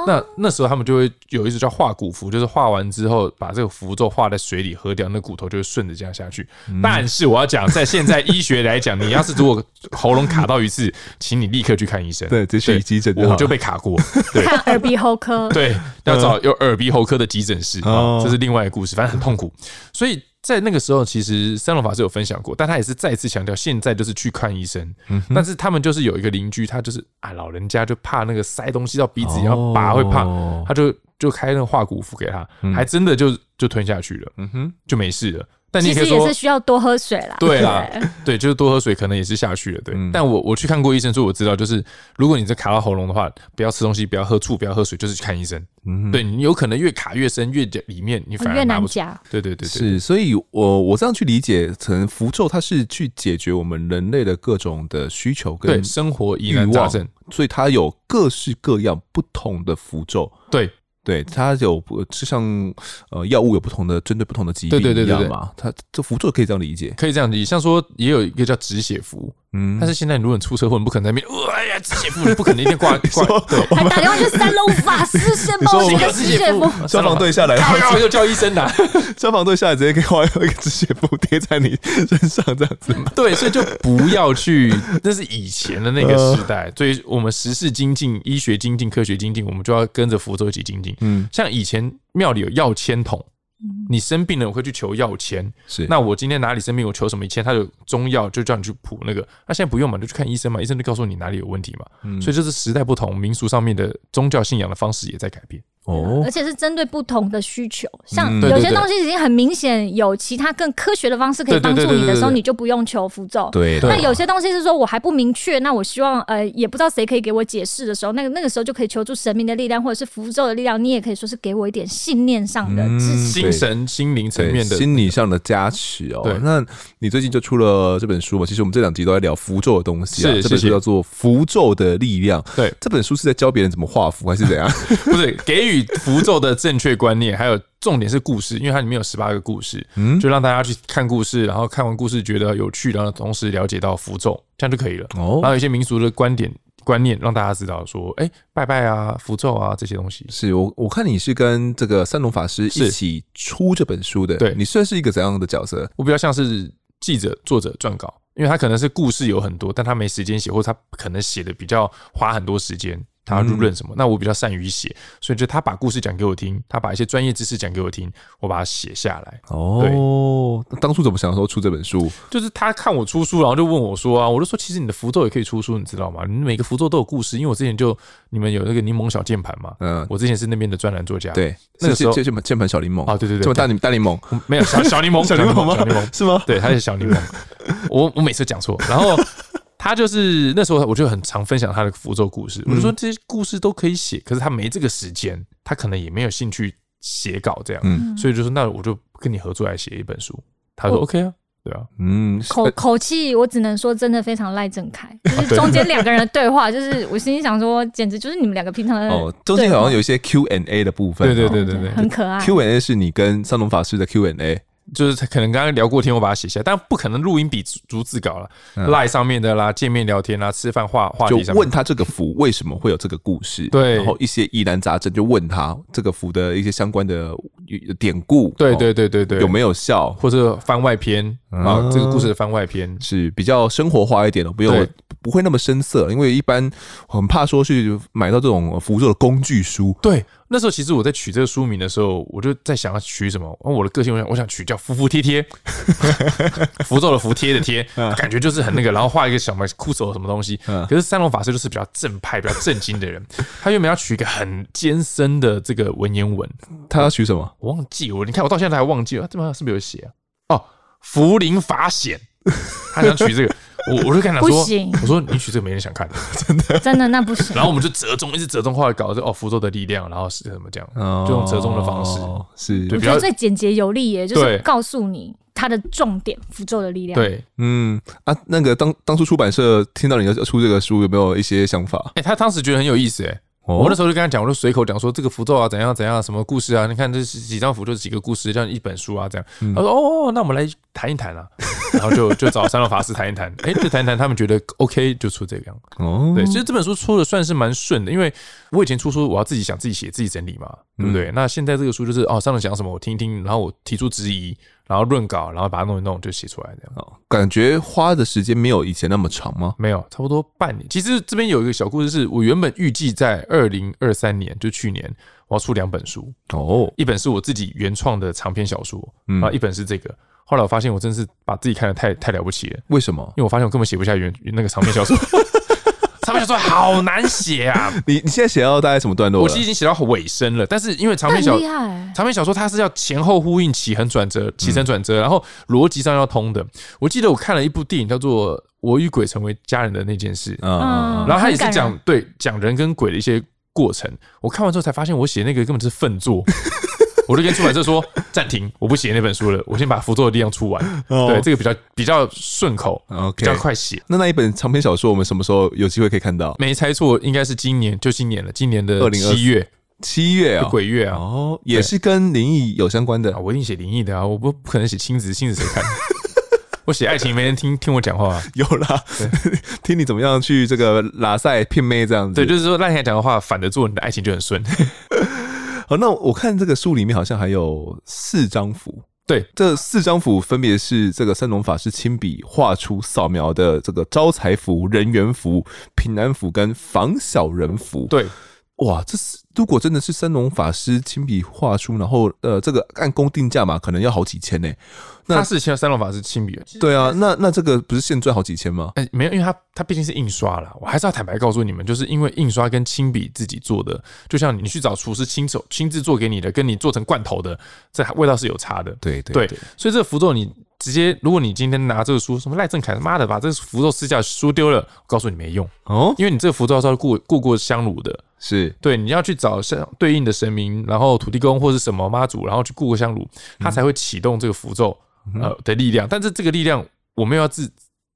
Speaker 3: 那那时候他们就会有一种叫化骨符，就是化完之后把这个符咒化在水里喝掉，那骨头就会顺着这样下去。但是我要讲，在现在医学来讲，你要是如果喉咙卡到一次，请你立刻去看医生。
Speaker 1: 对，这去急诊，
Speaker 3: 我就被卡过。
Speaker 2: 看 [laughs] 耳鼻喉科。
Speaker 3: 对，要找有耳鼻喉科的急诊室啊，这是。另外一个故事，反正很痛苦，所以在那个时候，其实三龙法师有分享过，但他也是再次强调，现在就是去看医生。嗯，但是他们就是有一个邻居，他就是啊，老人家就怕那个塞东西到鼻子，然后拔会怕，他就就开那个化骨符给他，还真的就就吞下去了，嗯哼，就没事了。但你
Speaker 2: 其实也是需要多喝水啦。
Speaker 3: 对啦，对，[laughs] 就是多喝水，可能也是下去了。对，但我我去看过医生，所以我知道，就是如果你在卡到喉咙的话，不要吃东西，不要喝醋，不要喝水，就是去看医生。嗯，对，你有可能越卡越深，越里面你反而
Speaker 2: 越难夹。
Speaker 3: 对对对，
Speaker 1: 是，所以我我这样去理解，可能符咒它是去解决我们人类的各种的需求跟
Speaker 3: 生活疑难杂症，
Speaker 1: 所以它有各式各样不同的符咒。
Speaker 3: 对。
Speaker 1: 对，它有不就像呃药物有不同的针对不同的疾病一样嘛？它这辅助可以这样理解，
Speaker 3: 可以这样理解。像说也有一个叫止血符。嗯，但是现在如果你出车祸，你不可能在那边，[laughs] 哎呀，止血符你不可能一天挂 [laughs] 挂，对，
Speaker 2: 还打电话去三楼法师 [laughs] 先帮我一个止血符，
Speaker 1: 消防队下来，
Speaker 3: 然后又叫医生来，
Speaker 1: 消防队下来直接可以画一个止血符贴在你身上这样子。
Speaker 3: 对，所以就不要去，那是以前的那个时代，所以我们时事精进、医学精进、科学精进，我们就要跟着符咒一起精进。嗯，像以前庙里有药签筒。你生病了，我会去求药签。是，那我今天哪里生病，我求什么签，他有中药就叫你去补那个。那现在不用嘛，就去看医生嘛，医生就告诉你哪里有问题嘛。嗯，所以这是时代不同，民俗上面的宗教信仰的方式也在改变。
Speaker 1: 哦，
Speaker 2: 而且是针对不同的需求。像
Speaker 1: 嗯
Speaker 2: 有些东西已经很明显有其他更科学的方式可以帮助你的时候，你就不用求符咒。
Speaker 1: 对，
Speaker 2: 那有些东西是说我还不明确，那我希望呃也不知道谁可以给我解释的时候，那个那个时候就可以求助神明的力量，或者是符咒的力量。你也可以说是给我一点信念上的支持。
Speaker 3: 精神、心灵层面的
Speaker 1: 心理上的加持哦。
Speaker 3: 对
Speaker 1: 那你最近就出了这本书嘛？其实我们这两集都在聊符咒的东西啊。
Speaker 3: 是
Speaker 1: 这本书叫做《符咒的力量》。
Speaker 3: 对，
Speaker 1: 这本书是在教别人怎么画符，还是怎样？[laughs]
Speaker 3: 不是给予符咒的正确观念，还有重点是故事，因为它里面有十八个故事，
Speaker 1: 嗯
Speaker 3: 就让大家去看故事，然后看完故事觉得有趣，然后同时了解到符咒，这样就可以了。
Speaker 1: 哦
Speaker 3: 然后有一些民俗的观点观念，让大家知道说，哎，拜拜啊，符咒啊这些东西。
Speaker 1: 是我我看你是跟这个三龙法师一起出这本书的，
Speaker 3: 对
Speaker 1: 你算是一个怎样的角色？
Speaker 3: 我比较像是记者、作者撰稿，因为他可能是故事有很多，但他没时间写，或者他可能写的比较花很多时间。他要入论什么？那我比较善于写，所以就他把故事讲给我听，他把一些专业知识讲给我听，我把它写下来。
Speaker 1: 哦，那当初怎么想说出这本书？
Speaker 3: 就是他看我出书，然后就问我说啊，我就说其实你的符咒也可以出书，你知道吗？你每个符咒都有故事，因为我之前就你们有那个柠檬小键盘嘛，
Speaker 1: 嗯，
Speaker 3: 我之前是那边的专栏作家，
Speaker 1: 对，
Speaker 3: 那个时候
Speaker 1: 键盘键盘小柠檬
Speaker 3: 啊，对对对，
Speaker 1: 这么大柠大柠檬
Speaker 3: 没有小 [laughs] 小柠檬，
Speaker 1: 小柠檬吗
Speaker 3: 小柠檬
Speaker 1: 是吗？[laughs]
Speaker 3: 对，他是小柠檬。我我每次讲错，然后他就是那时候我就很常分享他的福州故事，我就说这些故事都可以写，可是他没这个时间，他可能也没有兴趣写稿这样，
Speaker 1: 嗯。
Speaker 3: 所以就说那我就跟你合作来写一本书。他说 OK 啊，对啊，
Speaker 1: 嗯，
Speaker 2: 口口气，我只能说真的非常赖正凯，[laughs] 就是中间两个人的对话，就是我心里想说，简直就是你们两个平常的 [laughs]
Speaker 1: 哦，中间好像有一些 Q&A 的部分，
Speaker 3: 对对
Speaker 1: 哦。
Speaker 3: 对对对。
Speaker 2: 很可爱。
Speaker 1: Q&A 是你跟三龙法师的 Q&A，
Speaker 3: 就是他可能刚刚聊过天，我把它写下来，但不可能录音笔逐字稿了
Speaker 1: 嗯
Speaker 3: ，Line 上面的啦，见面聊天啦，吃饭话话
Speaker 1: 就
Speaker 3: 题上面
Speaker 1: 问他这个符为什么会有这个故事，
Speaker 3: 对
Speaker 1: 然后一些疑难杂症就问他这个符的一些相关的典故，
Speaker 3: 对
Speaker 1: 哦
Speaker 3: 对对对对，
Speaker 1: 有没有效，
Speaker 3: 或者番外篇啊
Speaker 1: 嗯？
Speaker 3: 这个故事的番外篇，
Speaker 1: 是比较生活化一点的，不用不会那么深色，因为一般很怕说去买到这种符咒的工具书，
Speaker 3: 对，那时候其实我在取这个书名的时候，我就在想要取什么。我的个性，我想我想取叫“服服帖帖”，[laughs] 符咒的符，贴的贴，感觉就是很那个。然后画一个小麦酷手什么东西。
Speaker 1: 嗯
Speaker 3: 可是三龙法师就是比较正派、比较正经的人，他原本要取一个很艰深的这个文言文，
Speaker 1: 他要取什么？
Speaker 3: 我忘记我，你看我到现在还忘记了，这边是不是有写啊？哦，符灵法显，他想取这个，我我就跟他说
Speaker 2: 不行，
Speaker 3: 我说你取这个没人想看的。
Speaker 2: 真的真的那不行。
Speaker 3: 然后我们就折中，一直折中，后来搞这哦，符咒的力量，然后是怎么讲，
Speaker 1: 哦
Speaker 3: 就用折中的方式，
Speaker 1: 是，
Speaker 3: 对比较
Speaker 2: 我觉得最简洁有力耶，就是告诉你它的重点，符咒的力量。，
Speaker 3: 对，
Speaker 1: 嗯啊，那个当当初出版社听到你要出这个书，有没有一些想法？
Speaker 3: 哎、他当时觉得很有意思、哎、
Speaker 1: 哦
Speaker 3: 我那时候就跟他讲，我就随口讲说这个符咒啊，怎样怎样，什么故事啊？你看这几张符，就是几个故事，这样一本书啊，这样。
Speaker 1: 嗯
Speaker 3: 他说哦，那我们来谈一谈啊，然后就就找三龙法师谈一谈，哎、就谈一谈，他们觉得 OK，就出这个样。
Speaker 1: 哦，
Speaker 3: 对，其实这本书出的算是蛮顺的，因为我以前出书我要自己想、自己写、自己整理嘛，对不对？那现在这个书就是哦，上面讲什么我听一听，然后我提出质疑，然后论稿，然后把它弄一弄就写出来这样。
Speaker 1: 哦感觉花的时间没有以前那么长吗？
Speaker 3: 没有，差不多半年。其实这边有一个小故事，是我原本预计在二零二三年，就去年，我要出两本书，
Speaker 1: 哦，
Speaker 3: 一本是我自己原创的长篇小说，
Speaker 1: 嗯
Speaker 3: 然后一本是这个。后来我发现我真是把自己看得太太了不起了，
Speaker 1: 为什么？
Speaker 3: 因为我发现我根本写不下原那个长篇小说，[laughs] 长篇小说好难写啊！
Speaker 1: 你你现在写到大概什么段落了？
Speaker 3: 我其实已经写到尾声了，但是因为长篇小
Speaker 2: 很厉害。
Speaker 3: 长篇小说它是要前后呼应、起承转折、起承转折，然后逻辑上要通的。我记得我看了一部电影叫做《我与鬼成为家人的那件事》，
Speaker 1: 嗯，嗯，
Speaker 3: 然后他也是
Speaker 2: 很感人
Speaker 3: 讲对讲人跟鬼的一些过程。我看完之后才发现，我写那个根本是粪作。我就跟出版社说 [laughs] 暂停，我不写那本书了，我先把符咒的力量出完。
Speaker 1: 哦
Speaker 3: 对，这个比较比较顺口
Speaker 1: ，OK
Speaker 3: 比较快写。
Speaker 1: 那那一本长篇小说，我们什么时候有机会可以看到？
Speaker 3: 没猜错，应该是今年，就今年了，今年的
Speaker 1: 2024
Speaker 3: 七月，
Speaker 1: 七月啊，
Speaker 3: 鬼月啊。
Speaker 1: 哦，也是跟灵异有相关的
Speaker 3: 啊，。我一定写灵异的啊，我不不可能写亲子，亲子谁看？[laughs] 我写爱情，没人听听我讲话、啊。
Speaker 1: 有啦，[laughs] 听你怎么样去这个拉塞骗妹这样子。
Speaker 3: 对，就是说赖天讲的话反着做，你的爱情就很顺。
Speaker 1: 好，那我看这个书里面好像还有四张符。
Speaker 3: 对，
Speaker 1: 这四张符分别是这个三龙法师亲笔画出扫描的这个招财符、人缘符、平安符跟防小人符。
Speaker 3: 对，
Speaker 1: 哇，这是如果真的是三龙法师亲笔画出，然后呃，这个按工定价嘛，可能要好几千呢。那
Speaker 3: 他是像三龙法师亲笔，
Speaker 1: 对啊，那那这个不是现赚好几千吗？
Speaker 3: 哎、欸，没有，因为他他毕竟是印刷了，我还是要坦白告诉你们，就是因为印刷跟亲笔自己做的，就像你去找厨师亲手亲自做给你的，跟你做成罐头的，这味道是有差的。
Speaker 1: 对对对，
Speaker 3: 对，所以这个符咒你直接，如果你今天拿这个书，什么赖正凯妈的把这个符咒撕下书丢了，我告诉你没用哦，因为你这个符咒是要过过过香炉的。
Speaker 1: 是
Speaker 3: 对，你要去找相对应的神明，然后土地公或是什么妈祖，然后去雇个香炉，他才会启动这个符咒呃的力量。但是这个力量我们要自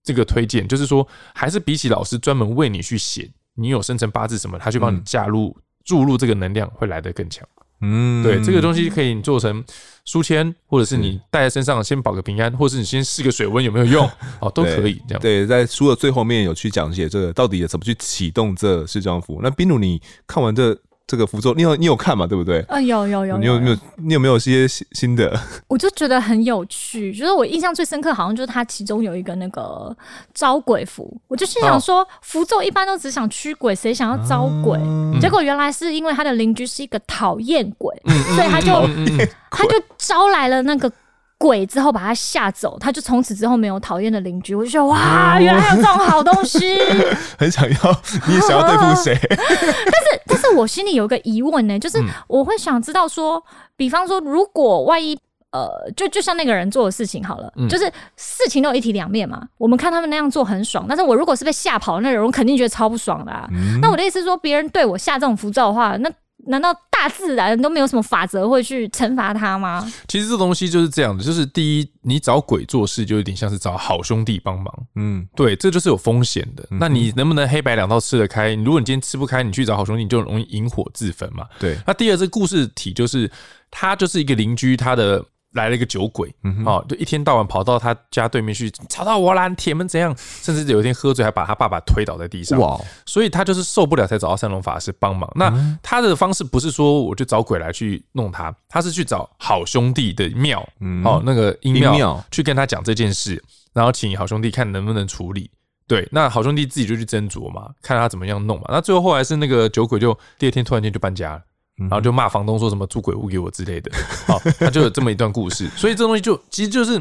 Speaker 3: 这个推荐，就是说还是比起老师专门为你去写，你有生辰八字什么，他去帮你加入注入这个能量，会来得更强。嗯，对，这个东西可以做成书签，或者是你带在身上先保个平安，或者是你先试个水温有没有用 [laughs] 哦，都可以这样。
Speaker 1: 对，在书的最后面有去讲解这个到底怎么去启动这四张符。那宾如，你看完这？这个符咒，你有你有看嘛？对不对？
Speaker 2: 嗯、呃，有有有。
Speaker 1: 你有没有你有没有一些新新的？
Speaker 2: 我就觉得很有趣，就是我印象最深刻，好像就是它其中有一个那个招鬼符。我就心想说，哦、符咒一般都只想驱鬼，谁想要招鬼？嗯、结果原来是因为他的邻居是一个讨厌鬼，嗯、所以他就 [laughs] 他就招来了那个。鬼之后把他吓走，他就从此之后没有讨厌的邻居。我就觉得哇，原来还有这种好东西，[laughs]
Speaker 1: 很想要，你也想要对付谁？[laughs]
Speaker 2: 但是，但是我心里有一个疑问呢，就是我会想知道说，比方说，如果万一呃，就就像那个人做的事情好了，就是事情都有一体两面嘛。我们看他们那样做很爽，但是我如果是被吓跑的那人，我肯定觉得超不爽的啊。那我的意思是说，别人对我下这种浮躁的话，那。难道大自然都没有什么法则会去惩罚他吗？
Speaker 3: 其实这东西就是这样的，就是第一，你找鬼做事就有点像是找好兄弟帮忙，嗯，对，这就是有风险的。嗯、那你能不能黑白两道吃得开？如果你今天吃不开，你去找好兄弟，你就容易引火自焚嘛。对。那第二，这故事体就是他就是一个邻居，他的。来了一个酒鬼，哦，就一天到晚跑到他家对面去，吵到我啦，铁门怎样？甚至有一天喝醉，还把他爸爸推倒在地上。哇！所以他就是受不了，才找到三龙法师帮忙。那他的方式不是说我就找鬼来去弄他，他是去找好兄弟的庙，哦，那个阴庙去跟他讲这件事，然后请好兄弟看能不能处理。对，那好兄弟自己就去斟酌嘛，看他怎么样弄嘛。那最后后来是那个酒鬼就第二天突然间就搬家了。然后就骂房东说什么租鬼屋给我之类的，[laughs] 好，他就有这么一段故事。所以这东西就其实就是，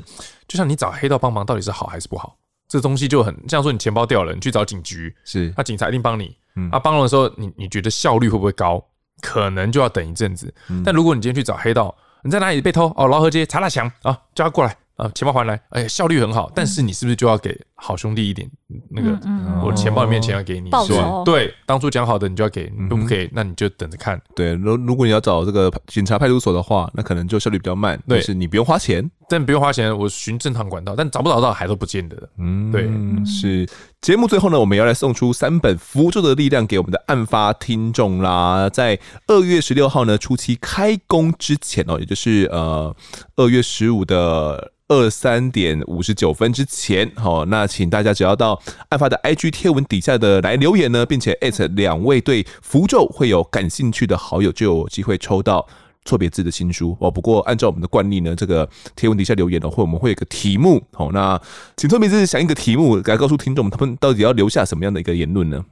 Speaker 3: 就像你找黑道帮忙到底是好还是不好？这东西就很像说你钱包掉了，你去找警局，是，那警察一定帮你。啊，帮了的时候，你你觉得效率会不会高？可能就要等一阵子。但如果你今天去找黑道，你在哪里被偷？哦，劳合街查大强啊，叫他过来。啊，钱包还来，哎，效率很好，但是你是不是就要给好兄弟一点那个？我钱包里面钱要给你，是吧？对，当初讲好的你就要给，不给那你就等着看。对，如如果你要找这个警察派出所的话，那可能就效率比较慢，但是你不用花钱，但不用花钱，我循正常管道，但找不找到还都不见得。嗯，对，是。节目最后呢，我们要来送出三本符咒的力量给我们的案发听众啦，在二月十六号呢，初期开工之前哦，也就是呃二月十五的。二三点五十九分之前，好，那请大家只要到案发的 IG 贴文底下的来留言呢，并且艾特两位对符咒会有感兴趣的好友，就有机会抽到错别字的新书哦。不过按照我们的惯例呢，这个贴文底下留言的话，我们会有个题目，哦，那请错别字想一个题目来告诉听众，他们到底要留下什么样的一个言论呢？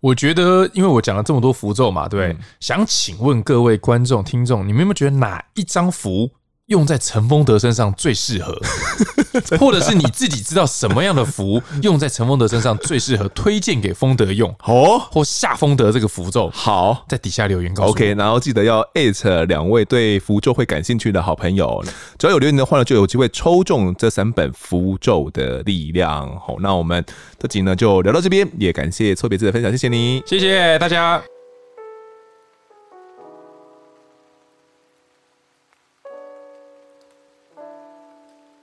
Speaker 3: 我觉得，因为我讲了这么多符咒嘛，对，想请问各位观众、听众，你们有没有觉得哪一张符？用在陈丰德身上最适合，[laughs] 或者是你自己知道什么样的符 [laughs] 用在陈丰德身上最适合，推荐给丰德用哦，或下丰德这个符咒。好，在底下留言告诉我。OK，然后记得要艾特两位对符咒会感兴趣的好朋友，只要有留言的话呢，就有机会抽中这三本符咒的力量。好，那我们这集呢就聊到这边，也感谢错别字的分享，谢谢你，谢谢大家。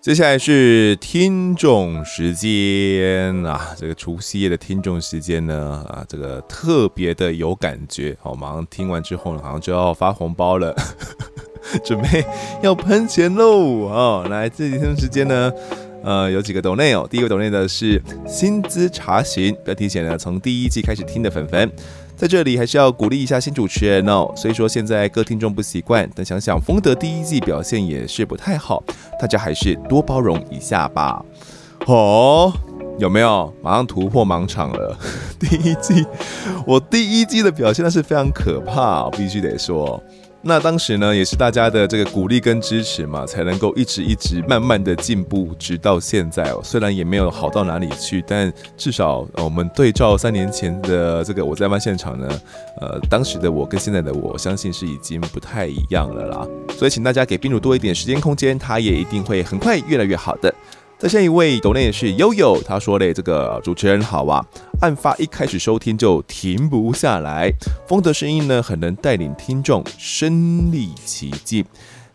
Speaker 3: 接下来是听众时间啊，这个除夕夜的听众时间呢啊，这个特别的有感觉。好，马上听完之后呢，好像就要发红包了，[laughs] 准备要喷钱喽！哦，来，这几天时间呢，呃，有几个抖内哦。第一个抖内的是薪资查询，标题写呢，从第一季开始听的粉粉。在这里还是要鼓励一下新主持人哦。虽说现在各听众不习惯，但想想丰德第一季表现也是不太好，大家还是多包容一下吧。哦，
Speaker 1: 有没有？马上突破盲场了。[laughs] 第一季，我第一季的表现那是非常可怕，必须得说。那当时呢，也是大家的这个鼓励跟支持嘛，才能够一直一直慢慢的进步，直到现在哦。虽然也没有好到哪里去，但至少我们对照三年前的这个我在案发现场呢，呃，当时的我跟现在的我，相信是已经不太一样了啦。所以请大家给宾主多一点时间空间，他也一定会很快越来越好的。再下一位抖内也是悠悠，他说嘞，这个主持人好啊，案发一开始收听就停不下来，风的声音呢很能带领听众身历其境，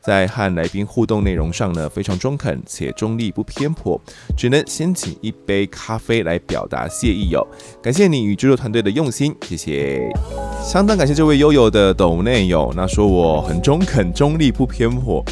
Speaker 1: 在和来宾互动内容上呢非常中肯且中立不偏颇，只能先请一杯咖啡来表达谢意哟、感谢你与制作团队的用心，谢谢，相当感谢这位悠悠的抖内友，那说我很中肯中立不偏颇。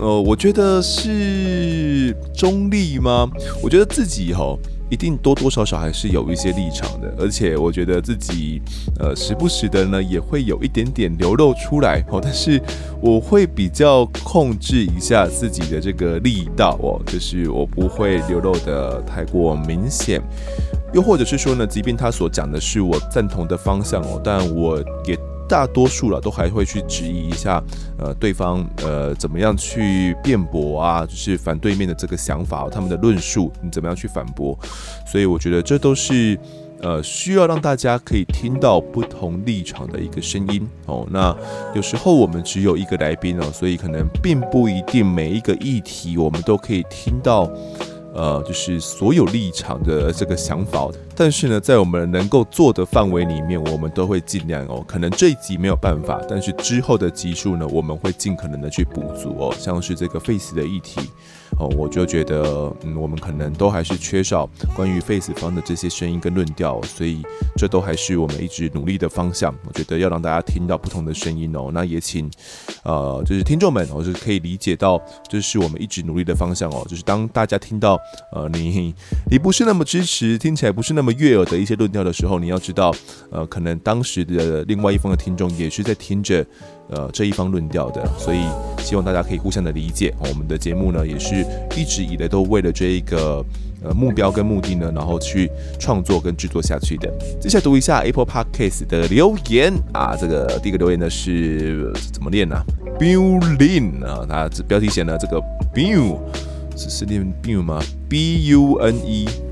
Speaker 1: 呃，我觉得是中立吗？我觉得自己哈，一定多多少少还是有一些立场的，而且我觉得自己呃，时不时的呢，也会有一点点流露出来哦。但是我会比较控制一下自己的这个力道哦，就是我不会流露得太过明显，又或者是说呢，即便他所讲的是我赞同的方向哦，但我也。大多数了都还会去质疑一下，呃，对方呃怎么样去辩驳啊，就是反对面的这个想法，他们的论述你怎么样去反驳？所以我觉得这都是呃需要让大家可以听到不同立场的一个声音哦。那有时候我们只有一个来宾哦，所以可能并不一定每一个议题我们都可以听到。呃，就是所有立场的这个想法，但是呢，在我们能够做的范围里面，我们都会尽量哦。可能这一集没有办法，但是之后的集数呢，我们会尽可能的去补足哦。像是这个 Face 的议题哦，我就觉得，嗯，我们可能都还是缺少关于 Face 方的这些声音跟论调，所以这都还是我们一直努力的方向。我觉得要让大家听到不同的声音哦，那也请呃，就是听众们，哦，就是可以理解到，这是我们一直努力的方向哦。就是当大家听到。呃，你你不是那么支持，听起来不是那么悦耳的一些论调的时候，你要知道，呃，可能当时的另外一方的听众也是在听着，呃，这一方论调的，所以希望大家可以互相的理解。我们的节目呢，也是一直以来都为了这一个呃目标跟目的呢，然后去创作跟制作下去的。接下来读一下 Apple Podcast 的留言啊，这个第一个留言呢是怎么念呢？Billin 啊，他标题写呢这个 Bill。是是念 Bune 吗？B U N E。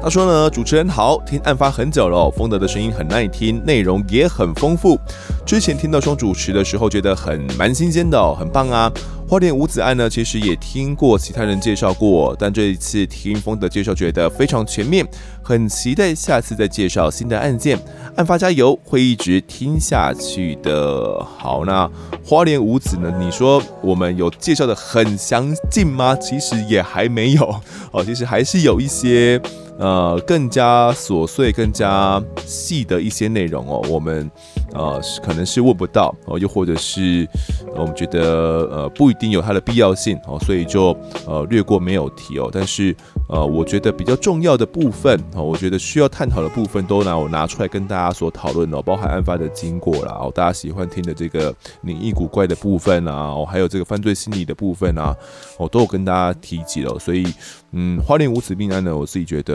Speaker 1: 他说呢，主持人好，听案发很久了，风德的声音很耐听，内容也很丰富。之前听到双主持的时候，觉得很蛮新鲜的哦，很棒啊。花莲五子案呢，其实也听过其他人介绍过，但这一次听风德介绍，觉得非常全面，很期待下次再介绍新的案件。案发加油，会一直听下去的。好，那花莲五子呢？你说我们有介绍的很详尽吗？其实也还没有哦，其实还是有一些。呃，更加琐碎、更加细的一些内容哦，我们呃可能是问不到哦，又或者是我们觉得呃不一定有它的必要性哦，所以就呃略过没有提哦。但是呃，我觉得比较重要的部分哦，我觉得需要探讨的部分都拿我拿出来跟大家所讨论哦，包含案发的经过啦，哦，大家喜欢听的这个灵异古怪的部分啊，哦，还有这个犯罪心理的部分啊，我都有跟大家提及了，所以。嗯，花莲无子命案呢，我自己觉得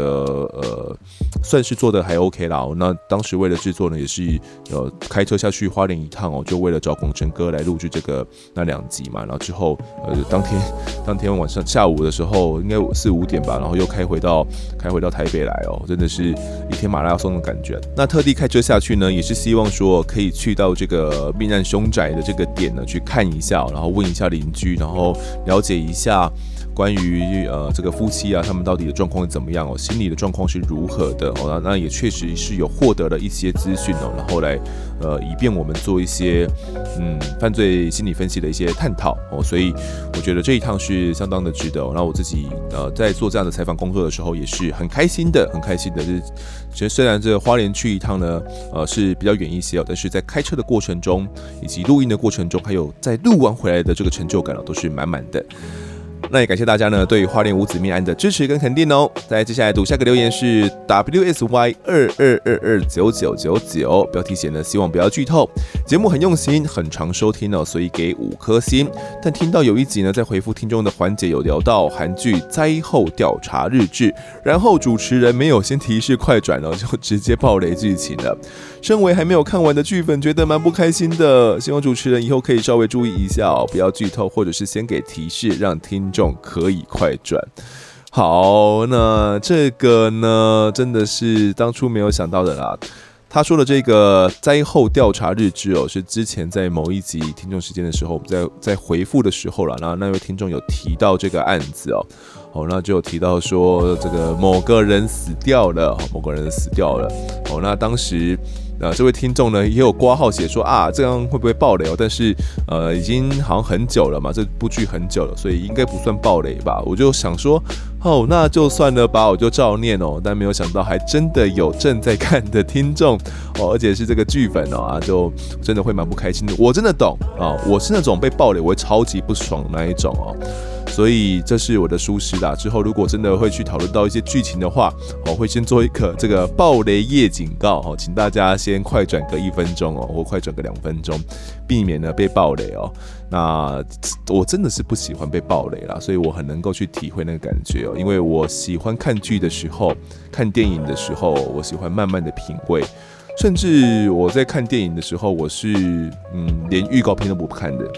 Speaker 1: 呃，算是做的还 OK 啦。那当时为了制作呢，也是呃开车下去花莲一趟哦，就为了找广成哥来录制这个那两集嘛。然后之后呃，当天当天晚上下午的时候，应该四五点吧，然后又开回到开回到台北来哦，真的是一天马拉松的感觉。那特地开车下去呢，也是希望说可以去到这个命案凶宅的这个点呢去看一下，然后问一下邻居，然后了解一下。关于呃这个夫妻啊，他们到底的状况是怎么样哦？心理的状况是如何的哦？那那也确实是有获得了一些资讯哦，然后来呃以便我们做一些嗯犯罪心理分析的一些探讨哦。所以我觉得这一趟是相当的值得。然后我自己呃在做这样的采访工作的时候也是很开心的，很开心的。就是其实虽然这个花莲去一趟呢，呃是比较远一些哦，但是在开车的过程中以及录音的过程中，还有在录完回来的这个成就感哦，都是满满的。那也感谢大家呢对花莲五子命案的支持跟肯定哦。再接下来读下个留言是 W S Y 二二二二九九九九，标题写呢，希望不要剧透。节目很用心，很常收听哦，所以给五颗星。但听到有一集呢，在回复听众的环节有聊到韩剧《灾后调查日志》，然后主持人没有先提示快转哦，就直接爆雷剧情了。身为还没有看完的剧粉，觉得蛮不开心的。希望主持人以后可以稍微注意一下哦，不要剧透，或者是先给提示，让听众可以快转。好，那这个呢，真的是当初没有想到的啦。他说的这个灾后调查日志哦，是之前在某一集听众时间的时候，我们在在回复的时候了，那那位听众有提到这个案子哦，哦，那就有提到说这个某个人死掉了，某个人死掉了，哦，那当时。呃，这位听众呢也有挂号写说啊，这样会不会爆雷哦？但是呃，已经好像很久了嘛，这部剧很久了，所以应该不算爆雷吧？我就想说，哦，那就算了吧，我就照念哦。但没有想到，还真的有正在看的听众哦，而且是这个剧粉哦，啊，就真的会蛮不开心的。我真的懂啊，我是那种被爆雷我会超级不爽那一种哦。所以这是我的疏失啦。之后如果真的会去讨论到一些剧情的话，我会先做一个这个爆雷夜警告哦，请大家先快转个一分钟哦，或快转个两分钟，避免呢被爆雷哦。那我真的是不喜欢被爆雷啦，所以我很能够去体会那个感觉哦，因为我喜欢看剧的时候，看电影的时候，我喜欢慢慢的品味，甚至我在看电影的时候，我是嗯连预告片都不看的。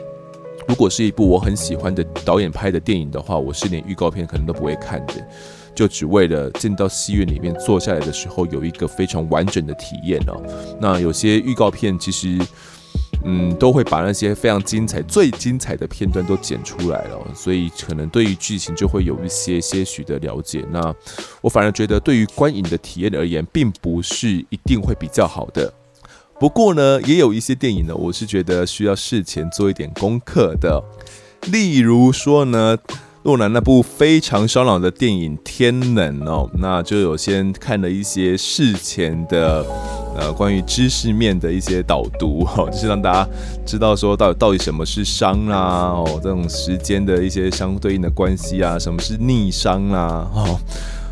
Speaker 1: 如果是一部我很喜欢的导演拍的电影的话，我是连预告片可能都不会看的，就只为了进到戏院里面坐下来的时候有一个非常完整的体验哦。那有些预告片其实，嗯，都会把那些非常精彩、最精彩的片段都剪出来了，所以可能对于剧情就会有一些些许的了解。那我反而觉得，对于观影的体验而言，并不是一定会比较好的。不过呢，也有一些电影呢，我是觉得需要事前做一点功课的。例如说呢，洛兰那部非常烧脑的电影《天能》哦，那就有先看了一些事前的呃关于知识面的一些导读哦，[laughs] 就是让大家知道说到底到底什么是熵啊哦，这种时间的一些相对应的关系啊，什么是逆熵啊哦。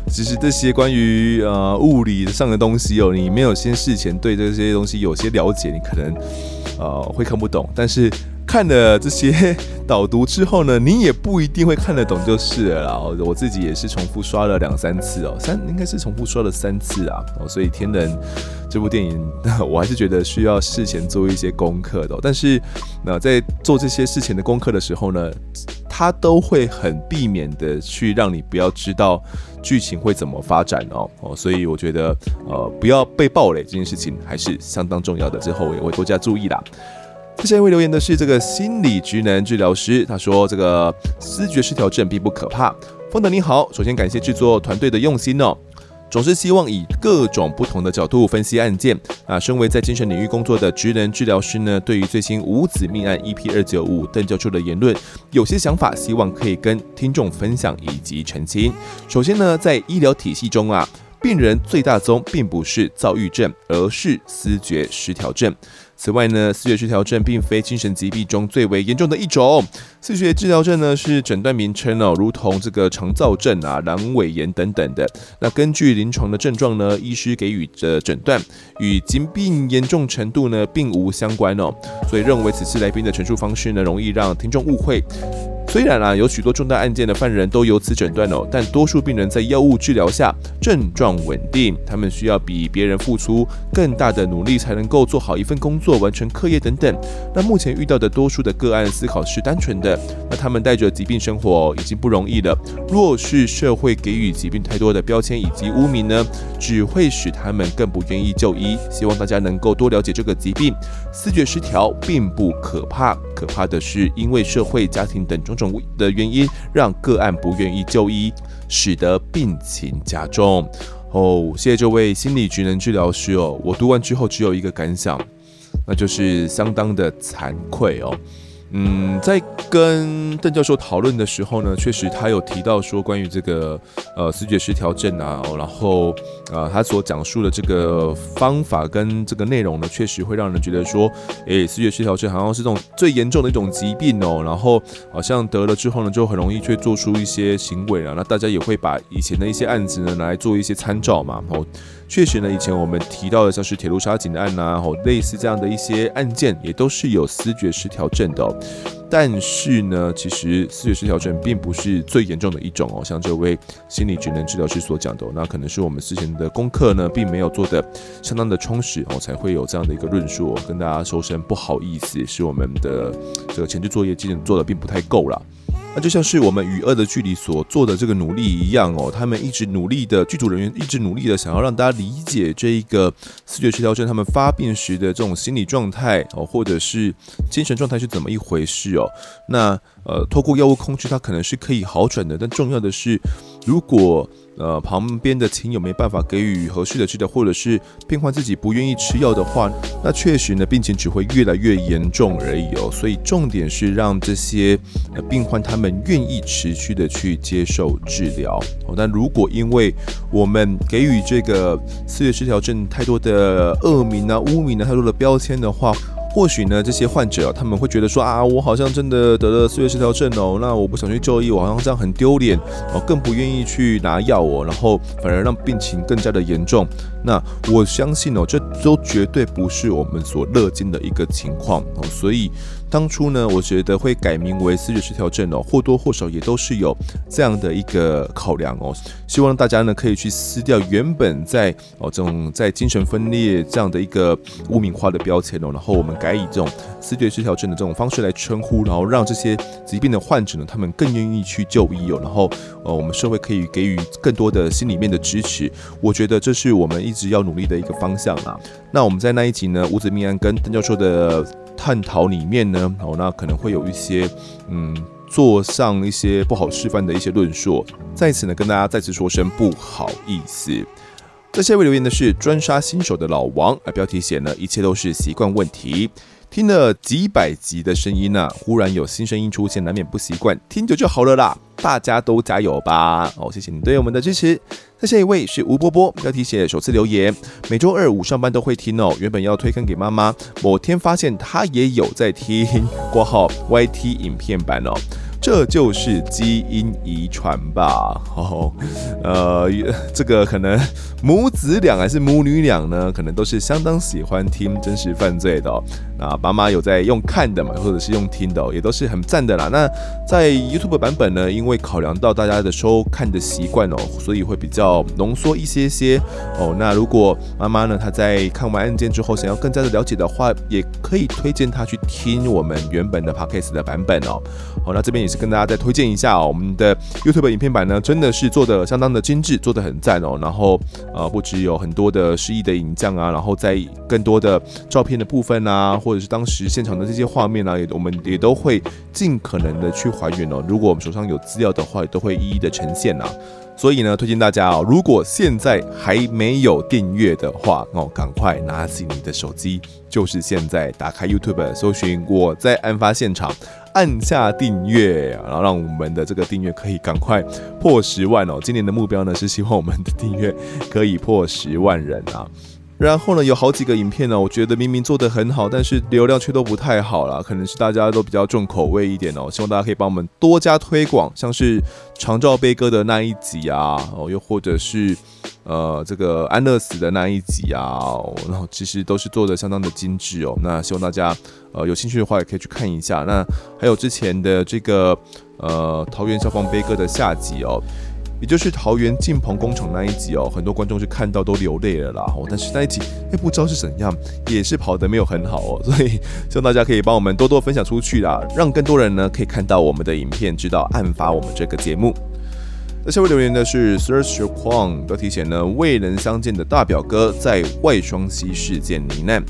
Speaker 1: 其实这些关于呃物理上的东西哦，你没有先事前对这些东西有些了解，你可能呃会看不懂。但是看了这些导读之后呢，你也不一定会看得懂就是了。我自己也是重复刷了两三次哦，三应该是重复刷了三次啊。哦，所以天能这部电影，我还是觉得需要事前做一些功课的。但是那在做这些事前的功课的时候呢，他都会很避免的去让你不要知道剧情会怎么发展哦哦，所以我觉得呃不要被暴雷这件事情还是相当重要的，之后我也会多加注意啦。接下来一位留言的是这个心理职能治疗师，他说这个思觉失调症并不可怕。风德你好，首先感谢制作团队的用心哦。总是希望以各种不同的角度分析案件啊。身为在精神领域工作的职能治疗师呢，对于最新五子命案 EP 二九五邓教授的言论，有些想法，希望可以跟听众分享以及澄清。首先呢，在医疗体系中啊，病人最大宗并不是躁郁症，而是思觉失调症。此外呢，思觉失调症并非精神疾病中最为严重的一种。思觉治疗症呢是诊断名称哦，如同这个肠燥症啊、阑尾炎等等的。那根据临床的症状呢，医师给予的诊断与疾病严重程度呢并无相关哦。所以认为此次来宾的陈述方式呢，容易让听众误会。虽然啊，有许多重大案件的犯人都由此诊断哦，但多数病人在药物治疗下症状稳定，他们需要比别人付出更大的努力才能够做好一份工作、完成课业等等。那目前遇到的多数的个案思考是单纯的，那他们带着疾病生活已经不容易了。若是社会给予疾病太多的标签以及污名呢，只会使他们更不愿意就医。希望大家能够多了解这个疾病，思觉失调并不可怕，可怕的是因为社会、家庭等种种。的原因让个案不愿意就医，使得病情加重。哦，谢谢这位心理职能治疗师哦。我读完之后只有一个感想，那就是相当的惭愧哦。嗯，在跟邓教授讨论的时候呢，确实他有提到说关于这个呃思觉失调症啊，然后啊、呃、他所讲述的这个方法跟这个内容呢，确实会让人觉得说，诶，思觉失调症好像是这种最严重的一种疾病哦，然后好像得了之后呢，就很容易去做出一些行为啊，那大家也会把以前的一些案子呢来做一些参照嘛，然后。确实呢，以前我们提到的像是铁路杀警案呐、啊，或类似这样的一些案件，也都是有思觉失调症的、但是呢，其实思觉失调症并不是最严重的一种哦。像这位心理职能治疗师所讲的、那可能是我们之前的功课呢，并没有做得相当的充实哦，才会有这样的一个论述、哦。跟大家说声不好意思，是我们的这个前置作业基本做的并不太够了。那就像是我们与恶的距离所做的这个努力一样哦，他们一直努力的剧组人员一直努力的想要让大家理解这一个视觉失调症他们发病时的这种心理状态哦，或者是精神状态是怎么一回事哦。那呃，透过药物控制，它可能是可以好转的，但重要的是，如果呃，旁边的亲友没办法给予合适的治疗，或者是病患自己不愿意吃药的话，那确实呢，病情只会越来越严重而已哦。所以重点是让这些呃病患他们愿意持续的去接受治疗哦。但如果因为我们给予这个四月失调症太多的恶名啊、污名啊、太多的标签的话，或许呢，这些患者他们会觉得说啊，我好像真的得了思觉失调症哦，那我不想去就医，我好像这样很丢脸哦，更不愿意去拿药哦，然后反而让病情更加的严重。那我相信哦，这都绝对不是我们所乐见的一个情况哦，所以。当初呢，我觉得会改名为思觉失调症哦，或多或少也都是有这样的一个考量哦。希望大家呢可以去撕掉原本在哦这种在精神分裂这样的一个污名化的标签哦，然后我们改以这种思觉失调症的这种方式来称呼，然后让这些疾病的患者呢，他们更愿意去就医哦，然后呃我们社会可以给予更多的心里面的支持。我觉得这是我们一直要努力的一个方向啊。那我们在那一集呢，五子命案跟邓教授的。探讨里面呢，哦，那可能会有一些，嗯，做上一些不好示范的一些论述，在此呢，跟大家再次说声不好意思。在下位留言的是专杀新手的老王，啊，标题写呢，一切都是习惯问题。听了几百集的声音呢，忽然有新声音出现，难免不习惯。听久就好了啦，大家都加油吧！哦，谢谢你对我们的支持。那下一位是吴波波，标题写首次留言，每周二五上班都会听哦。原本要推坑给妈妈，某天发现她也有在听，括号 YT 影片版哦。这就是基因遗传吧？[laughs] 哦，呃，[laughs] 这个可能母子俩还是母女俩呢，可能都是相当喜欢听真实犯罪的哦。那妈妈有在用看的嘛，或者是用听的哦，也都是很赞的啦。那在 YouTube 版本呢，因为考量到大家的收看的习惯哦，所以会比较浓缩一些些哦。那如果妈妈呢，她在看完案件之后，想要更加的了解的话，也可以推荐她去听我们原本的 Podcast 的版本哦。好，那这边也是跟大家再推荐一下哦，我们的 YouTube 影片版呢，真的是做的相当的精致，做的很赞哦。然后呃，不只有很多的诗意的影像啊，然后在更多的照片的部分啊，或者是当时现场的这些画面啊，我们也都会尽可能的去还原哦。如果我们手上有资料的话，也都会一一的呈现啊。所以呢，推荐大家哦，如果现在还没有订阅的话哦，赶快拿起你的手机，就是现在打开 YouTube 搜寻我在案发现场。按下订阅，然后让我们的这个订阅可以赶快破十万哦！今年的目标呢是希望我们的订阅可以破十万人啊。然后呢，有好几个影片呢，我觉得明明做得很好，但是流量却都不太好了，可能是大家都比较重口味一点哦。希望大家可以帮我们多加推广，像是长照悲歌的那一集啊，哦，又或者是。呃，这个安乐死的那一集啊，然后其实都是做的相当的精致哦。那希望大家呃有兴趣的话，也可以去看一下。那还有之前的这个呃桃园消防悲歌的下集哦，也就是桃园进棚工厂那一集哦，很多观众是看到都流泪了啦。但是那一集也不知道是怎样，也是跑得没有很好哦。[laughs] 所以希望大家可以帮我们多多分享出去啦，让更多人呢可以看到我们的影片，知道案发我们这个节目。那下位留言的是 Search Your Kwang，标题写呢，未能相见的大表哥在外双溪事件罹难。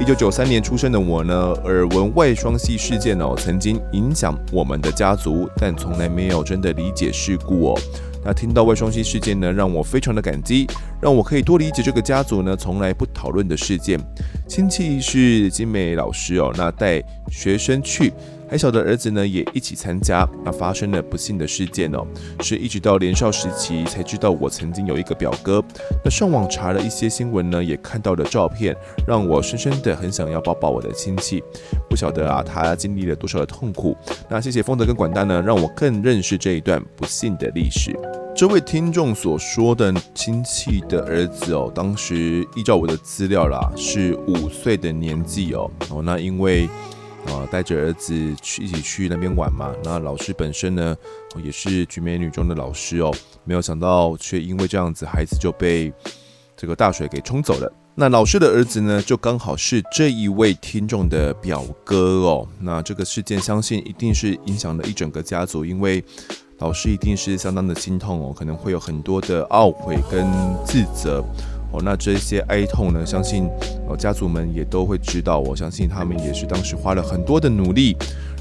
Speaker 1: 一九九三年出生的我呢，耳闻外双溪事件哦，曾经影响我们的家族，但从来没有真的理解事故哦。那听到外双溪事件呢，让我非常的感激，让我可以多理解这个家族呢从来不讨论的事件。亲戚是金美老师哦，那带学生去。还小的儿子呢也一起参加。那发生了不幸的事件哦，是一直到年少时期才知道我曾经有一个表哥。那上网查了一些新闻呢，也看到了照片，让我深深的很想要抱抱我的亲戚。不晓得啊，他经历了多少的痛苦。那谢谢丰德跟管大呢，让我更认识这一段不幸的历史。这位听众所说的亲戚的儿子哦，当时依照我的资料啦，是五岁的年纪哦。哦，那因为啊带着儿子去一起去那边玩嘛，那老师本身呢也是绝美女中的老师哦，没有想到却因为这样子，孩子就被这个大水给冲走了。那老师的儿子呢，就刚好是这一位听众的表哥哦。那这个事件相信一定是影响了一整个家族，因为。老师一定是相当的心痛哦，可能会有很多的懊悔跟自责哦。那这些哀痛呢，相信哦家族们也都会知道。我相信他们也是当时花了很多的努力，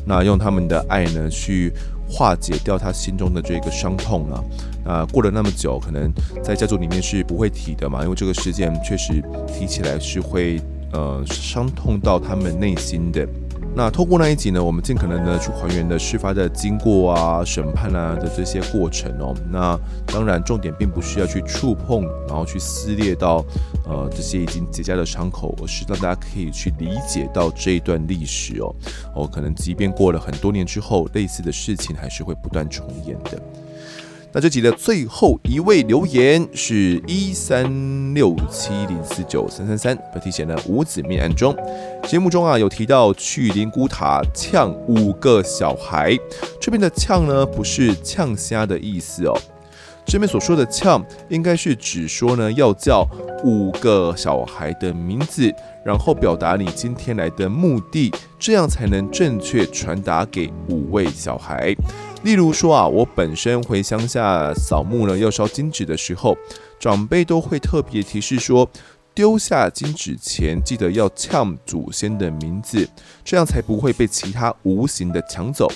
Speaker 1: 那用他们的爱呢去化解掉他心中的这个伤痛啊。那过了那么久，可能在家族里面是不会提的嘛，因为这个事件确实提起来是会呃伤痛到他们内心的。那透过那一集呢，我们尽可能的去还原的事发的经过啊、审判啊的这些过程哦。那当然，重点并不是要去触碰，然后去撕裂到呃这些已经结痂的伤口，而是让大家可以去理解到这一段历史哦。哦，可能即便过了很多年之后，类似的事情还是会不断重演的。那这集的最后一位留言是一三六七零四九三三三，标题写了五子命案中，节目中啊有提到去灵骨塔呛五个小孩，这边的呛呢不是呛虾的意思哦，这边所说的呛应该是指说呢要叫五个小孩的名字，然后表达你今天来的目的，这样才能正确传达给五位小孩。例如说啊，我本身回乡下扫墓呢，要烧金纸的时候，长辈都会特别提示说，丢下金纸前记得要呛祖先的名字，这样才不会被其他无形的抢走。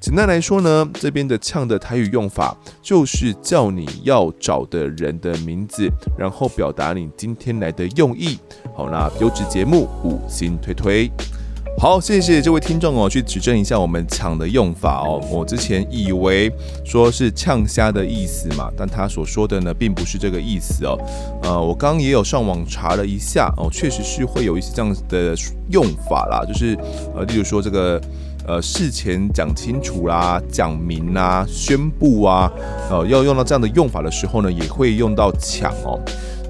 Speaker 1: 简单来说呢，这边的呛的台语用法就是叫你要找的人的名字，然后表达你今天来的用意。好，那优质节目五星推推。好，谢谢这位听众哦，去指正一下我们抢的用法哦。我之前以为说是呛虾的意思嘛，但他所说的呢，并不是这个意思哦。呃，我刚刚也有上网查了一下哦，确实是会有一些这样子的用法啦，就是呃，例如说这个呃事前讲清楚啦、讲明啦、宣布啊，呃，要用到这样的用法的时候呢，也会用到抢哦。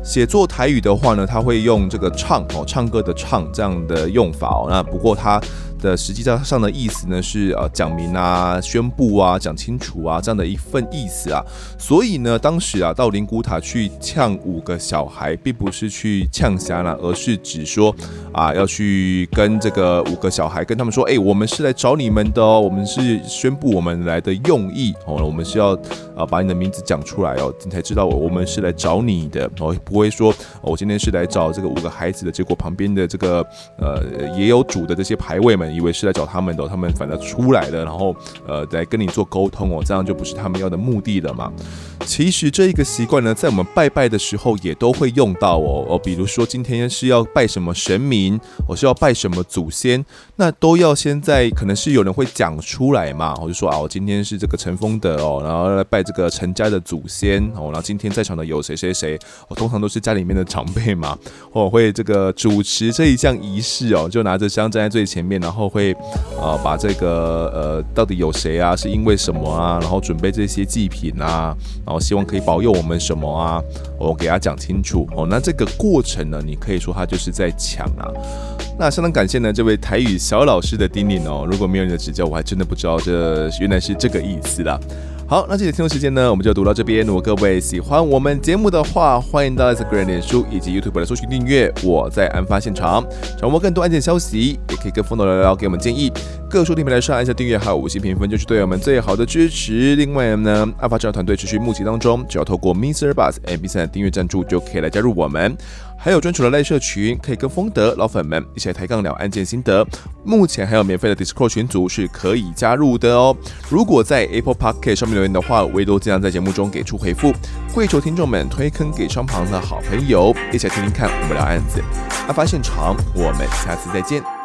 Speaker 1: 写作台语的话呢，他会用这个唱哦，唱歌的唱这样的用法哦。那不过他。的实际上的意思呢是呃讲明啊、宣布啊、讲清楚啊这样的一份意思啊，所以呢当时啊到灵骨塔去呛五个小孩，并不是去呛虾啦，而是指说啊要去跟这个五个小孩跟他们说，哎，我们是来找你们的哦，我们是宣布我们来的用意哦，我们是要啊把你的名字讲出来哦，你才知道我我们是来找你的哦，不会说我今天是来找这个五个孩子的，结果旁边的这个呃也有主的这些牌位们。以为是来找他们的，他们反正出来了，然后呃来跟你做沟通哦，这样就不是他们要的目的了嘛。其实这一个习惯呢，在我们拜拜的时候也都会用到哦哦，比如说今天是要拜什么神明，我是要拜什么祖先，那都要先在可能是有人会讲出来嘛，我就说啊，我今天是这个陈丰德哦，然后来拜这个陈家的祖先哦，然后今天在场的有谁谁谁，我通常都是家里面的长辈嘛，我会这个主持这一项仪式哦，就拿着香站在最前面，然后后会啊把这个呃到底有谁啊，是因为什么啊，然后准备这些祭品啊。然后希望可以保佑我们什么啊？我给他讲清楚哦。那这个过程呢，你可以说他就是在抢啊。那相当感谢呢这位台语小老师的叮咛哦。如果没有你的指教，我还真的不知道这原来是这个意思啦。好，那这节听众时间呢，我们就读到这边。如果各位喜欢我们节目的话，欢迎到 Instagram、脸书以及 YouTube 来搜寻订阅。我在案发现场，掌握更多案件消息，也可以跟丰德聊聊，给我们建议。各收听平台上按下订阅，还有五星评分，就是对我们最好的支持。另外呢，案发侦查团队持续募集当中，只要透过 MixerBox MP3 的订阅赞助，就可以来加入我们。还有专属的赖社群，可以跟风德老粉们一起来抬杠聊案件心得。目前还有免费的 Discord 群组是可以加入的哦。如果在 Apple Podcast 上面留言的话，我也都尽量在节目中给出回复。跪求听众们推坑给身旁的好朋友，一起来听听看我们聊案子。案发现场，我们下次再见。